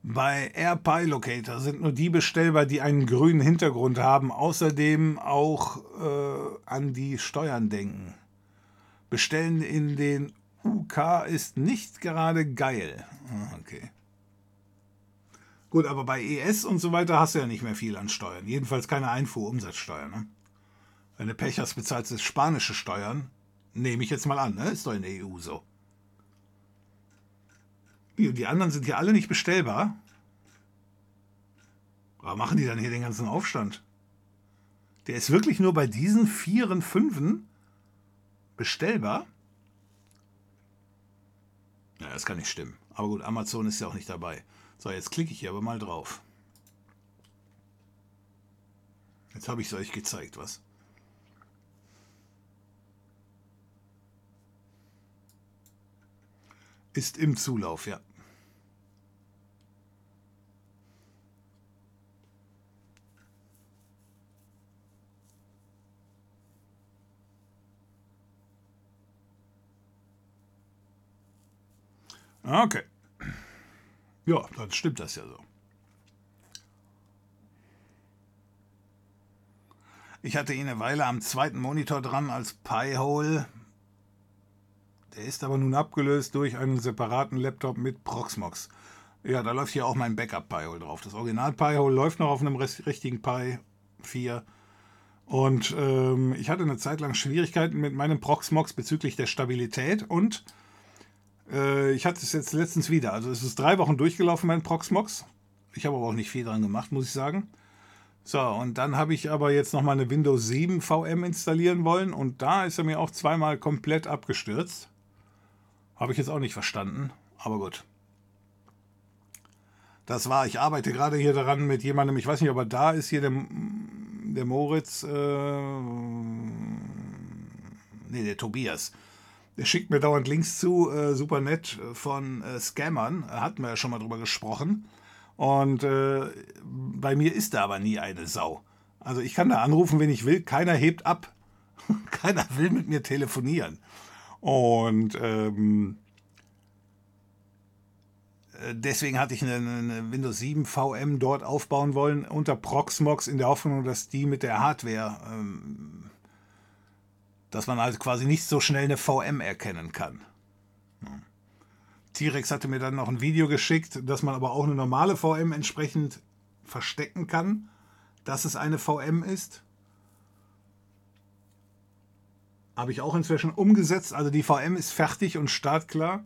Bei AirPi Locator sind nur die bestellbar, die einen grünen Hintergrund haben. Außerdem auch äh, an die Steuern denken. Bestellen in den UK ist nicht gerade geil. Ah, okay. Gut, aber bei ES und so weiter hast du ja nicht mehr viel an Steuern. Jedenfalls keine Einfuhrumsatzsteuer. Ne? Wenn du Pech hast, bezahlst du spanische Steuern. Nehme ich jetzt mal an, ne? Ist doch in der EU so. Die, die anderen sind ja alle nicht bestellbar. Aber machen die dann hier den ganzen Aufstand? Der ist wirklich nur bei diesen Vieren, Fünfen bestellbar? Ja, das kann nicht stimmen. Aber gut, Amazon ist ja auch nicht dabei. So, jetzt klicke ich hier aber mal drauf. Jetzt habe ich es euch gezeigt, was? Ist im Zulauf, ja. Okay. Ja, dann stimmt das ja so. Ich hatte ihn eine Weile am zweiten Monitor dran als Pi-Hole. Der ist aber nun abgelöst durch einen separaten Laptop mit Proxmox. Ja, da läuft hier auch mein Backup Pi-Hole drauf. Das Original Pi-Hole läuft noch auf einem richtigen Pi 4. Und ähm, ich hatte eine Zeit lang Schwierigkeiten mit meinem Proxmox bezüglich der Stabilität und äh, ich hatte es jetzt letztens wieder. Also es ist drei Wochen durchgelaufen, mein Proxmox. Ich habe aber auch nicht viel dran gemacht, muss ich sagen. So, und dann habe ich aber jetzt nochmal eine Windows 7 VM installieren wollen und da ist er mir auch zweimal komplett abgestürzt. Habe ich jetzt auch nicht verstanden, aber gut. Das war, ich arbeite gerade hier daran mit jemandem, ich weiß nicht, ob er da ist, hier der, der Moritz, äh, nee, der Tobias. Der schickt mir dauernd Links zu, äh, super nett, von äh, Scammern. Hatten wir ja schon mal drüber gesprochen. Und äh, bei mir ist da aber nie eine Sau. Also ich kann da anrufen, wenn ich will. Keiner hebt ab. Keiner will mit mir telefonieren. Und ähm, äh, deswegen hatte ich eine, eine, Windows 7 VM dort aufbauen wollen unter Proxmox in der Hoffnung, dass die mit der Hardware ähm, dass man halt quasi nicht so schnell eine VM erkennen kann. T-Rex hatte mir dann noch ein Video geschickt, dass man aber auch eine normale VM entsprechend verstecken kann, dass es eine VM ist. Habe ich auch inzwischen umgesetzt. Also die VM ist fertig und startklar.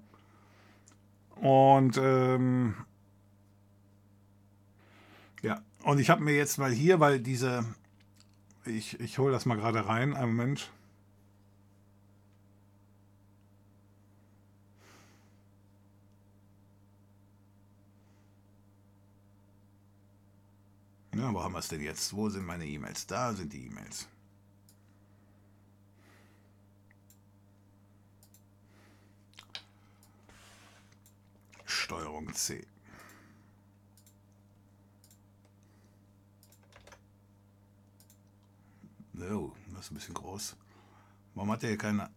Und ähm, ja, und ich habe mir jetzt mal hier, weil diese, ich, ich hole das mal gerade rein, einen Moment. Na, wo haben wir es denn jetzt? Wo sind meine E-Mails? Da sind die E-Mails. Steuerung C. So, das ist ein bisschen groß. Warum hat er hier keine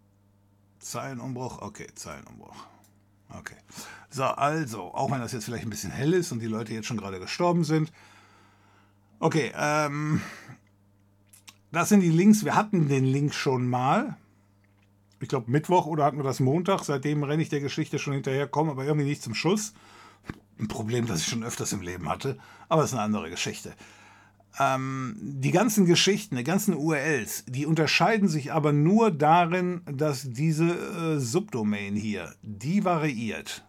Zeilenumbruch? Okay, Zeilenumbruch. Okay. So, also, auch wenn das jetzt vielleicht ein bisschen hell ist und die Leute jetzt schon gerade gestorben sind, Okay, ähm, das sind die Links. Wir hatten den Link schon mal. Ich glaube Mittwoch oder hatten wir das Montag. Seitdem renne ich der Geschichte schon hinterher, komme aber irgendwie nicht zum Schuss. Ein Problem, das ich schon öfters im Leben hatte. Aber es ist eine andere Geschichte. Ähm, die ganzen Geschichten, die ganzen URLs, die unterscheiden sich aber nur darin, dass diese äh, Subdomain hier, die variiert.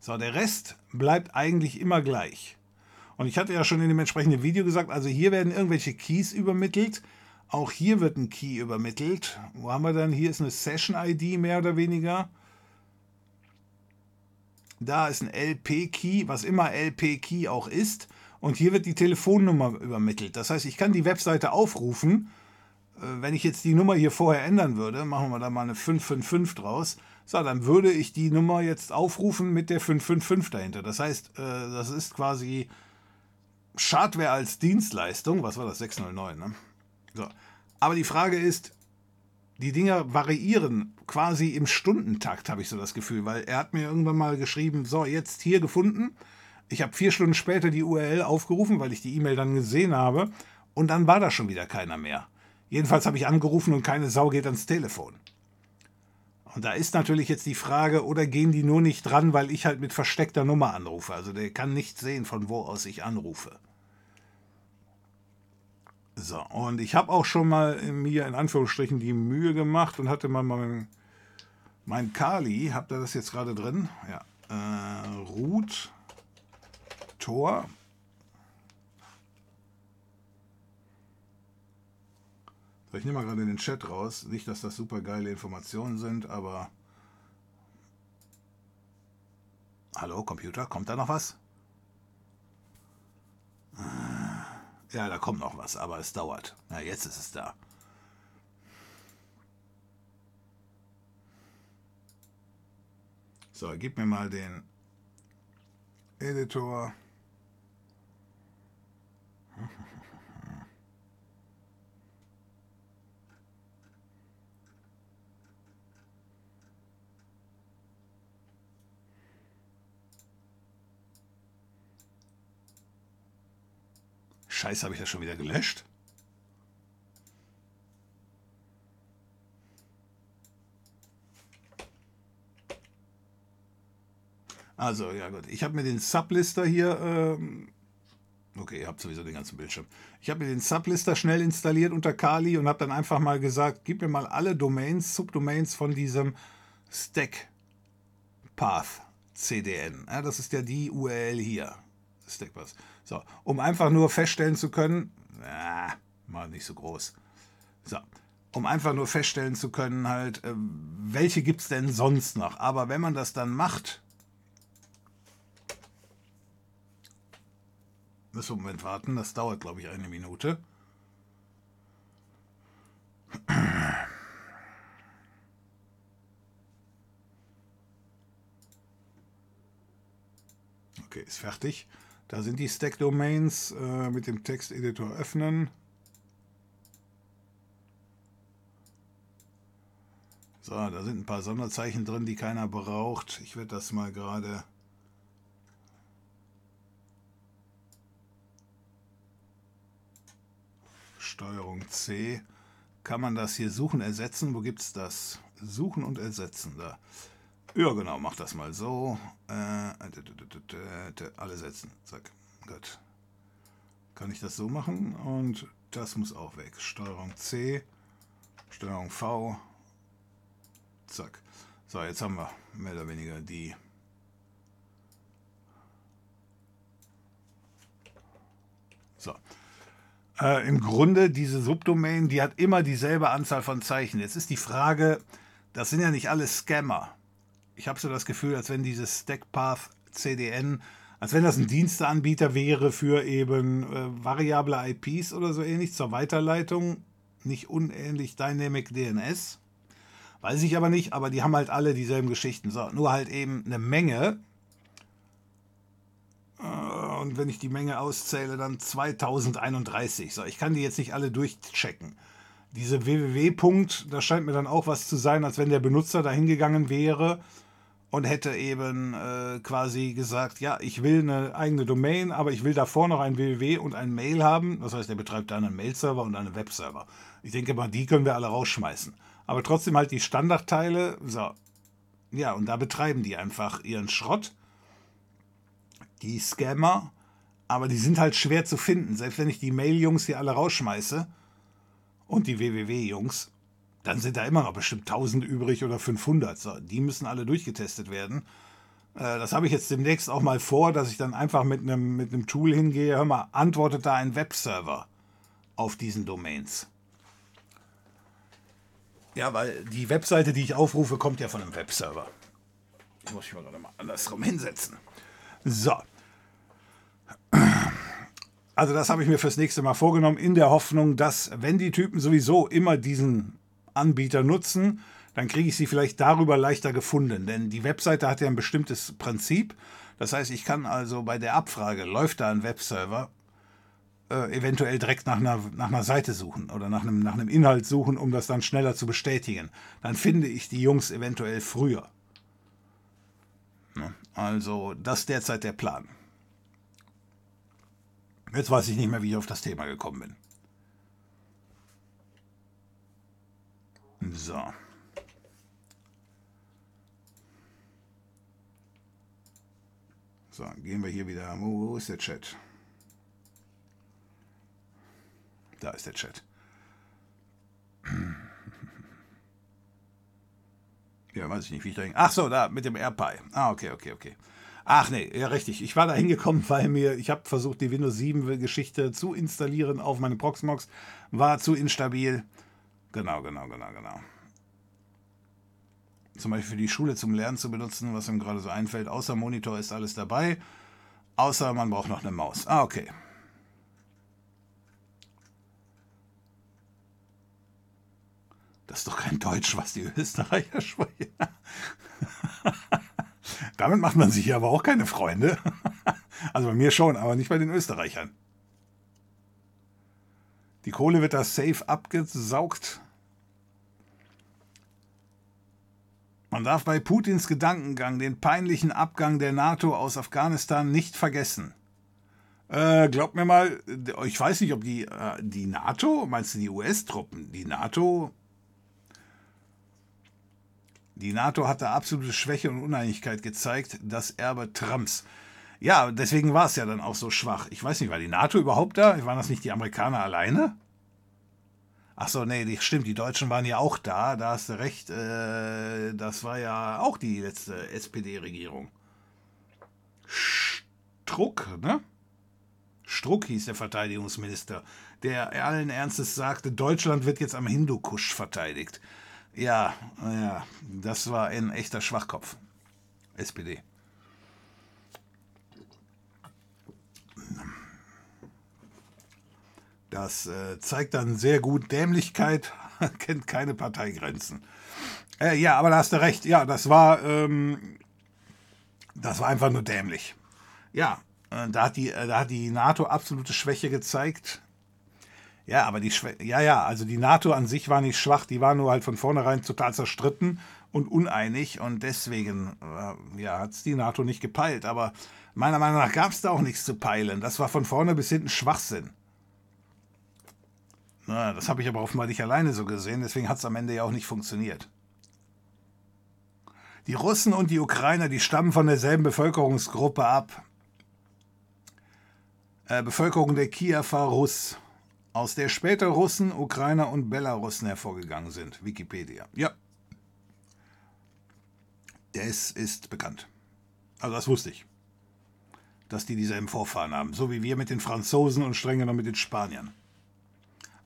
So, der Rest bleibt eigentlich immer gleich. Und ich hatte ja schon in dem entsprechenden Video gesagt, also hier werden irgendwelche Keys übermittelt. Auch hier wird ein Key übermittelt. Wo haben wir dann? Hier ist eine Session-ID mehr oder weniger. Da ist ein LP-Key, was immer LP-Key auch ist. Und hier wird die Telefonnummer übermittelt. Das heißt, ich kann die Webseite aufrufen. Äh, wenn ich jetzt die Nummer hier vorher ändern würde, machen wir da mal eine 555 draus. So, dann würde ich die Nummer jetzt aufrufen mit der 555 dahinter. Das heißt, äh, das ist quasi Schadware als Dienstleistung. Was war das? 609, ne? So. Aber die Frage ist, die Dinger variieren quasi im Stundentakt, habe ich so das Gefühl, weil er hat mir irgendwann mal geschrieben, so, jetzt hier gefunden. Ich habe vier Stunden später die URL aufgerufen, weil ich die E-Mail dann gesehen habe. Und dann war da schon wieder keiner mehr. Jedenfalls habe ich angerufen und keine Sau geht ans Telefon. Und da ist natürlich jetzt die Frage, oder gehen die nur nicht dran, weil ich halt mit versteckter Nummer anrufe. Also der kann nicht sehen, von wo aus ich anrufe. So, und ich habe auch schon mal mir in Anführungsstrichen die Mühe gemacht und hatte mal mein, mein Kali, habt ihr das jetzt gerade drin? Ja, äh, Root Tor. So, ich nehme mal gerade den Chat raus. Nicht, dass das super geile Informationen sind, aber. Hallo, Computer, kommt da noch was? Ja, da kommt noch was, aber es dauert. Na, jetzt ist es da. So, gib mir mal den Editor. Scheiße, habe ich das schon wieder gelöscht? Also, ja gut. Ich habe mir den Sublister hier ähm, Okay, ihr habt sowieso den ganzen Bildschirm. Ich habe mir den Sublister schnell installiert unter Kali und habe dann einfach mal gesagt, gib mir mal alle Domains, Subdomains von diesem Stack Path CDN. Ja, das ist ja die URL hier. Stackpath. So, um einfach nur feststellen zu können, äh, mal nicht so groß. So, um einfach nur feststellen zu können, halt, äh, welche gibt es denn sonst noch? Aber wenn man das dann macht, Müssen wir einen Moment warten, das dauert, glaube ich, eine Minute. Okay, ist fertig. Da sind die Stack-Domains äh, mit dem Texteditor öffnen. So, da sind ein paar Sonderzeichen drin, die keiner braucht. Ich werde das mal gerade Steuerung C, kann man das hier suchen, ersetzen. Wo gibt es das? Suchen und ersetzen. Da. Ja, genau, mach das mal so. Äh, alle setzen. Zack. Gut. Kann ich das so machen? Und das muss auch weg. Steuerung C, Steuerung V. Zack. So, jetzt haben wir mehr oder weniger die So. Äh, Im Grunde, diese Subdomain, die hat immer dieselbe Anzahl von Zeichen. Jetzt ist die Frage, das sind ja nicht alle Scammer. Ich habe so das Gefühl, als wenn dieses Stackpath CDN, als wenn das ein Diensteanbieter wäre für eben äh, variable IPs oder so ähnlich zur Weiterleitung. Nicht unähnlich Dynamic DNS. Weiß ich aber nicht, aber die haben halt alle dieselben Geschichten. So, nur halt eben eine Menge und wenn ich die Menge auszähle, dann 2031. So, ich kann die jetzt nicht alle durchchecken. Diese www-Punkt, das scheint mir dann auch was zu sein, als wenn der Benutzer da hingegangen wäre und hätte eben äh, quasi gesagt, ja, ich will eine eigene Domain, aber ich will davor noch ein www und ein Mail haben. Das heißt, er betreibt dann einen Mail-Server und einen Webserver. Ich denke mal, die können wir alle rausschmeißen. Aber trotzdem halt die Standardteile, so. Ja, und da betreiben die einfach ihren Schrott. Die Scammer, aber die sind halt schwer zu finden. Selbst wenn ich die Mail-Jungs hier alle rausschmeiße und die www-Jungs, dann sind da immer noch bestimmt 1000 übrig oder 500. So, die müssen alle durchgetestet werden. Äh, das habe ich jetzt demnächst auch mal vor, dass ich dann einfach mit einem, mit einem Tool hingehe. Hör mal, antwortet da ein Webserver auf diesen Domains. Ja, weil die Webseite, die ich aufrufe, kommt ja von einem Webserver. Ich muss mich mal gerade mal andersrum hinsetzen. So. Also das habe ich mir fürs nächste Mal vorgenommen, in der Hoffnung, dass wenn die Typen sowieso immer diesen Anbieter nutzen, dann kriege ich sie vielleicht darüber leichter gefunden. Denn die Webseite hat ja ein bestimmtes Prinzip. Das heißt, ich kann also bei der Abfrage, läuft da ein Webserver, äh, eventuell direkt nach einer, nach einer Seite suchen oder nach einem, nach einem Inhalt suchen, um das dann schneller zu bestätigen. Dann finde ich die Jungs eventuell früher. Ne? Also, das ist derzeit der Plan. Jetzt weiß ich nicht mehr, wie ich auf das Thema gekommen bin. So. So, gehen wir hier wieder. Wo ist der Chat? Da ist der Chat. Ja, weiß ich nicht, wie ich da hin. Ach so, da mit dem AirPie. Ah, okay, okay, okay. Ach nee, ja richtig. Ich war da hingekommen, weil mir, ich habe versucht, die Windows 7 Geschichte zu installieren auf meine Proxmox. War zu instabil. Genau, genau, genau, genau. Zum Beispiel für die Schule zum Lernen zu benutzen, was ihm gerade so einfällt. Außer Monitor ist alles dabei. Außer man braucht noch eine Maus. Ah, okay. Das ist doch kein Deutsch, was die Österreicher sprechen. Damit macht man sich hier aber auch keine Freunde. Also bei mir schon, aber nicht bei den Österreichern. Die Kohle wird da safe abgesaugt. Man darf bei Putins Gedankengang den peinlichen Abgang der NATO aus Afghanistan nicht vergessen. Äh, glaubt mir mal, ich weiß nicht, ob die, äh, die NATO, meinst du die US-Truppen, die NATO die NATO hat da absolute Schwäche und Uneinigkeit gezeigt, das Erbe Trumps. Ja, deswegen war es ja dann auch so schwach. Ich weiß nicht, war die NATO überhaupt da? Waren das nicht die Amerikaner alleine? Ach so, nee, stimmt, die Deutschen waren ja auch da, da hast du recht. Äh, das war ja auch die letzte SPD-Regierung. Struck, ne? Struck hieß der Verteidigungsminister, der allen Ernstes sagte, Deutschland wird jetzt am Hindukusch verteidigt. Ja, ja, das war ein echter Schwachkopf. SPD. Das äh, zeigt dann sehr gut, Dämlichkeit kennt keine Parteigrenzen. Äh, ja, aber da hast du recht. Ja, das war, ähm, das war einfach nur dämlich. Ja, äh, da, hat die, äh, da hat die NATO absolute Schwäche gezeigt. Ja, aber die Schwä ja, ja, also die NATO an sich war nicht schwach, die war nur halt von vornherein total zerstritten und uneinig und deswegen äh, ja, hat es die NATO nicht gepeilt. Aber meiner Meinung nach gab es da auch nichts zu peilen. Das war von vorne bis hinten Schwachsinn. Na, das habe ich aber offenbar nicht alleine so gesehen, deswegen hat es am Ende ja auch nicht funktioniert. Die Russen und die Ukrainer, die stammen von derselben Bevölkerungsgruppe ab. Äh, Bevölkerung der Kiewer Russ aus der später Russen, Ukrainer und Belarussen hervorgegangen sind. Wikipedia. Ja. Das ist bekannt. Also das wusste ich. Dass die dieselben Vorfahren haben. So wie wir mit den Franzosen und streng genommen mit den Spaniern.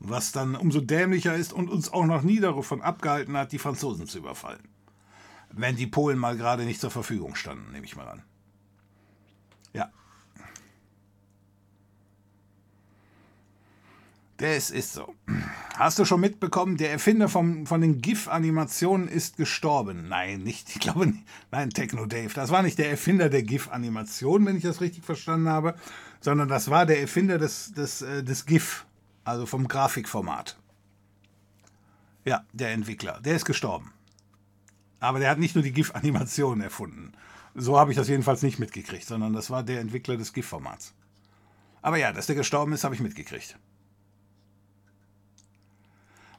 Was dann umso dämlicher ist und uns auch noch nie davon abgehalten hat, die Franzosen zu überfallen. Wenn die Polen mal gerade nicht zur Verfügung standen, nehme ich mal an. Ja. Das ist so. Hast du schon mitbekommen, der Erfinder vom, von den GIF-Animationen ist gestorben? Nein, nicht, ich glaube nicht. Nein, Techno Dave. Das war nicht der Erfinder der GIF-Animationen, wenn ich das richtig verstanden habe, sondern das war der Erfinder des, des, äh, des GIF, also vom Grafikformat. Ja, der Entwickler. Der ist gestorben. Aber der hat nicht nur die GIF-Animation erfunden. So habe ich das jedenfalls nicht mitgekriegt, sondern das war der Entwickler des GIF-Formats. Aber ja, dass der gestorben ist, habe ich mitgekriegt.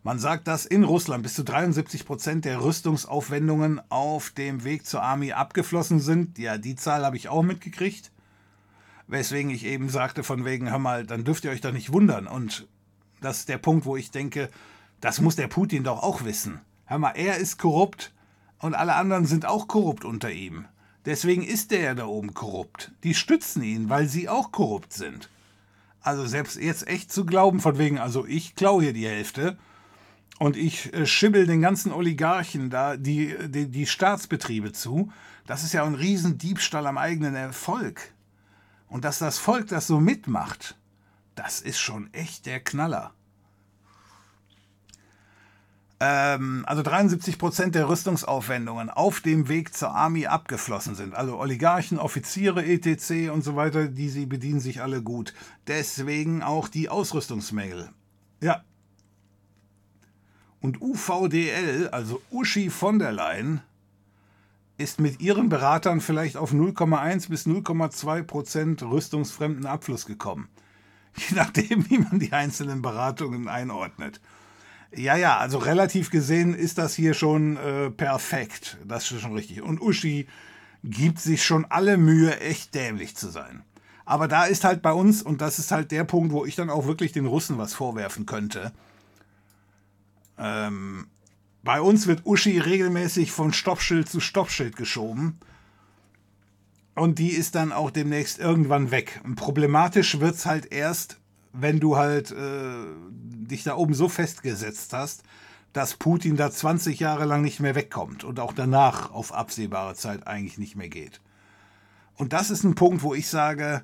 Man sagt, dass in Russland bis zu 73 Prozent der Rüstungsaufwendungen auf dem Weg zur Armee abgeflossen sind. Ja, die Zahl habe ich auch mitgekriegt. Weswegen ich eben sagte, von wegen, hör mal, dann dürft ihr euch doch nicht wundern. Und das ist der Punkt, wo ich denke, das muss der Putin doch auch wissen. Hör mal, er ist korrupt und alle anderen sind auch korrupt unter ihm. Deswegen ist er ja da oben korrupt. Die stützen ihn, weil sie auch korrupt sind. Also selbst jetzt echt zu glauben, von wegen, also ich klaue hier die Hälfte und ich äh, schibbel den ganzen Oligarchen da die, die, die Staatsbetriebe zu. Das ist ja ein Riesendiebstahl am eigenen Erfolg. Und dass das Volk das so mitmacht, das ist schon echt der Knaller. Ähm, also 73 Prozent der Rüstungsaufwendungen auf dem Weg zur Armee abgeflossen sind. Also Oligarchen, Offiziere, etc. und so weiter, die sie bedienen sich alle gut. Deswegen auch die Ausrüstungsmängel. Ja, und UVDL, also Uschi von der Leyen, ist mit ihren Beratern vielleicht auf 0,1 bis 0,2 Prozent rüstungsfremden Abfluss gekommen. Je nachdem, wie man die einzelnen Beratungen einordnet. Ja, ja, also relativ gesehen ist das hier schon äh, perfekt. Das ist schon richtig. Und Uschi gibt sich schon alle Mühe, echt dämlich zu sein. Aber da ist halt bei uns, und das ist halt der Punkt, wo ich dann auch wirklich den Russen was vorwerfen könnte, ähm, bei uns wird Uschi regelmäßig von Stoppschild zu Stoppschild geschoben. Und die ist dann auch demnächst irgendwann weg. Und problematisch wird es halt erst, wenn du halt äh, dich da oben so festgesetzt hast, dass Putin da 20 Jahre lang nicht mehr wegkommt und auch danach auf absehbare Zeit eigentlich nicht mehr geht. Und das ist ein Punkt, wo ich sage,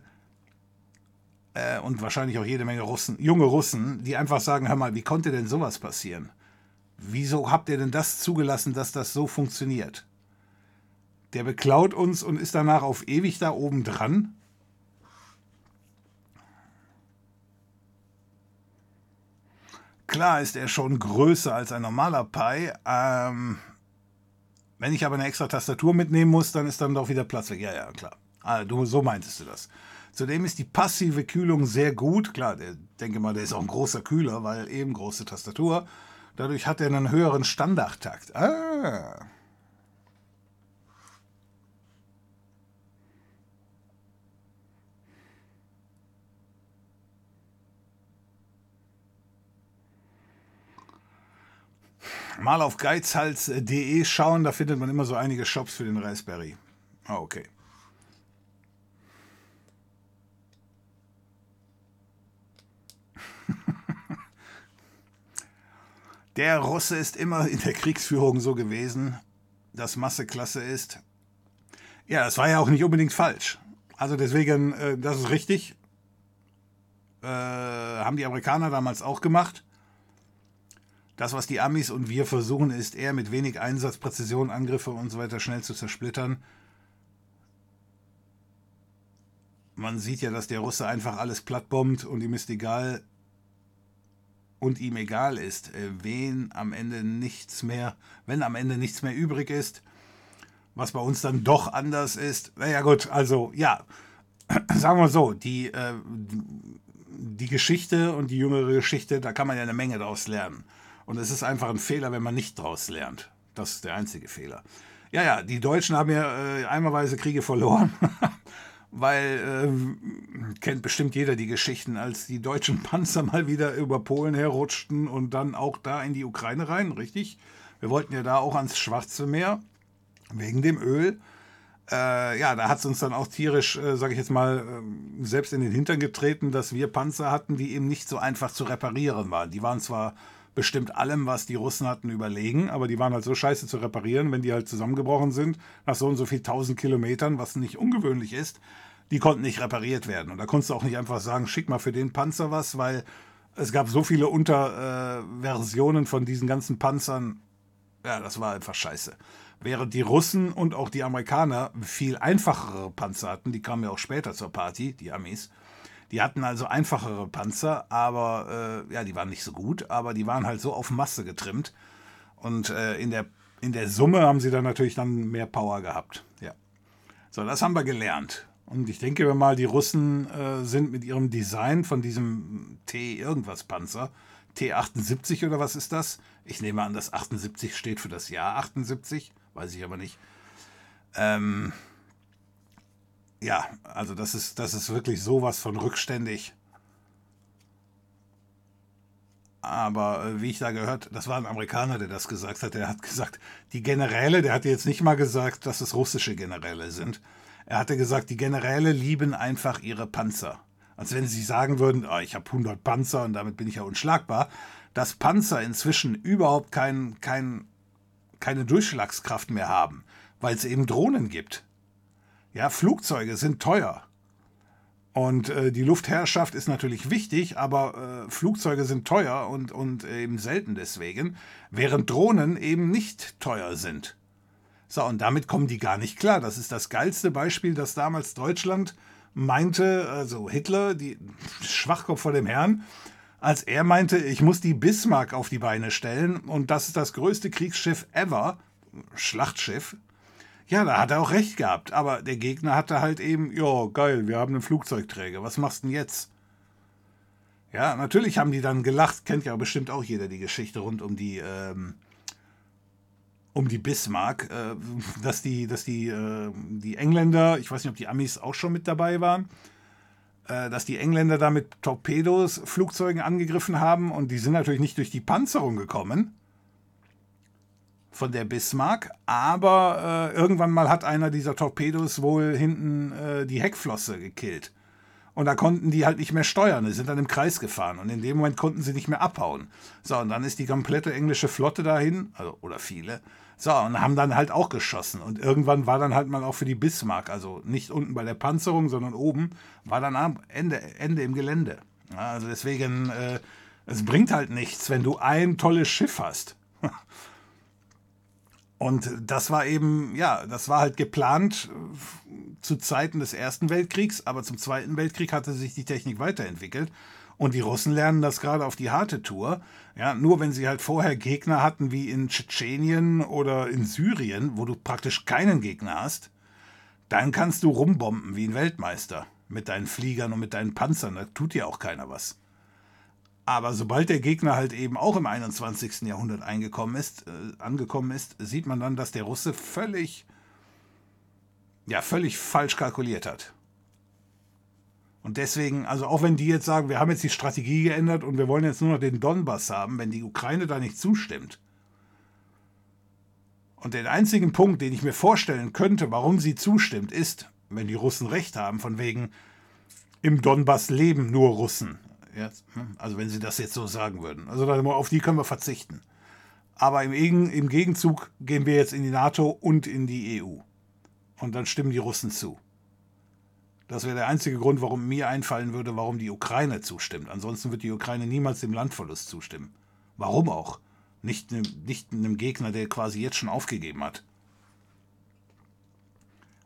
äh, und wahrscheinlich auch jede Menge Russen, junge Russen, die einfach sagen, hör mal, wie konnte denn sowas passieren? Wieso habt ihr denn das zugelassen, dass das so funktioniert? Der beklaut uns und ist danach auf ewig da oben dran? Klar ist er schon größer als ein normaler Pi. Ähm, wenn ich aber eine extra Tastatur mitnehmen muss, dann ist dann doch wieder Platz weg. Ja, ja, klar. Ah, du, so meintest du das. Zudem ist die passive Kühlung sehr gut. Klar, der, denke mal, der ist auch ein großer Kühler, weil eben große Tastatur. Dadurch hat er einen höheren Standardtakt. Ah. Mal auf geizhals.de schauen, da findet man immer so einige Shops für den Raspberry. Ah, okay. Der Russe ist immer in der Kriegsführung so gewesen, dass Masse Klasse ist. Ja, das war ja auch nicht unbedingt falsch. Also deswegen, äh, das ist richtig. Äh, haben die Amerikaner damals auch gemacht. Das, was die Amis und wir versuchen, ist eher mit wenig Einsatz, Präzision, Angriffe und so weiter schnell zu zersplittern. Man sieht ja, dass der Russe einfach alles plattbombt und ihm ist egal, und ihm egal ist, äh, wen am Ende nichts mehr, wenn am Ende nichts mehr übrig ist, was bei uns dann doch anders ist. Naja gut, also ja, sagen wir so, die, äh, die Geschichte und die jüngere Geschichte, da kann man ja eine Menge daraus lernen. Und es ist einfach ein Fehler, wenn man nicht daraus lernt. Das ist der einzige Fehler. Ja, ja, die Deutschen haben ja äh, einmalweise Kriege verloren. weil äh, kennt bestimmt jeder die Geschichten, als die deutschen Panzer mal wieder über Polen herrutschten und dann auch da in die Ukraine rein, richtig? Wir wollten ja da auch ans Schwarze Meer wegen dem Öl. Äh, ja, da hat es uns dann auch tierisch, äh, sage ich jetzt mal, äh, selbst in den Hintern getreten, dass wir Panzer hatten, die eben nicht so einfach zu reparieren waren. Die waren zwar bestimmt allem, was die Russen hatten, überlegen, aber die waren halt so scheiße zu reparieren, wenn die halt zusammengebrochen sind, nach so und so viel tausend Kilometern, was nicht ungewöhnlich ist, die konnten nicht repariert werden. Und da konntest du auch nicht einfach sagen, schick mal für den Panzer was, weil es gab so viele Unterversionen äh, von diesen ganzen Panzern. Ja, das war einfach scheiße. Während die Russen und auch die Amerikaner viel einfachere Panzer hatten, die kamen ja auch später zur Party, die Amis, Die hatten also einfachere Panzer, aber äh, ja, die waren nicht so gut, aber die waren halt so auf Masse getrimmt. Und äh, in, der, in der Summe haben sie dann natürlich dann mehr Power gehabt. Ja. So, das haben wir gelernt. Und ich denke mal, die Russen äh, sind mit ihrem Design von diesem T-Irgendwas-Panzer, T78 oder was ist das? Ich nehme an, dass 78 steht für das Jahr 78, weiß ich aber nicht. Ähm, ja, also das ist, das ist wirklich sowas von rückständig. Aber äh, wie ich da gehört, das war ein Amerikaner, der das gesagt hat. Der hat gesagt, die Generäle, der hatte jetzt nicht mal gesagt, dass es russische Generäle sind. Er hatte gesagt, die Generäle lieben einfach ihre Panzer. Als wenn sie sagen würden, oh, ich habe 100 Panzer und damit bin ich ja unschlagbar. Dass Panzer inzwischen überhaupt kein, kein, keine Durchschlagskraft mehr haben, weil es eben Drohnen gibt. Ja, Flugzeuge sind teuer. Und äh, die Luftherrschaft ist natürlich wichtig, aber äh, Flugzeuge sind teuer und, und eben selten deswegen, während Drohnen eben nicht teuer sind. So, und damit kommen die gar nicht klar. Das ist das geilste Beispiel, dass damals Deutschland meinte, also Hitler, die Schwachkopf vor dem Herrn, als er meinte, ich muss die Bismarck auf die Beine stellen und das ist das größte Kriegsschiff ever, Schlachtschiff, ja, da hat er auch recht gehabt. Aber der Gegner hatte halt eben, ja, geil, wir haben einen Flugzeugträger. Was machst du denn jetzt? Ja, natürlich haben die dann gelacht. Kennt ja bestimmt auch jeder die Geschichte rund um die, ähm, um die Bismarck, äh, dass die, dass die, äh, die Engländer, ich weiß nicht, ob die Amis auch schon mit dabei waren, äh, dass die Engländer da mit Torpedos Flugzeugen angegriffen haben und die sind natürlich nicht durch die Panzerung gekommen, von der Bismarck, aber äh, irgendwann mal hat einer dieser Torpedos wohl hinten äh, die Heckflosse gekillt. Und da konnten die halt nicht mehr steuern, die sind dann im Kreis gefahren und in dem Moment konnten sie nicht mehr abhauen. So, und dann ist die komplette englische Flotte dahin, also, oder viele, so, und haben dann halt auch geschossen. Und irgendwann war dann halt mal auch für die Bismarck, also nicht unten bei der Panzerung, sondern oben, war dann am Ende, Ende im Gelände. Ja, also deswegen, äh, es bringt halt nichts, wenn du ein tolles Schiff hast. Und das war eben, ja, das war halt geplant äh, zu Zeiten des Ersten Weltkriegs, aber zum Zweiten Weltkrieg hatte sich die Technik weiterentwickelt. Und die Russen lernen das gerade auf die harte Tour. Ja, nur wenn sie halt vorher Gegner hatten wie in Tschetschenien oder in Syrien, wo du praktisch keinen Gegner hast, dann kannst du rumbomben wie ein Weltmeister mit deinen Fliegern und mit deinen Panzern. Da tut dir auch keiner was. Aber sobald der Gegner halt eben auch im 21. Jahrhundert eingekommen ist, äh, angekommen ist, sieht man dann, dass der Russe völlig, ja, völlig falsch kalkuliert hat. Und deswegen, also auch wenn die jetzt sagen, wir haben jetzt die Strategie geändert und wir wollen jetzt nur noch den Donbass haben, wenn die Ukraine da nicht zustimmt. Und den einzigen Punkt, den ich mir vorstellen könnte, warum sie zustimmt, ist, wenn die Russen recht haben, von wegen, im Donbass leben nur Russen. Jetzt, hm? also wenn Sie das jetzt so sagen würden. Also auf die können wir verzichten. Aber im, im Gegenzug gehen wir jetzt in die NATO und in die EU. Und dann stimmen die Russen zu. Das wäre der einzige Grund, warum mir einfallen würde, warum die Ukraine zustimmt. Ansonsten wird die Ukraine niemals dem Landverlust zustimmen. Warum auch? Nicht, nicht einem Gegner, der quasi jetzt schon aufgegeben hat.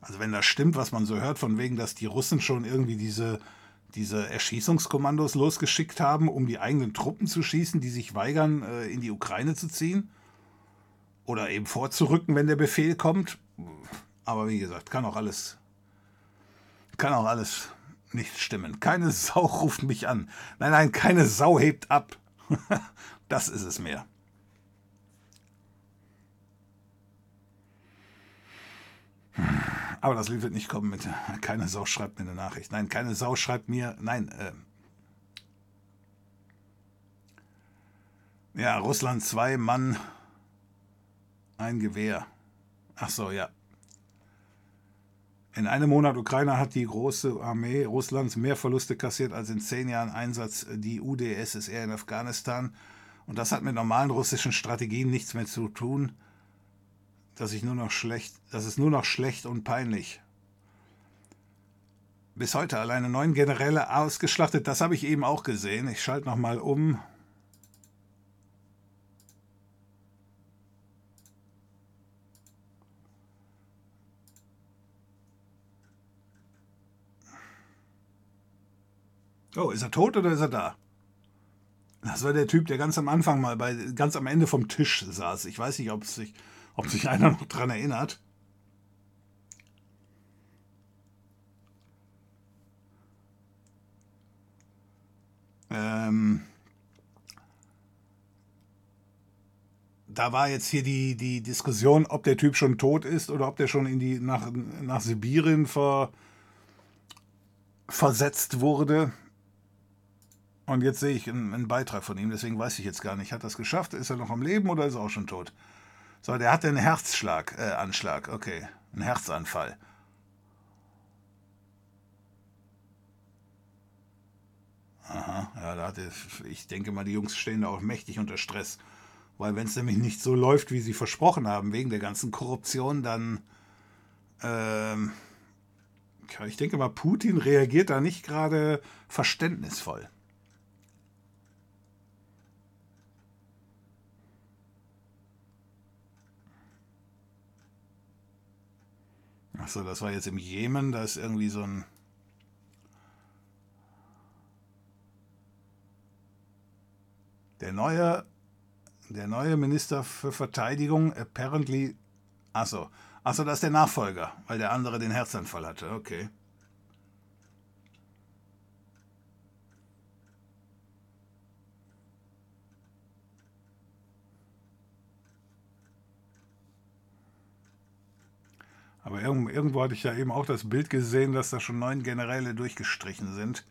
Also wenn das stimmt, was man so hört, von wegen, dass die Russen schon irgendwie diese diese Erschießungskommandos losgeschickt haben, um die eigenen Truppen zu schießen, die sich weigern, äh, in die Ukraine zu ziehen. Oder eben vorzurücken, wenn der Befehl kommt. Aber wie gesagt, kann auch alles, kann auch alles nicht stimmen. Keine Sau ruft mich an. Nein, nein, keine Sau hebt ab. das ist es mehr. Aber das Lied wird nicht kommen mit keine Sau schreibt mir eine Nachricht. Nein, keine Sau schreibt mir. Nein, äh, Ja, Russland zwei Mann, ein Gewehr. Ach so, ja. In einem Monat Ukraine hat die große Armee Russlands mehr Verluste kassiert als in zehn Jahren Einsatz die UdSSR in Afghanistan. Und das hat mit normalen russischen Strategien nichts mehr zu tun dass ich nur noch schlecht, das ist nur noch schlecht und peinlich. Bis heute alleine neun Generäle ausgeschlachtet, das habe ich eben auch gesehen. Ich schalte nochmal um. Oh, ist er tot oder ist er da? Das war der Typ, der ganz am Anfang mal bei, ganz am Ende vom Tisch saß. Ich weiß nicht, ob sich, ob sich einer noch dran erinnert. Ähm, da war jetzt hier die, die Diskussion, ob der Typ schon tot ist oder ob der schon in die, nach, nach Sibirien ver, versetzt wurde. Und jetzt sehe ich einen, einen, Beitrag von ihm, deswegen weiß ich jetzt gar nicht, hat es geschafft? Ist er noch am Leben oder ist er auch schon tot? So, der hatte einen Herzschlag, äh, Anschlag, okay, einen Herzanfall. Aha, ja, da hatte, ich denke mal, die Jungs stehen da auch mächtig unter Stress. Weil wenn es nämlich nicht so läuft, wie sie versprochen haben, wegen der ganzen Korruption, dann... Ähm, ich denke mal, Putin reagiert da nicht gerade verständnisvoll. Achso, das war jetzt im Jemen, da ist irgendwie so ein. Der neue, der neue Minister für Verteidigung, apparently. Achso, achso, das ist der Nachfolger, weil der andere den Herzanfall hatte. Okay. Aber irgendwo hatte ich ja eben auch das Bild gesehen, dass da schon neun Generäle durchgestrichen sind.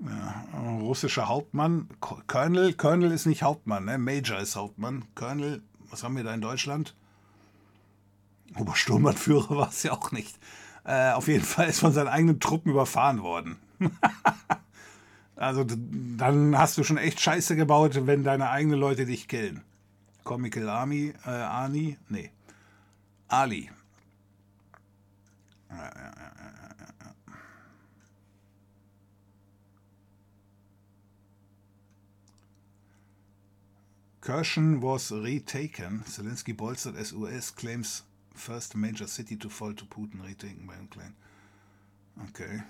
Ja, russischer Hauptmann, Colonel, Colonel ist nicht Hauptmann, ne? Major ist Hauptmann. Colonel, was haben wir da in Deutschland? Obersturmbannführer war es ja auch nicht. Äh, auf jeden Fall ist von seinen eigenen Truppen überfahren worden. also dann hast du schon echt Scheiße gebaut, wenn deine eigenen Leute dich killen. Comical Army, äh, Arnie, nee. Ali. Kherson was retaken. Zelensky bolstered as US claims first major city to fall to Putin retaken by Ukraine. Okay.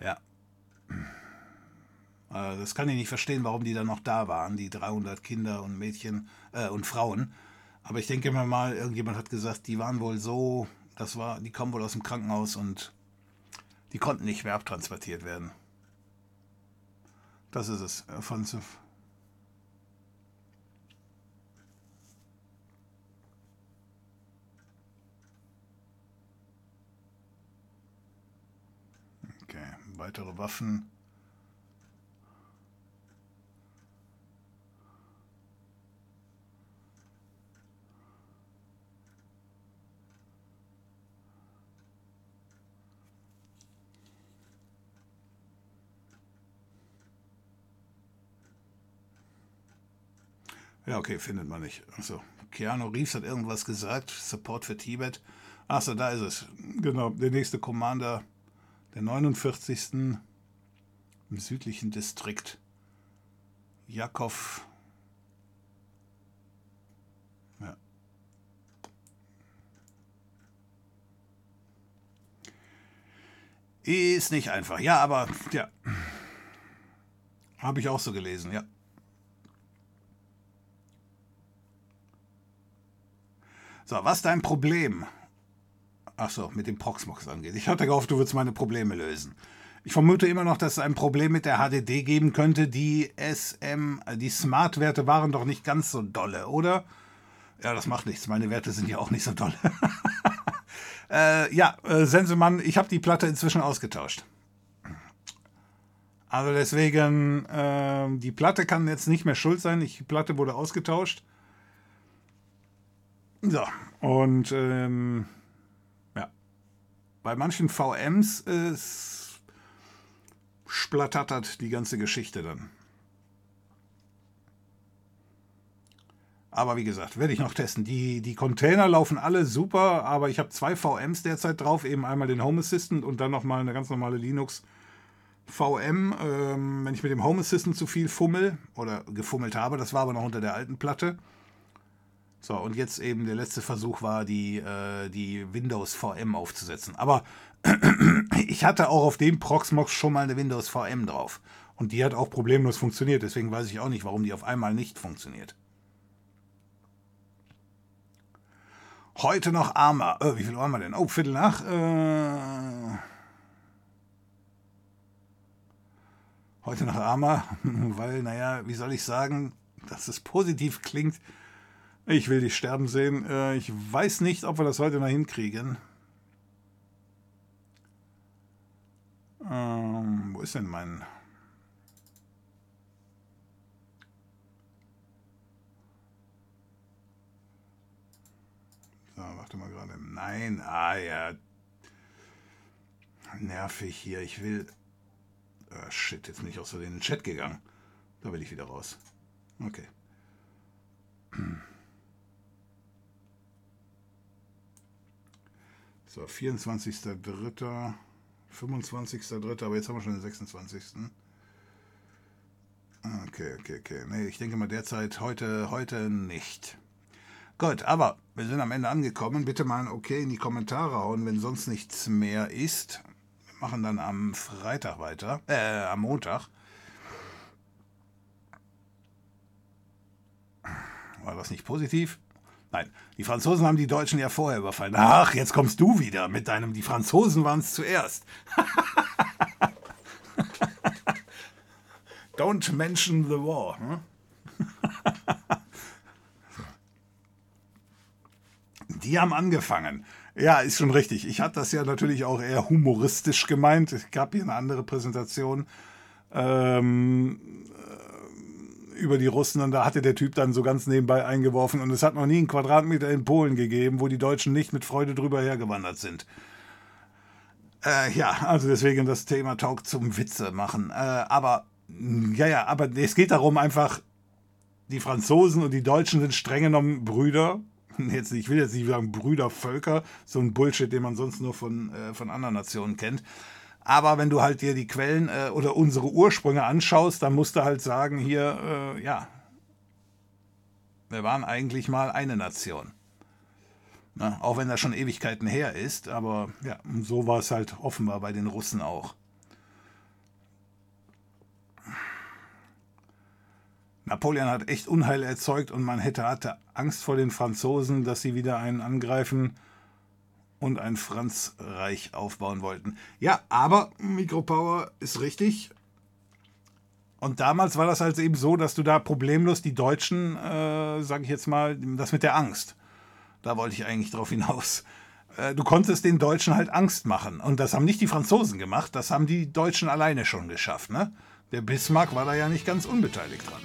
Ja. Äh, das kann ich nicht verstehen, warum die dann noch da waren, die 300 Kinder und Mädchen äh, und Frauen. Aber ich denke mir mal, irgendjemand hat gesagt, die waren wohl so, das war, die kommen wohl aus dem Krankenhaus und die konnten nicht mehr abtransportiert werden. Das ist es. Äh, von, Okay, weitere Waffen. Ja, okay, findet man nicht. Achso. Keanu Reeves hat irgendwas gesagt. Support für Tibet. Achso, da ist es. Genau, der nächste Commander der 49. im südlichen Distrikt. Jakov. Ja. Ist nicht einfach. Ja, aber ja. Habe ich auch so gelesen, ja. So, was dein Problem? Achso, mit dem Proxmox angeht. Ich hatte gehofft, du würdest meine Probleme lösen. Ich vermute immer noch, dass es ein Problem mit der HDD geben könnte. Die SM, die Smart-Werte waren doch nicht ganz so dolle, oder? Ja, das macht nichts. Meine Werte sind ja auch nicht so dolle. äh, ja, äh, Sensemann, ich habe die Platte inzwischen ausgetauscht. Also deswegen, äh, die Platte kann jetzt nicht mehr schuld sein. die Platte wurde ausgetauscht. So, und ähm, ja, bei manchen VMs ist splattert die ganze Geschichte dann. Aber wie gesagt, werde ich noch testen. Die, die Container laufen alle super, aber ich habe zwei VMs derzeit drauf. Eben einmal den Home Assistant und dann nochmal eine ganz normale Linux VM. Ähm, wenn ich mit dem Home Assistant zu viel fummel oder gefummelt habe, das war aber noch unter der alten Platte, So, und jetzt eben der letzte Versuch war, die, äh, die Windows VM aufzusetzen. Aber ich hatte auch auf dem Proxmox schon mal eine Windows VM drauf. Und die hat auch problemlos funktioniert. Deswegen weiß ich auch nicht, warum die auf einmal nicht funktioniert. Heute noch Arma. Äh, wie viel waren wir denn? Oh, Viertel nach. Äh, heute noch Arma, weil, naja, wie soll ich sagen, dass es positiv klingt. Ich will dich sterben sehen. Äh, ich weiß nicht, ob wir das heute noch hinkriegen. Ähm, wo ist denn mein... So, warte mal gerade. Nein, ah ja. Nervig hier. Ich will... Oh, shit, jetzt bin ich aus so in den Chat gegangen. Da will ich wieder raus. Okay. So, 24.03. 25.03. Aber jetzt haben wir schon den 26. Okay, okay, okay. Nee, ich denke mal derzeit heute, heute nicht. Gut, aber wir sind am Ende angekommen. Bitte mal ein Okay in die Kommentare hauen, wenn sonst nichts mehr ist. Wir machen dann am Freitag weiter, äh, am Montag. War das nicht positiv? Nein, die Franzosen haben die Deutschen ja vorher überfallen. Ach, jetzt kommst du wieder mit deinem, die Franzosen waren es zuerst. Don't mention the war. Hm? die haben angefangen. Ja, ist schon richtig. Ich hatte das ja natürlich auch eher humoristisch gemeint. Es gab hier eine andere Präsentation. Ähm, über die Russen und da hatte der Typ dann so ganz nebenbei eingeworfen und es hat noch nie einen Quadratmeter in Polen gegeben, wo die Deutschen nicht mit Freude drüber hergewandert sind. Äh, ja, also deswegen das Thema Talk zum Witze machen. Äh, aber, ja, ja, aber es geht darum einfach, die Franzosen und die Deutschen sind streng genommen Brüder. Jetzt, ich will jetzt nicht sagen Brüdervölker, so ein Bullshit, den man sonst nur von, äh, von anderen Nationen kennt. Aber wenn du halt dir die Quellen äh, oder unsere Ursprünge anschaust, dann musst du halt sagen, hier, äh, ja, wir waren eigentlich mal eine Nation. Na, auch wenn das schon Ewigkeiten her ist, aber ja, so war es halt offenbar bei den Russen auch. Napoleon hat echt Unheil erzeugt und man hätte hatte Angst vor den Franzosen, dass sie wieder einen angreifen und ein Franzreich aufbauen wollten. Ja, aber Mikropower ist richtig. Und damals war das halt eben so, dass du da problemlos die Deutschen, äh, sage ich jetzt mal, das mit der Angst. Da wollte ich eigentlich drauf hinaus. Äh, du konntest den Deutschen halt Angst machen. Und das haben nicht die Franzosen gemacht, das haben die Deutschen alleine schon geschafft. Ne? Der Bismarck war da ja nicht ganz unbeteiligt dran.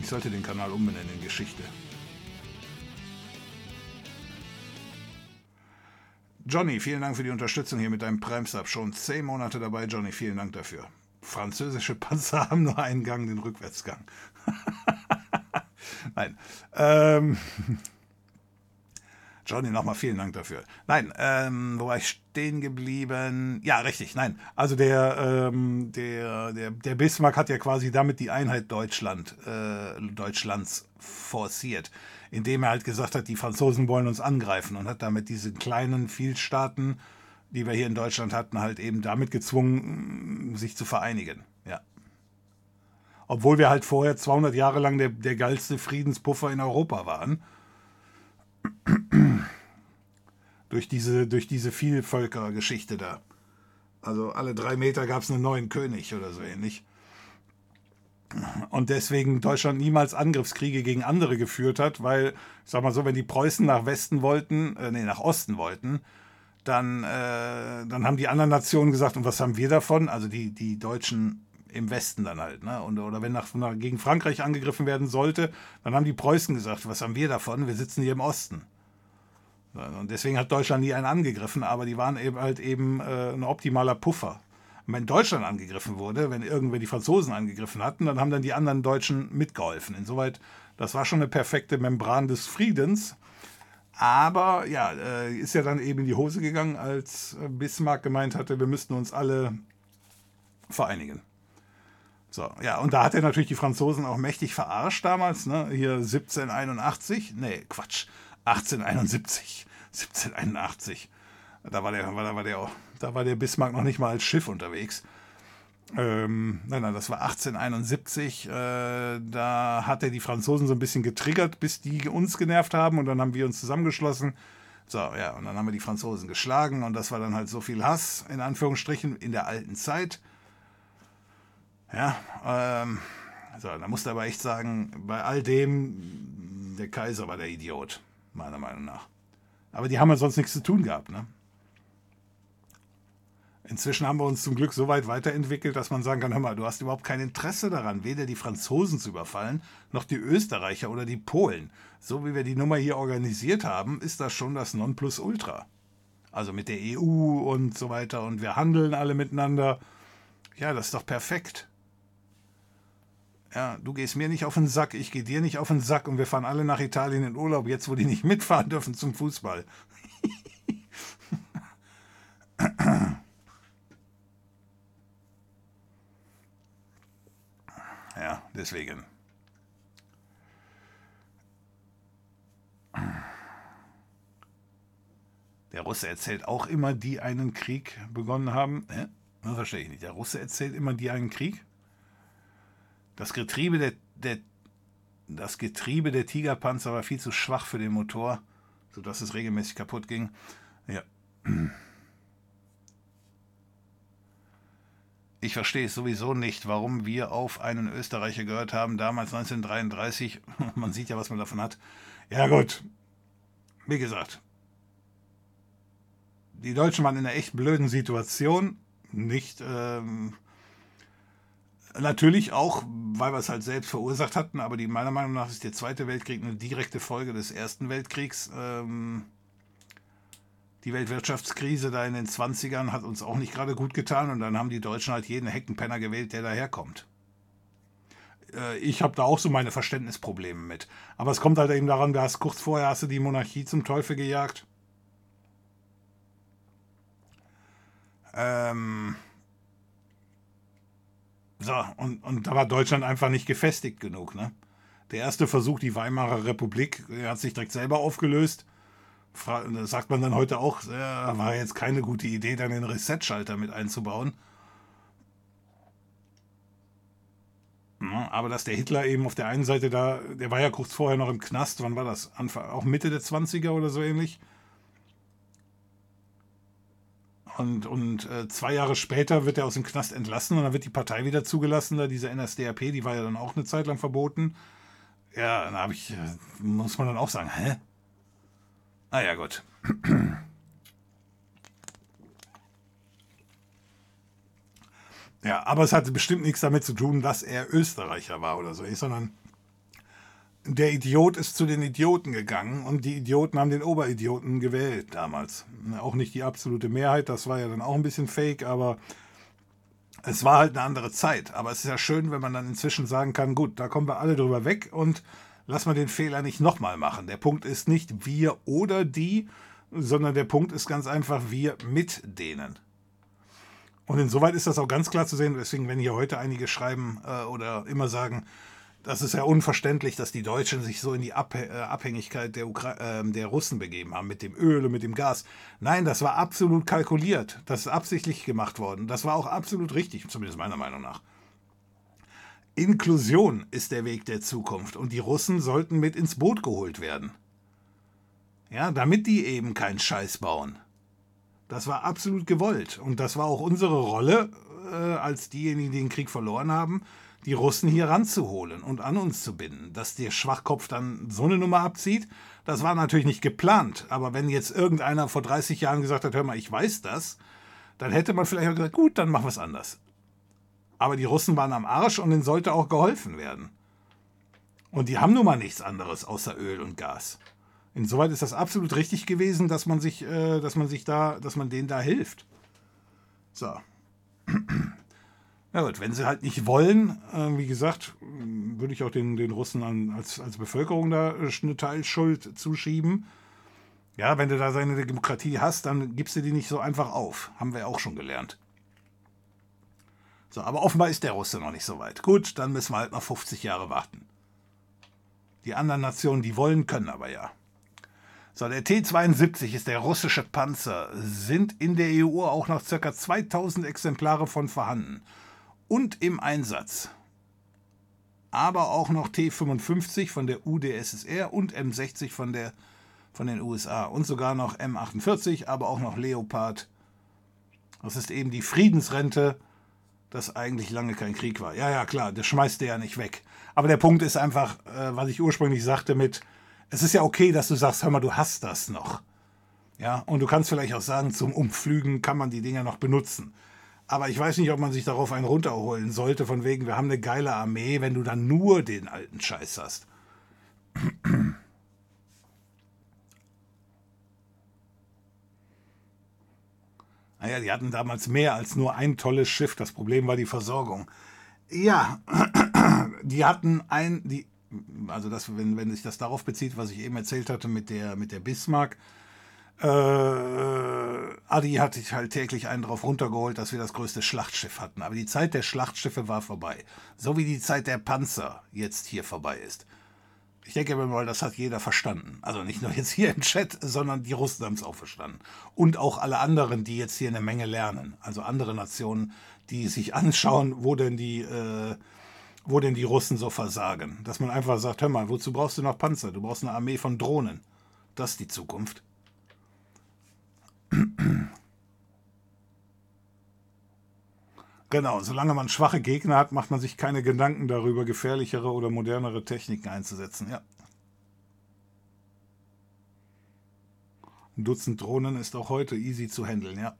Ich sollte den Kanal umbenennen in Geschichte. Johnny, vielen Dank für die Unterstützung hier mit deinem Prime-Sub. Schon zehn Monate dabei, Johnny, vielen Dank dafür. Französische Panzer haben nur einen Gang, den Rückwärtsgang. Nein. Ähm, Johnny, nochmal vielen Dank dafür. Nein, ähm, wo war ich stehen geblieben? Ja, richtig, nein. Also der, ähm, der, der, der Bismarck hat ja quasi damit die Einheit Deutschland, äh, Deutschlands forciert indem er halt gesagt hat, die Franzosen wollen uns angreifen und hat damit diese kleinen Vielstaaten, die wir hier in Deutschland hatten, halt eben damit gezwungen, sich zu vereinigen. Ja. Obwohl wir halt vorher 200 Jahre lang der, der geilste Friedenspuffer in Europa waren. durch diese, durch diese Vielvölkergeschichte da. Also alle drei Meter gab es einen neuen König oder so ähnlich und deswegen Deutschland niemals Angriffskriege gegen andere geführt hat, weil, ich sag mal so, wenn die Preußen nach Westen wollten, äh, nee, nach Osten wollten, dann, äh, dann haben die anderen Nationen gesagt, und was haben wir davon? Also die, die Deutschen im Westen dann halt, ne? Und, oder wenn nach, nach, gegen Frankreich angegriffen werden sollte, dann haben die Preußen gesagt, was haben wir davon? Wir sitzen hier im Osten. Und deswegen hat Deutschland nie einen angegriffen, aber die waren eben halt eben äh, ein optimaler Puffer. Wenn Deutschland angegriffen wurde, wenn irgendwer die Franzosen angegriffen hatten, dann haben dann die anderen Deutschen mitgeholfen. Insoweit, das war schon eine perfekte Membran des Friedens. Aber ja, äh, ist ja dann eben in die Hose gegangen, als Bismarck gemeint hatte, wir müssten uns alle vereinigen. So, ja, und da hat er natürlich die Franzosen auch mächtig verarscht damals, ne? Hier 1781, nee, Quatsch, 1871, 1781. Da war der, da war der, da war der Bismarck noch nicht mal als Schiff unterwegs. Ähm, nein, nein, das war 1871. Äh, da hat er die Franzosen so ein bisschen getriggert, bis die uns genervt haben und dann haben wir uns zusammengeschlossen. So, ja, und dann haben wir die Franzosen geschlagen und das war dann halt so viel Hass, in Anführungsstrichen, in der alten Zeit. Ja, ähm, so, da musste aber echt sagen, bei all dem, der Kaiser war der Idiot, meiner Meinung nach. Aber die haben ja sonst nichts zu tun gehabt, ne? Inzwischen haben wir uns zum Glück so weit weiterentwickelt, dass man sagen kann, hör mal, du hast überhaupt kein Interesse daran, weder die Franzosen zu überfallen, noch die Österreicher oder die Polen. So wie wir die Nummer hier organisiert haben, ist das schon das Nonplusultra. Also mit der EU und so weiter und wir handeln alle miteinander. Ja, das ist doch perfekt. Ja, du gehst mir nicht auf den Sack, ich gehe dir nicht auf den Sack und wir fahren alle nach Italien in Urlaub, jetzt wo die nicht mitfahren dürfen zum Fußball. Ja, deswegen. Der Russe erzählt auch immer, die einen Krieg begonnen haben. Hä? Das verstehe ich nicht. Der Russe erzählt immer, die einen Krieg. Das Getriebe der, der, das Getriebe der Tigerpanzer war viel zu schwach für den Motor, sodass es regelmäßig kaputt ging. Ja. Ich verstehe es sowieso nicht, warum wir auf einen Österreicher gehört haben, damals 1933. Man sieht ja, was man davon hat. Ja gut, wie gesagt, die Deutschen waren in einer echt blöden Situation. Nicht, ähm, natürlich auch, weil wir es halt selbst verursacht hatten, aber die, meiner Meinung nach ist der Zweite Weltkrieg eine direkte Folge des Ersten Weltkriegs. Ähm, die Weltwirtschaftskrise da in den 20ern hat uns auch nicht gerade gut getan und dann haben die Deutschen halt jeden Heckenpenner gewählt, der daherkommt. Äh, ich habe da auch so meine Verständnisprobleme mit. Aber es kommt halt eben daran, du hast kurz vorher hast du die Monarchie zum Teufel gejagt. Ähm so, und, und da war Deutschland einfach nicht gefestigt genug. Ne? Der erste Versuch, die Weimarer Republik, hat sich direkt selber aufgelöst sagt man dann heute auch, ja, war jetzt keine gute Idee, dann den Reset-Schalter mit einzubauen. aber dass der Hitler eben auf der einen Seite da, der war ja kurz vorher noch im Knast, wann war das? Anfang, auch Mitte der 20er oder so ähnlich. Und, und äh, zwei Jahre später wird er aus dem Knast entlassen und dann wird die Partei wieder zugelassen, da diese NSDAP, die war ja dann auch eine Zeit lang verboten. Ja, dann habe ich, äh, muss man dann auch sagen, hä? Ah ja, gut. Ja, aber es hatte bestimmt nichts damit zu tun, dass er Österreicher war oder so, sondern der Idiot ist zu den Idioten gegangen und die Idioten haben den Oberidioten gewählt damals. Auch nicht die absolute Mehrheit, das war ja dann auch ein bisschen fake, aber es war halt eine andere Zeit. Aber es ist ja schön, wenn man dann inzwischen sagen kann, gut, da kommen wir alle drüber weg und lass mal den Fehler nicht nochmal machen. Der Punkt ist nicht wir oder die, sondern der Punkt ist ganz einfach wir mit denen. Und insoweit ist das auch ganz klar zu sehen, deswegen, wenn hier heute einige schreiben äh, oder immer sagen, das ist ja unverständlich, dass die Deutschen sich so in die Abh äh, Abhängigkeit der, äh, der Russen begeben haben, mit dem Öl und mit dem Gas. Nein, das war absolut kalkuliert. Das ist absichtlich gemacht worden. Das war auch absolut richtig, zumindest meiner Meinung nach. Inklusion ist der Weg der Zukunft und die Russen sollten mit ins Boot geholt werden. Ja, damit die eben keinen Scheiß bauen. Das war absolut gewollt und das war auch unsere Rolle äh, als diejenigen, die den Krieg verloren haben, die Russen hier ranzuholen und an uns zu binden. Dass der Schwachkopf dann so eine Nummer abzieht, das war natürlich nicht geplant. Aber wenn jetzt irgendeiner vor 30 Jahren gesagt hat, hör mal, ich weiß das, dann hätte man vielleicht auch gesagt, gut, dann machen wir es anders. Aber die Russen waren am Arsch und ihnen sollte auch geholfen werden. Und die haben nun mal nichts anderes außer Öl und Gas. Insoweit ist das absolut richtig gewesen, dass man sich, äh, dass man sich da, dass man denen da hilft. So. Na gut, wenn sie halt nicht wollen, äh, wie gesagt, würde ich auch den, den Russen an, als, als Bevölkerung da äh, eine Teilschuld zuschieben. Ja, wenn du da seine Demokratie hast, dann gibst du die nicht so einfach auf. Haben wir auch schon gelernt. So, aber offenbar ist der Russe noch nicht so weit. Gut, dann müssen wir halt noch 50 Jahre warten. Die anderen Nationen, die wollen, können aber ja. So, der T-72 ist der russische Panzer. Sind in der EU auch noch ca. 2000 Exemplare von vorhanden. Und im Einsatz. Aber auch noch T-55 von der UdSSR und M60 von, der, von den USA. Und sogar noch M48, aber auch noch Leopard. Das ist eben die Friedensrente dass eigentlich lange kein Krieg war. Ja, ja, klar, das schmeißt der ja nicht weg. Aber der Punkt ist einfach, äh, was ich ursprünglich sagte mit, es ist ja okay, dass du sagst, hör mal, du hast das noch. Ja, und du kannst vielleicht auch sagen, zum Umflügen kann man die Dinger noch benutzen. Aber ich weiß nicht, ob man sich darauf einen runterholen sollte, von wegen, wir haben eine geile Armee, wenn du dann nur den alten Scheiß hast. Naja, die hatten damals mehr als nur ein tolles Schiff. Das Problem war die Versorgung. Ja, die hatten ein, die, also das, wenn, wenn sich das darauf bezieht, was ich eben erzählt hatte mit der, mit der Bismarck, äh, Adi hat sich halt täglich einen drauf runtergeholt, dass wir das größte Schlachtschiff hatten. Aber die Zeit der Schlachtschiffe war vorbei. So wie die Zeit der Panzer jetzt hier vorbei ist. Ich denke mal, das hat jeder verstanden. Also nicht nur jetzt hier im Chat, sondern die Russen haben es auch verstanden. Und auch alle anderen, die jetzt hier eine Menge lernen. Also andere Nationen, die sich anschauen, wo denn die, äh, wo denn die Russen so versagen. Dass man einfach sagt, hör mal, wozu brauchst du noch Panzer? Du brauchst eine Armee von Drohnen. Das ist die Zukunft. Genau, solange man schwache Gegner hat, macht man sich keine Gedanken darüber, gefährlichere oder modernere Techniken einzusetzen. Ja. Ein Dutzend Drohnen ist auch heute easy zu handeln, ja.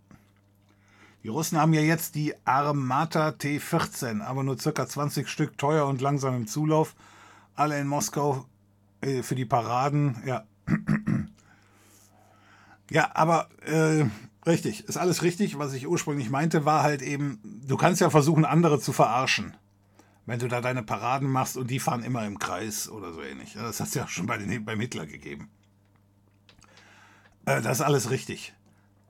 Die Russen haben ja jetzt die Armata T-14, aber nur ca. 20 Stück teuer und langsam im Zulauf. Alle in Moskau äh, für die Paraden, ja. ja, aber äh, Richtig, ist alles richtig. Was ich ursprünglich meinte, war halt eben, du kannst ja versuchen, andere zu verarschen. Wenn du da deine Paraden machst und die fahren immer im Kreis oder so ähnlich. Das hat es ja schon bei den, beim Hitler gegeben. Äh, das ist alles richtig.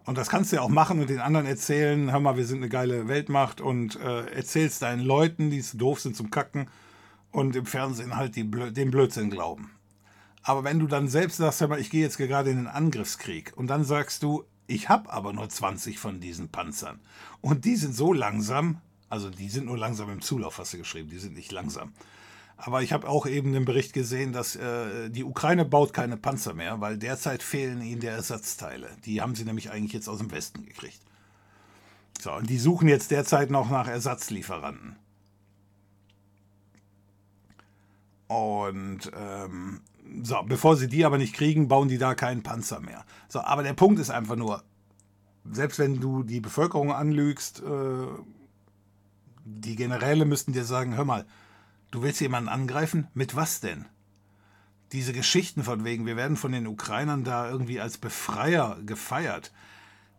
Und das kannst du ja auch machen und den anderen erzählen, hör mal, wir sind eine geile Weltmacht und äh, erzählst deinen Leuten, die doof sind zum Kacken und im Fernsehen halt die, den Blödsinn glauben. Aber wenn du dann selbst sagst, hör mal, ich gehe jetzt gerade in den Angriffskrieg und dann sagst du, ich habe aber nur 20 von diesen Panzern. Und die sind so langsam, also die sind nur langsam im Zulauf, hast du geschrieben, die sind nicht langsam. Aber ich habe auch eben den Bericht gesehen, dass äh, die Ukraine baut keine Panzer mehr, weil derzeit fehlen ihnen die Ersatzteile. Die haben sie nämlich eigentlich jetzt aus dem Westen gekriegt. So, und die suchen jetzt derzeit noch nach Ersatzlieferanten. Und ähm, so, bevor sie die aber nicht kriegen, bauen die da keinen Panzer mehr. So, aber der Punkt ist einfach nur, selbst wenn du die Bevölkerung anlügst, äh, die Generäle müssten dir sagen, hör mal, du willst jemanden angreifen? Mit was denn? Diese Geschichten von wegen, wir werden von den Ukrainern da irgendwie als Befreier gefeiert.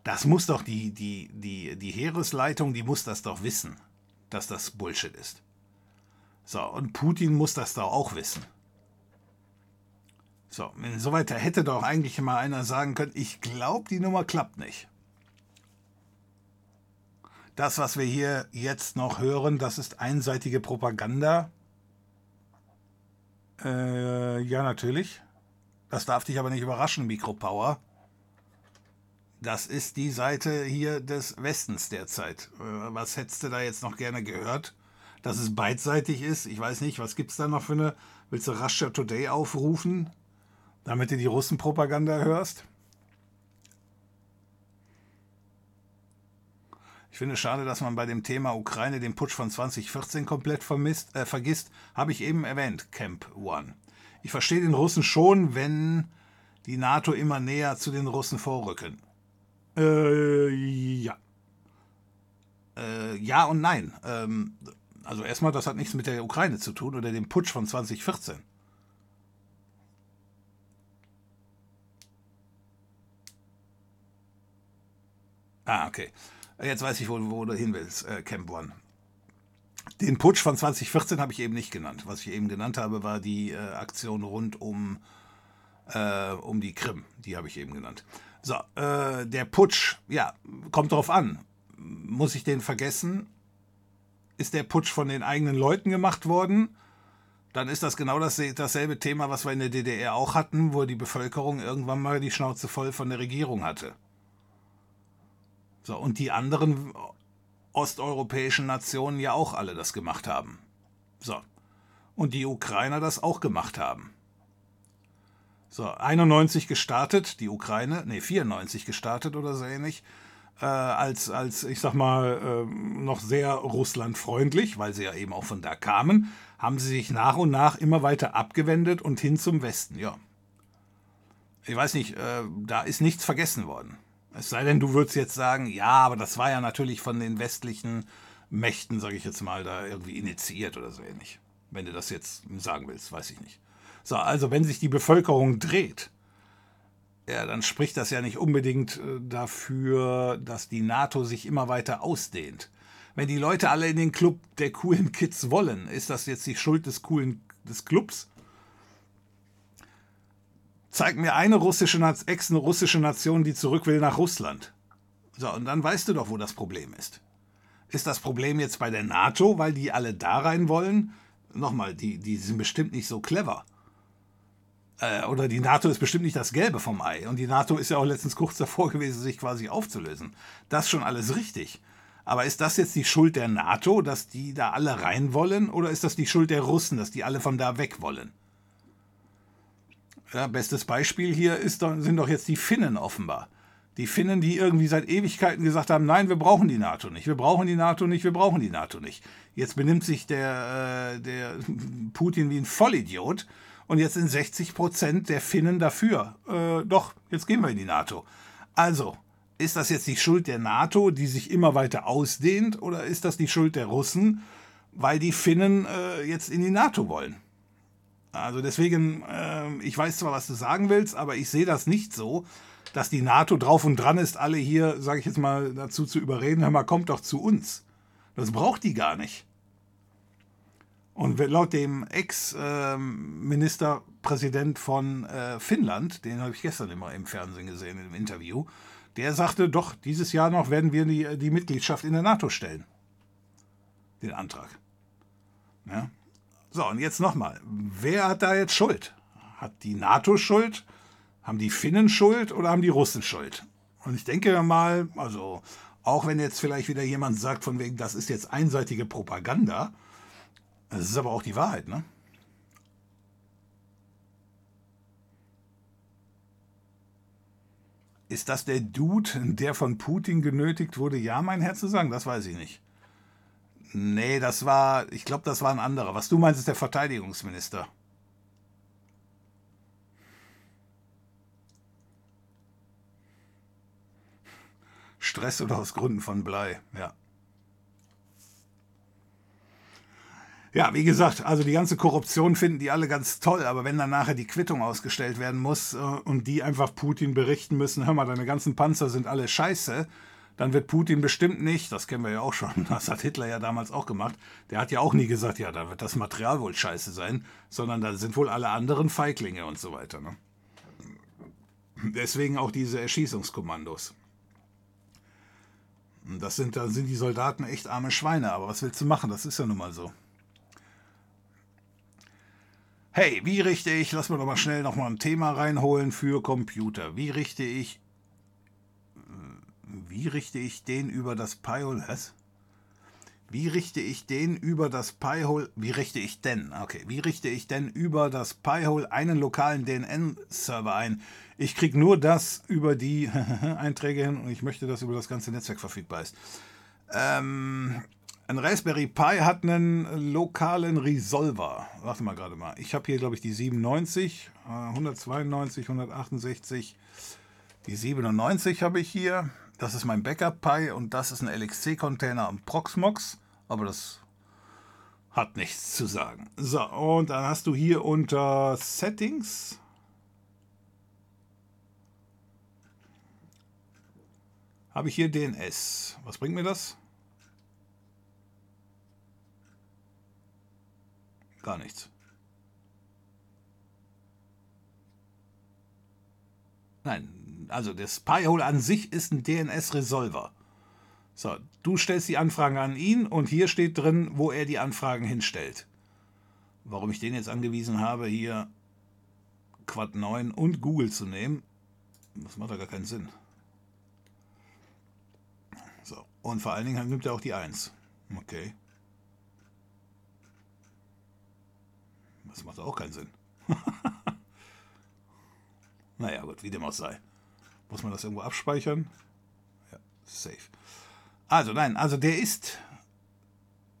Das muss doch die, die, die, die Heeresleitung, die muss das doch wissen, dass das Bullshit ist. So, und Putin muss das doch auch wissen. So, insoweit hätte doch eigentlich mal einer sagen können, ich glaube, die Nummer klappt nicht. Das, was wir hier jetzt noch hören, das ist einseitige Propaganda. Äh, ja, natürlich. Das darf dich aber nicht überraschen, Mikropower. Das ist die Seite hier des Westens derzeit. Äh, was hättest du da jetzt noch gerne gehört? Dass es beidseitig ist? Ich weiß nicht, was gibt es da noch für eine. Willst du Russia Today aufrufen? Damit du die Russenpropaganda hörst? Ich finde es schade, dass man bei dem Thema Ukraine den Putsch von 2014 komplett vermisst, äh, vergisst. Habe ich eben erwähnt, Camp One. Ich verstehe den Russen schon, wenn die NATO immer näher zu den Russen vorrücken. Äh, ja. Äh, ja und nein. Ähm, also erstmal, das hat nichts mit der Ukraine zu tun oder dem Putsch von 2014. Ah, okay. Jetzt weiß ich, wo, wo du hin willst, äh, Camp One. Den Putsch von 2014 habe ich eben nicht genannt. Was ich eben genannt habe, war die äh, Aktion rund um, äh, um die Krim. Die habe ich eben genannt. So, äh, der Putsch, ja, kommt drauf an. Muss ich den vergessen? ist der Putsch von den eigenen Leuten gemacht worden, dann ist das genau das, dasselbe Thema, was wir in der DDR auch hatten, wo die Bevölkerung irgendwann mal die Schnauze voll von der Regierung hatte. So, und die anderen osteuropäischen Nationen ja auch alle das gemacht haben. So. Und die Ukrainer das auch gemacht haben. So, 91 gestartet, die Ukraine, nee, 94 gestartet oder so ähnlich, äh, als, als, ich sag mal, äh, noch sehr russlandfreundlich, weil sie ja eben auch von da kamen, haben sie sich nach und nach immer weiter abgewendet und hin zum Westen, ja. Ich weiß nicht, äh, da ist nichts vergessen worden. Es sei denn, du würdest jetzt sagen, ja, aber das war ja natürlich von den westlichen Mächten, sage ich jetzt mal, da irgendwie initiiert oder so ähnlich. Wenn du das jetzt sagen willst, weiß ich nicht. So, also wenn sich die Bevölkerung dreht, ja, dann spricht das ja nicht unbedingt äh, dafür, dass die NATO sich immer weiter ausdehnt. Wenn die Leute alle in den Club der coolen Kids wollen, ist das jetzt die Schuld des coolen des Clubs? Zeig mir eine russische, ex-russische Nation, die zurück will nach Russland. So, und dann weißt du doch, wo das Problem ist. Ist das Problem jetzt bei der NATO, weil die alle da rein wollen? Nochmal, die, die sind bestimmt nicht so clever. Äh, oder die NATO ist bestimmt nicht das Gelbe vom Ei. Und die NATO ist ja auch letztens kurz davor gewesen, sich quasi aufzulösen. Das ist schon alles richtig. Aber ist das jetzt die Schuld der NATO, dass die da alle rein wollen? Oder ist das die Schuld der Russen, dass die alle von da weg wollen? Ja, bestes Beispiel hier ist, sind doch jetzt die Finnen offenbar. Die Finnen, die irgendwie seit Ewigkeiten gesagt haben, nein, wir brauchen die NATO nicht, wir brauchen die NATO nicht, wir brauchen die NATO nicht. Jetzt benimmt sich der, äh, der Putin wie ein Vollidiot und jetzt sind 60 Prozent der Finnen dafür. Äh, doch, jetzt gehen wir in die NATO. Also, ist das jetzt die Schuld der NATO, die sich immer weiter ausdehnt, oder ist das die Schuld der Russen, weil die Finnen äh, jetzt in die NATO wollen? Also deswegen, äh, ich weiß zwar, was du sagen willst, aber ich sehe das nicht so, dass die NATO drauf und dran ist, alle hier, sage ich jetzt mal, dazu zu überreden, hör mal, kommt doch zu uns. Das braucht die gar nicht. Und laut dem Ex-Ministerpräsident von äh, Finnland, den habe ich gestern immer im Fernsehen gesehen, im Interview, der sagte, doch, dieses Jahr noch werden wir die, die Mitgliedschaft in der NATO stellen. Den Antrag. Ja. So, und jetzt nochmal. Wer hat da jetzt Schuld? Hat die NATO Schuld? Haben die Finnen Schuld oder haben die Russen Schuld? Und ich denke mal, also auch wenn jetzt vielleicht wieder jemand sagt, von wegen, das ist jetzt einseitige Propaganda, das ist aber auch die Wahrheit, ne? Ist das der Dude, der von Putin genötigt wurde, ja, mein Herr zu sagen? Das weiß ich nicht. Nee, das war, ich glaube, das war ein anderer. Was du meinst, ist der Verteidigungsminister. Stress oder aus Gründen von Blei, ja. Ja, wie gesagt, also die ganze Korruption finden die alle ganz toll, aber wenn dann nachher die Quittung ausgestellt werden muss äh, und die einfach Putin berichten müssen, hör mal, deine ganzen Panzer sind alle scheiße, dann wird Putin bestimmt nicht, das kennen wir ja auch schon, das hat Hitler ja damals auch gemacht, der hat ja auch nie gesagt, ja, da wird das Material wohl scheiße sein, sondern da sind wohl alle anderen Feiglinge und so weiter. Ne? Deswegen auch diese Erschießungskommandos. Das sind, da sind die Soldaten echt arme Schweine, aber was willst du machen? Das ist ja nun mal so. Hey, wie richte ich, lass mir doch mal schnell noch mal ein Thema reinholen für Computer. Wie richte ich wie richte ich den über das Pi-Hole? Was? Wie richte ich den über das Pi-Hole? Wie richte ich denn? Okay, wie richte ich denn über das Pi-Hole einen lokalen DNN-Server ein? Ich kriege nur das über die Einträge hin und ich möchte, dass über das ganze Netzwerk verfügbar ist. Ähm, ein Raspberry Pi hat einen lokalen Resolver. Warte mal gerade mal. Ich habe hier, glaube ich, die 97, 192, 168. Die 97 habe ich hier. Das ist mein Backup-Pi und das ist ein LXC-Container am Proxmox, aber das hat nichts zu sagen. So, und dann hast du hier unter Settings habe ich hier DNS. Was bringt mir das? Gar nichts. Nein, also das Pi-Hole an sich ist ein DNS-Resolver. So, du stellst die Anfragen an ihn und hier steht drin, wo er die Anfragen hinstellt. Warum ich den jetzt angewiesen habe, hier Quad 9 und Google zu nehmen, das macht ja gar keinen Sinn. So, und vor allen Dingen nimmt er auch die 1. Okay. Das macht auch keinen Sinn. naja, gut, wie dem auch sei. Muss man das irgendwo abspeichern? Ja, safe. Also nein, also der ist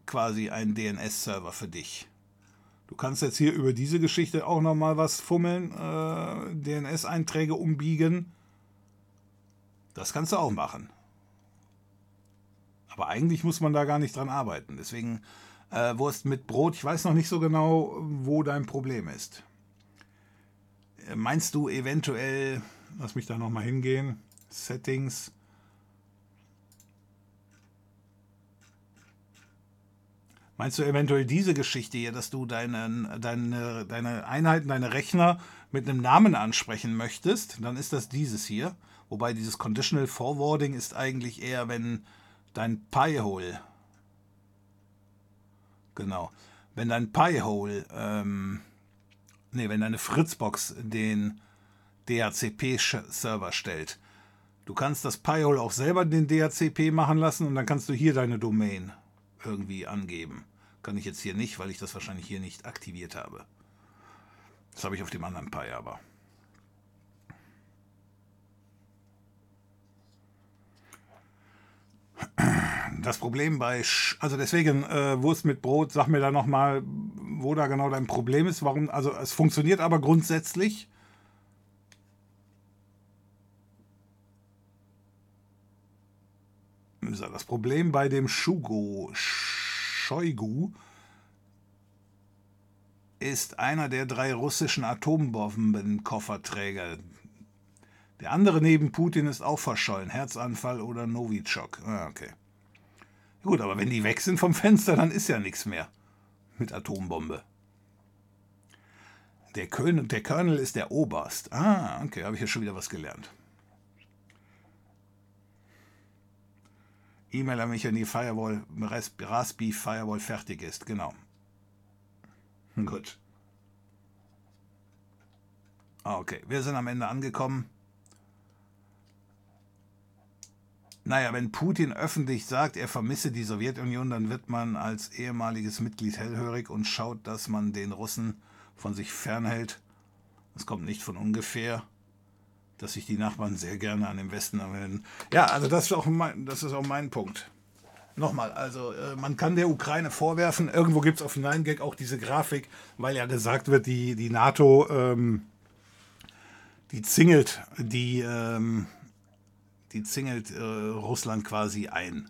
quasi ein DNS-Server für dich. Du kannst jetzt hier über diese Geschichte auch nochmal was fummeln, äh, DNS-Einträge umbiegen. Das kannst du auch machen. Aber eigentlich muss man da gar nicht dran arbeiten. Deswegen äh, Wurst mit Brot, ich weiß noch nicht so genau, wo dein Problem ist. Äh, meinst du eventuell, lass mich da nochmal hingehen, Settings, Meinst du eventuell diese Geschichte hier, dass du deine, deine, deine Einheiten, deine Rechner mit einem Namen ansprechen möchtest? Dann ist das dieses hier. Wobei dieses Conditional Forwarding ist eigentlich eher, wenn dein Pi-Hole, genau, wenn dein Pi-Hole, ähm, nee, wenn deine Fritzbox den DHCP-Server stellt. Du kannst das Pi-Hole auch selber den DHCP machen lassen und dann kannst du hier deine Domain irgendwie angeben. Kann ich jetzt hier nicht, weil ich das wahrscheinlich hier nicht aktiviert habe. Das habe ich auf dem anderen Pi aber. Das Problem bei, Sch also deswegen äh, Wurst mit Brot, sag mir da nochmal, wo da genau dein Problem ist. Warum, also es funktioniert aber grundsätzlich. Das Problem bei dem Shugo, Shoigu, ist einer der drei russischen Atombombenkofferträger. Der andere neben Putin ist auch verschollen. Herzanfall oder Novichok. Ah, okay. Gut, aber wenn die weg sind vom Fenster, dann ist ja nichts mehr mit Atombombe. Der, Kön der Colonel ist der Oberst. Ah, okay, habe ich ja schon wieder was gelernt. E-Mail an mich, wenn die Firewall, Raspi Firewall fertig ist. Genau. Gut. Ah, okay, wir sind am Ende angekommen. Naja, wenn Putin öffentlich sagt, er vermisse die Sowjetunion, dann wird man als ehemaliges Mitglied hellhörig und schaut, dass man den Russen von sich fernhält. Das kommt nicht von ungefähr dass sich die Nachbarn sehr gerne an den Westen anwenden. Ja, also das ist auch mein, das ist auch mein Punkt. Nochmal, also äh, man kann der Ukraine vorwerfen, irgendwo gibt es auf 9gag auch diese Grafik, weil ja gesagt wird, die, die NATO, ähm, die zingelt, die, ähm, die zingelt äh, Russland quasi ein.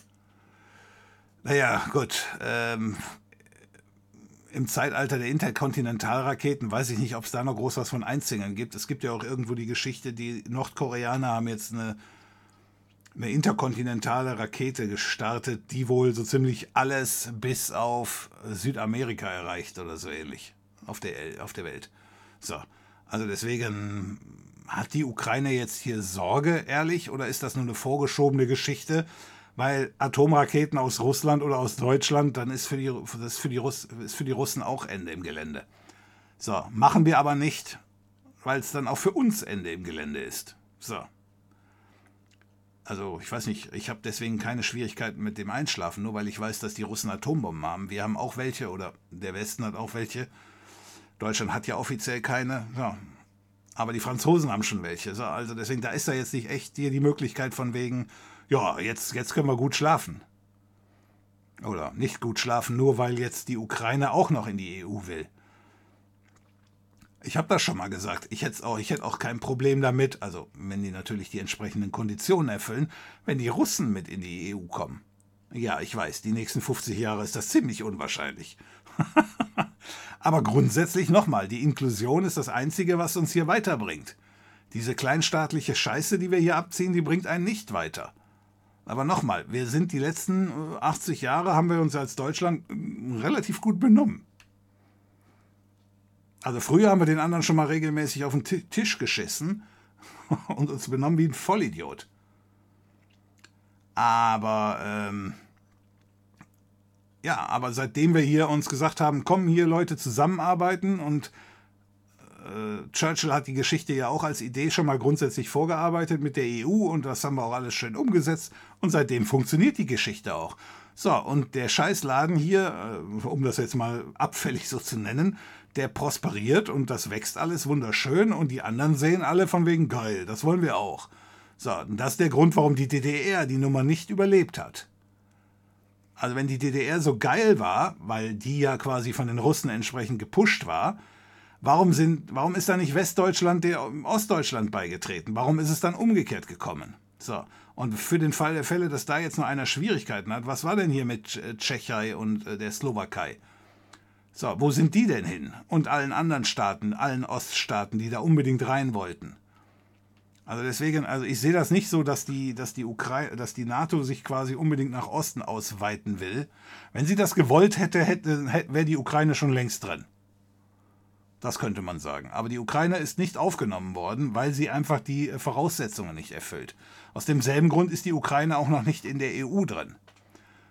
Naja, gut. Ähm, im Zeitalter der Interkontinentalraketen weiß ich nicht, ob es da noch groß was von Einzingeln gibt. Es gibt ja auch irgendwo die Geschichte, die Nordkoreaner haben jetzt eine, eine interkontinentale Rakete gestartet, die wohl so ziemlich alles bis auf Südamerika erreicht oder so ähnlich auf der, auf der Welt. So, also deswegen hat die Ukraine jetzt hier Sorge, ehrlich, oder ist das nur eine vorgeschobene Geschichte? Weil Atomraketen aus Russland oder aus Deutschland, dann ist für die, das für die, Russ, ist für die Russen auch Ende im Gelände. So, machen wir aber nicht, weil es dann auch für uns Ende im Gelände ist. So. Also, ich weiß nicht, ich habe deswegen keine Schwierigkeiten mit dem Einschlafen, nur weil ich weiß, dass die Russen Atombomben haben. Wir haben auch welche, oder der Westen hat auch welche. Deutschland hat ja offiziell keine. Ja. Aber die Franzosen haben schon welche. So, also deswegen, da ist da jetzt nicht echt hier die Möglichkeit von wegen, ja, jetzt, jetzt können wir gut schlafen. Oder nicht gut schlafen, nur weil jetzt die Ukraine auch noch in die EU will. Ich habe das schon mal gesagt. Ich hätte auch, ich hätte auch kein Problem damit, also wenn die natürlich die entsprechenden Konditionen erfüllen, wenn die Russen mit in die EU kommen. Ja, ich weiß, die nächsten 50 Jahre ist das ziemlich unwahrscheinlich. Aber grundsätzlich nochmal, die Inklusion ist das Einzige, was uns hier weiterbringt. Diese kleinstaatliche Scheiße, die wir hier abziehen, die bringt einen nicht weiter. Aber nochmal, wir sind die letzten 80 äh, Jahre, haben wir uns als Deutschland äh, relativ gut benommen. Also früher haben wir den anderen schon mal regelmäßig auf den Tisch geschissen und uns benommen wie ein Vollidiot. Aber ähm, ja, aber seitdem wir hier uns gesagt haben, kommen hier Leute zusammenarbeiten und äh, Churchill hat die Geschichte ja auch als Idee schon mal grundsätzlich vorgearbeitet mit der EU und das haben wir auch alles schön umgesetzt und seitdem funktioniert die Geschichte auch. So, und der Scheißladen hier, äh, um das jetzt mal abfällig so zu nennen, der prosperiert und das wächst alles wunderschön und die anderen sehen alle von wegen geil, das wollen wir auch. So, und das ist der Grund, warum die DDR die Nummer nicht überlebt hat. Also wenn die DDR so geil war, weil die ja quasi von den Russen entsprechend gepusht war, warum, sind, warum ist da nicht Westdeutschland dem Ostdeutschland beigetreten? Warum ist es dann umgekehrt gekommen? So, und für den Fall der Fälle, dass da jetzt nur einer Schwierigkeiten hat, was war denn hier mit äh, Tschechei und äh, der Slowakei? So, wo sind die denn hin? Und allen anderen Staaten, allen Oststaaten, die da unbedingt rein wollten. Also deswegen, also ich sehe das nicht so, dass die, dass die Ukraine, dass die NATO sich quasi unbedingt nach Osten ausweiten will. Wenn sie das gewollt hätte, hätte, hätte wäre die Ukraine schon längst drin. Das könnte man sagen. Aber die Ukraine ist nicht aufgenommen worden, weil sie einfach die Voraussetzungen nicht erfüllt. Aus demselben Grund ist die Ukraine auch noch nicht in der EU drin.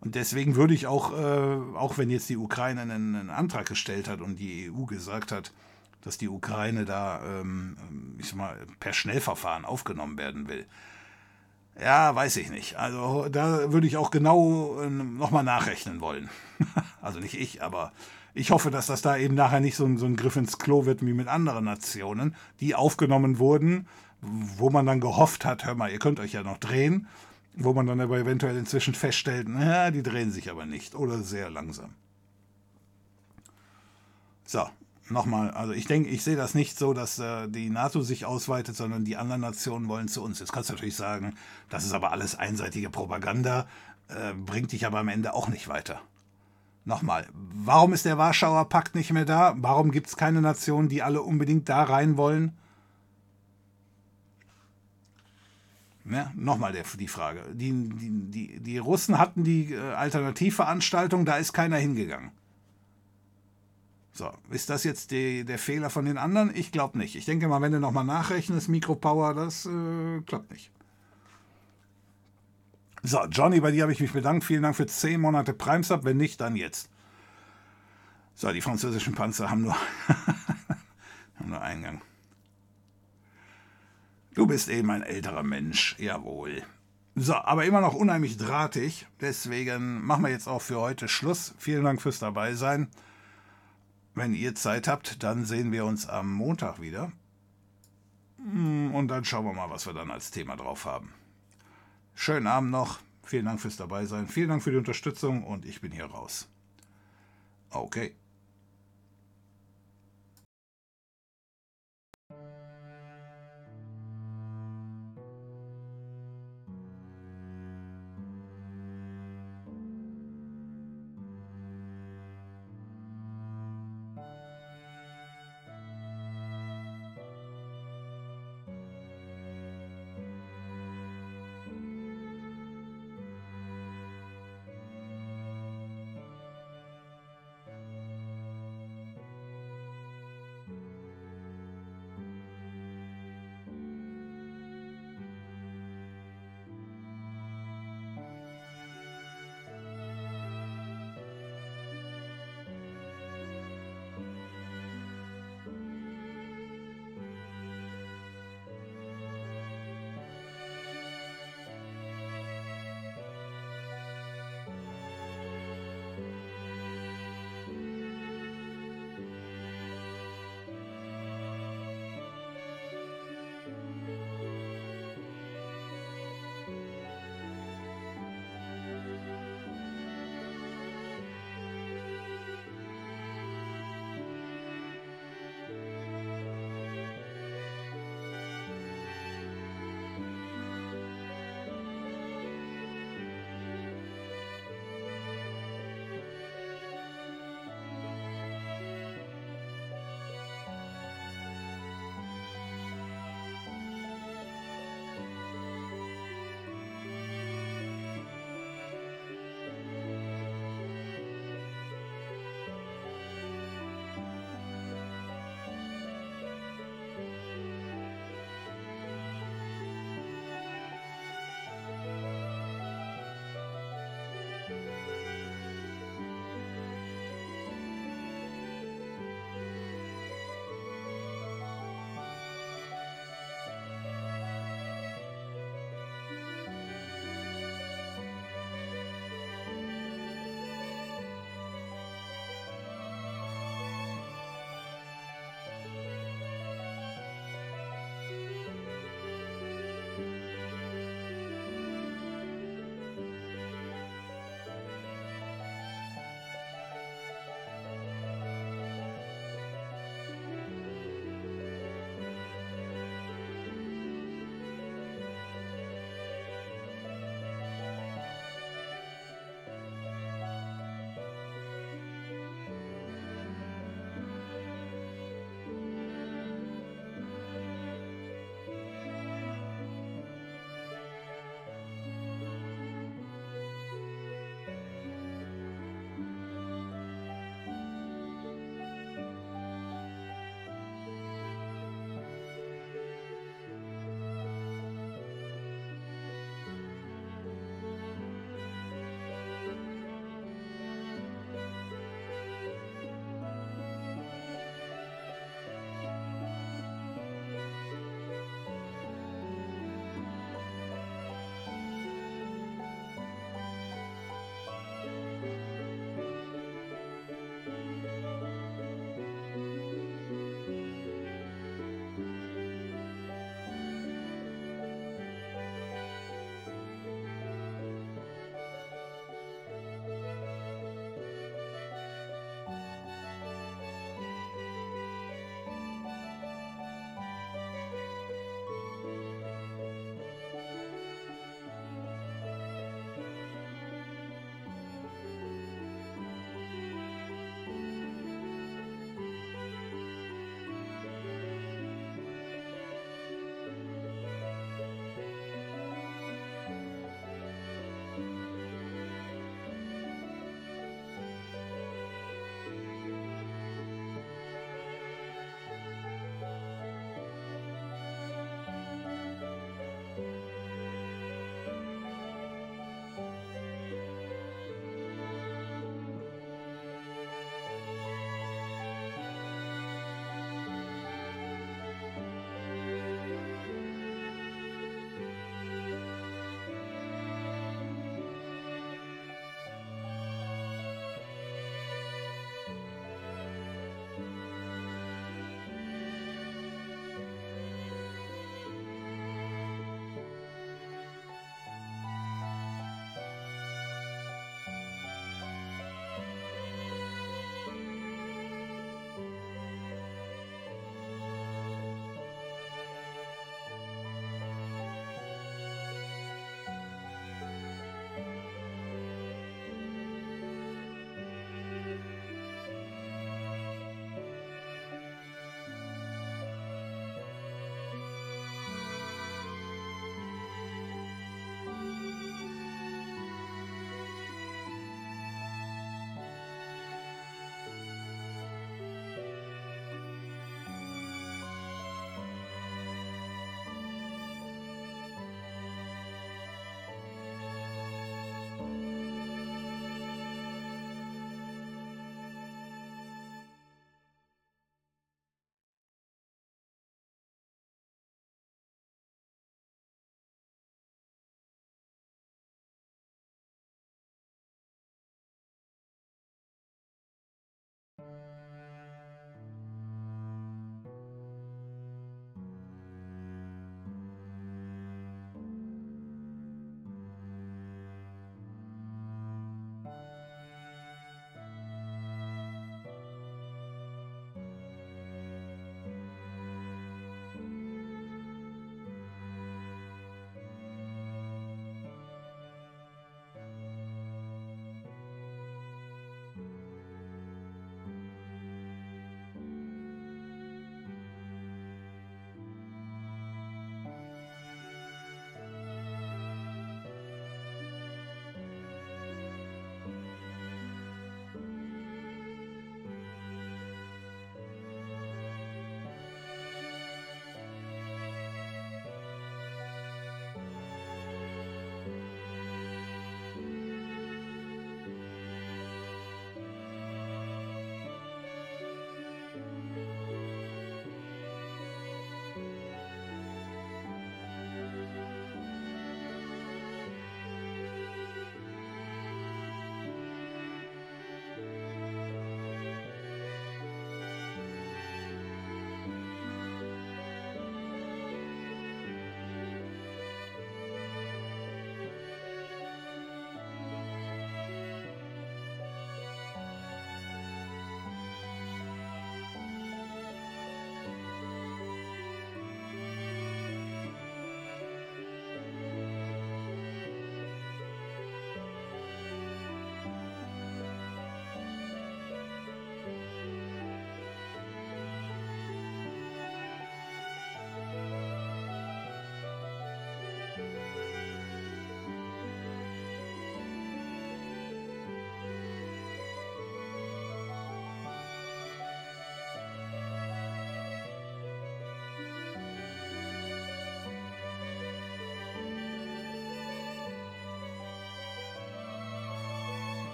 Und deswegen würde ich auch, äh, auch wenn jetzt die Ukraine einen, einen Antrag gestellt hat und die EU gesagt hat, dass die Ukraine da, ähm, ich sag mal, per Schnellverfahren aufgenommen werden will. Ja, weiß ich nicht. Also da würde ich auch genau äh, nochmal nachrechnen wollen. also nicht ich, aber ich hoffe, dass das da eben nachher nicht so ein, so ein Griff ins Klo wird wie mit anderen Nationen, die aufgenommen wurden, wo man dann gehofft hat, hör mal, ihr könnt euch ja noch drehen, wo man dann aber eventuell inzwischen feststellt, naja, die drehen sich aber nicht oder sehr langsam. So, nochmal, also ich denke, ich sehe das nicht so, dass äh, die NATO sich ausweitet, sondern die anderen Nationen wollen zu uns. Jetzt kannst du natürlich sagen, das ist aber alles einseitige Propaganda, äh, bringt dich aber am Ende auch nicht weiter. Nochmal, warum ist der Warschauer Pakt nicht mehr da? Warum gibt es keine Nationen, die alle unbedingt da rein wollen? Ja, Nochmal die Frage. Die, die, die, die Russen hatten die äh, Alternativveranstaltung, da ist keiner hingegangen. So, ist das jetzt die, der Fehler von den anderen? Ich glaube nicht. Ich denke mal, wenn du nochmal nachrechnest, Mikropower, das äh, klappt nicht. So, Johnny, bei dir habe ich mich bedankt. Vielen Dank für 10 Monate Prime-Sub. Wenn nicht, dann jetzt. So, die französischen Panzer haben nur, haben nur Eingang. Du bist eben ein älterer Mensch, jawohl. So, aber immer noch unheimlich drahtig. Deswegen machen wir jetzt auch für heute Schluss. Vielen Dank fürs Dabeisein. Wenn ihr Zeit habt, dann sehen wir uns am Montag wieder. Hm, und dann schauen wir mal, was wir dann als Thema drauf haben. Schönen Abend noch. Vielen Dank fürs Dabeisein. Vielen Dank für die Unterstützung und ich bin hier raus. Okay.